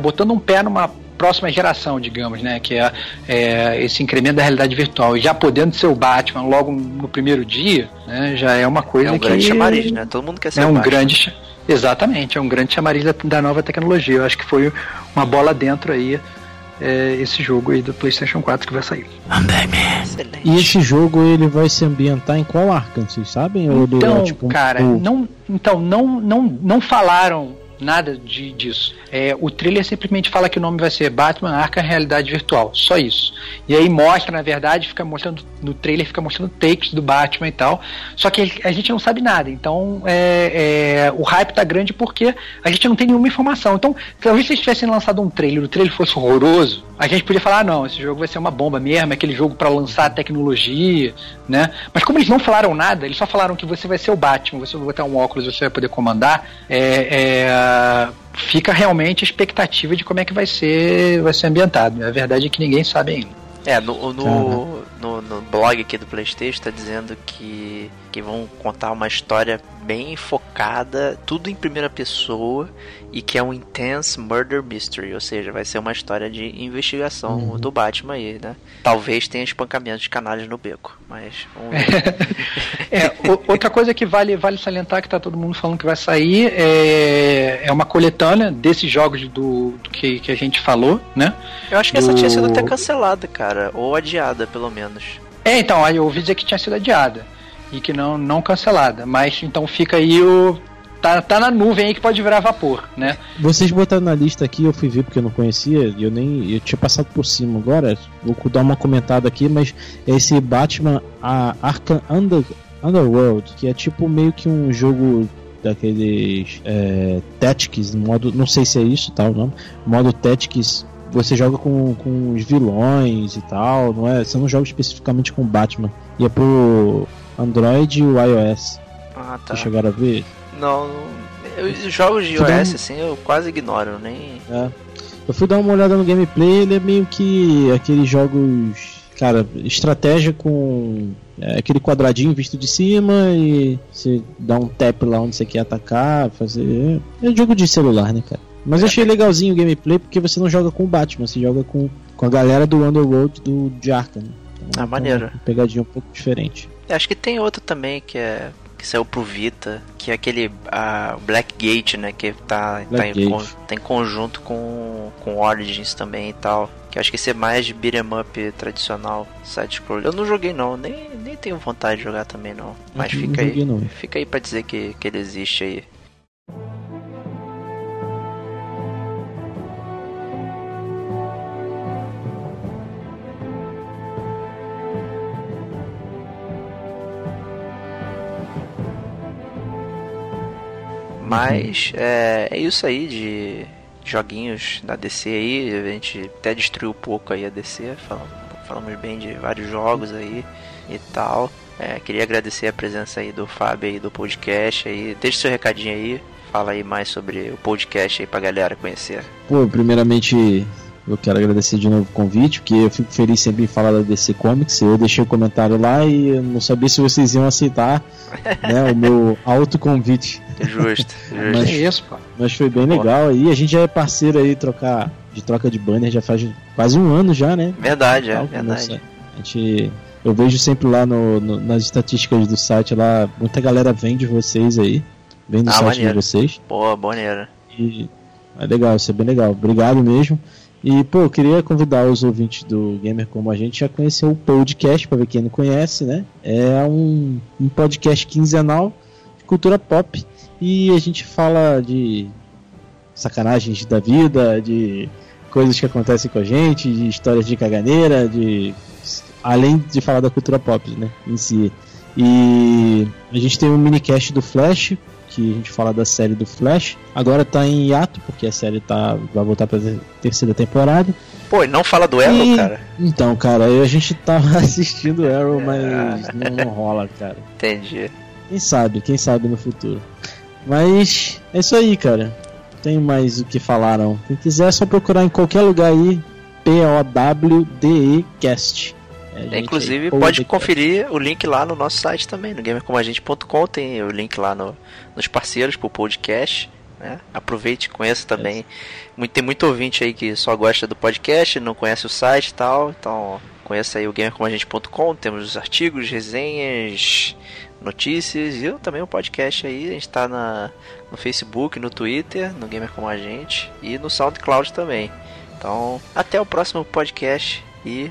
botando um pé numa próxima geração, digamos, né? Que é, é, esse incremento da realidade virtual. E já podendo ser o Batman logo no primeiro dia, né? Já é uma coisa que... É um que, grande chamariz, né? Todo mundo quer ser É um Batman. grande Exatamente, é um grande chamariz da, nova tecnologia. Eu acho que foi uma bola dentro aí é, esse jogo aí do PlayStation 4 que vai sair. E esse jogo ele vai se ambientar em qual Arkham, vocês sabem? Então, Ou, tipo, cara, um... não, então não, não, não falaram nada de, disso. É, o trailer simplesmente fala que o nome vai ser Batman Arkham Realidade Virtual, só isso. E aí mostra, na verdade, fica mostrando no trailer, fica mostrando takes do Batman e tal. Só que a gente não sabe nada. Então é, é, o hype tá grande porque a gente não tem nenhuma informação. Então, talvez se eles tivessem lançado um trailer, o trailer fosse horroroso, a gente podia falar, ah, não, esse jogo vai ser uma bomba mesmo, é aquele jogo para lançar tecnologia, né? Mas como eles não falaram nada, eles só falaram que você vai ser o Batman, você vai botar um óculos, você vai poder comandar. É, fica realmente a expectativa de como é que vai ser, vai ser ambientado. A verdade é que ninguém sabe ainda. É, no, no, no, no blog aqui do Playstation está dizendo que, que vão contar uma história bem focada, tudo em primeira pessoa e que é um intense murder mystery, ou seja, vai ser uma história de investigação uhum. do Batman aí, né? Talvez tenha espancamento de canalhas no beco, mas vamos ver. é, outra coisa que vale, vale salientar que tá todo mundo falando que vai sair é, é uma coletânea desses jogos do, do que, que a gente falou, né? Eu acho que do... essa tinha sido até cancelada, cara, ou adiada pelo menos. É, então, eu ouvi dizer que tinha sido adiada e que não, não cancelada. Mas então fica aí o tá, tá na nuvem aí que pode virar vapor, né? Vocês botaram na lista aqui, eu fui ver porque eu não conhecia, e eu nem eu tinha passado por cima agora. Vou dar uma comentada aqui, mas é esse Batman a Arkham Under, Underworld, que é tipo meio que um jogo daqueles é, Tactics, modo, não sei se é isso, tal, tá, não, modo Tactics você joga com, com os vilões e tal, não é? Você não joga especificamente com o Batman. E é pro Android e o iOS. Ah, tá. Vocês chegaram a ver? Não, eu, jogos de iOS assim eu quase ignoro, nem. É. Eu fui dar uma olhada no gameplay, ele é meio que aqueles jogos, cara, estratégia com é, aquele quadradinho visto de cima e você dá um tap lá onde você quer atacar, fazer. É um jogo de celular, né, cara? Mas eu achei legalzinho o gameplay porque você não joga com o Batman, você joga com, com a galera do Underworld do de Arkham. Então, ah, maneiro. Pegadinha um pouco diferente. Acho que tem outro também que é que saiu pro Vita, que é aquele a Blackgate, né, que tá, tá, em, tá em conjunto com, com Origins também e tal. Que acho que esse é mais de beat'em up tradicional, side scroll. Eu não joguei não, nem, nem tenho vontade de jogar também não. Mas fica aí, não. fica aí para dizer que, que ele existe aí. Mas é, é isso aí de joguinhos da DC aí. A gente até destruiu um pouco aí a DC, falamos, falamos bem de vários jogos aí e tal. É, queria agradecer a presença aí do Fábio aí do podcast aí. Deixe seu recadinho aí. Fala aí mais sobre o podcast aí pra galera conhecer. Pô, primeiramente eu quero agradecer de novo o convite, porque eu fico feliz sempre em falar da DC Comics. Eu deixei o comentário lá e eu não sabia se vocês iam aceitar né, o meu autoconvite. Justo, justo. Mas, É isso, pô. mas foi bem legal aí. A gente já é parceiro aí trocar, de troca de banner já faz quase um ano já, né? Verdade, é, verdade. nossa, A gente, eu vejo sempre lá no, no- nas estatísticas do site lá, muita galera vem de vocês aí. Vem do Ah, site maneiro. de vocês. Pô, boneira. E é legal, isso é bem legal. Obrigado mesmo. E, pô, eu queria convidar os ouvintes do Gamer como a gente a conhecer o podcast, para ver quem não conhece, né? É um, um podcast quinzenal de cultura pop. E a gente fala de sacanagens da vida, de coisas que acontecem com a gente, de histórias de caganeira, de. Além de falar da cultura pop, né? Em si. E a gente tem um minicast do Flash, que a gente fala da série do Flash. Agora tá em hiato, porque a série tá, vai voltar pra terceira temporada. Pô, e não fala do Arrow, E- cara. Então, cara, a gente tava assistindo Arrow, mas não, não rola, cara. Entendi. Quem sabe, quem sabe no futuro. Mas é isso aí, cara. Não Tem mais o que falar, não. Quem quiser é só procurar em qualquer lugar aí. P-O-W-D-E Cast. Inclusive, pode conferir o link lá no nosso site também, no gamercomagente.com. Tem o link lá no, nos parceiros pro podcast. Né? Aproveite, conheça também. Muito, tem muito ouvinte aí que só gosta do podcast, não conhece o site e tal. Então, conheça aí o gamercomagente.com. Temos os artigos, resenhas, notícias e também o podcast aí. A gente tá na, no Facebook, no Twitter, no Gamer Como a Gente e no SoundCloud também. Então, até o próximo podcast e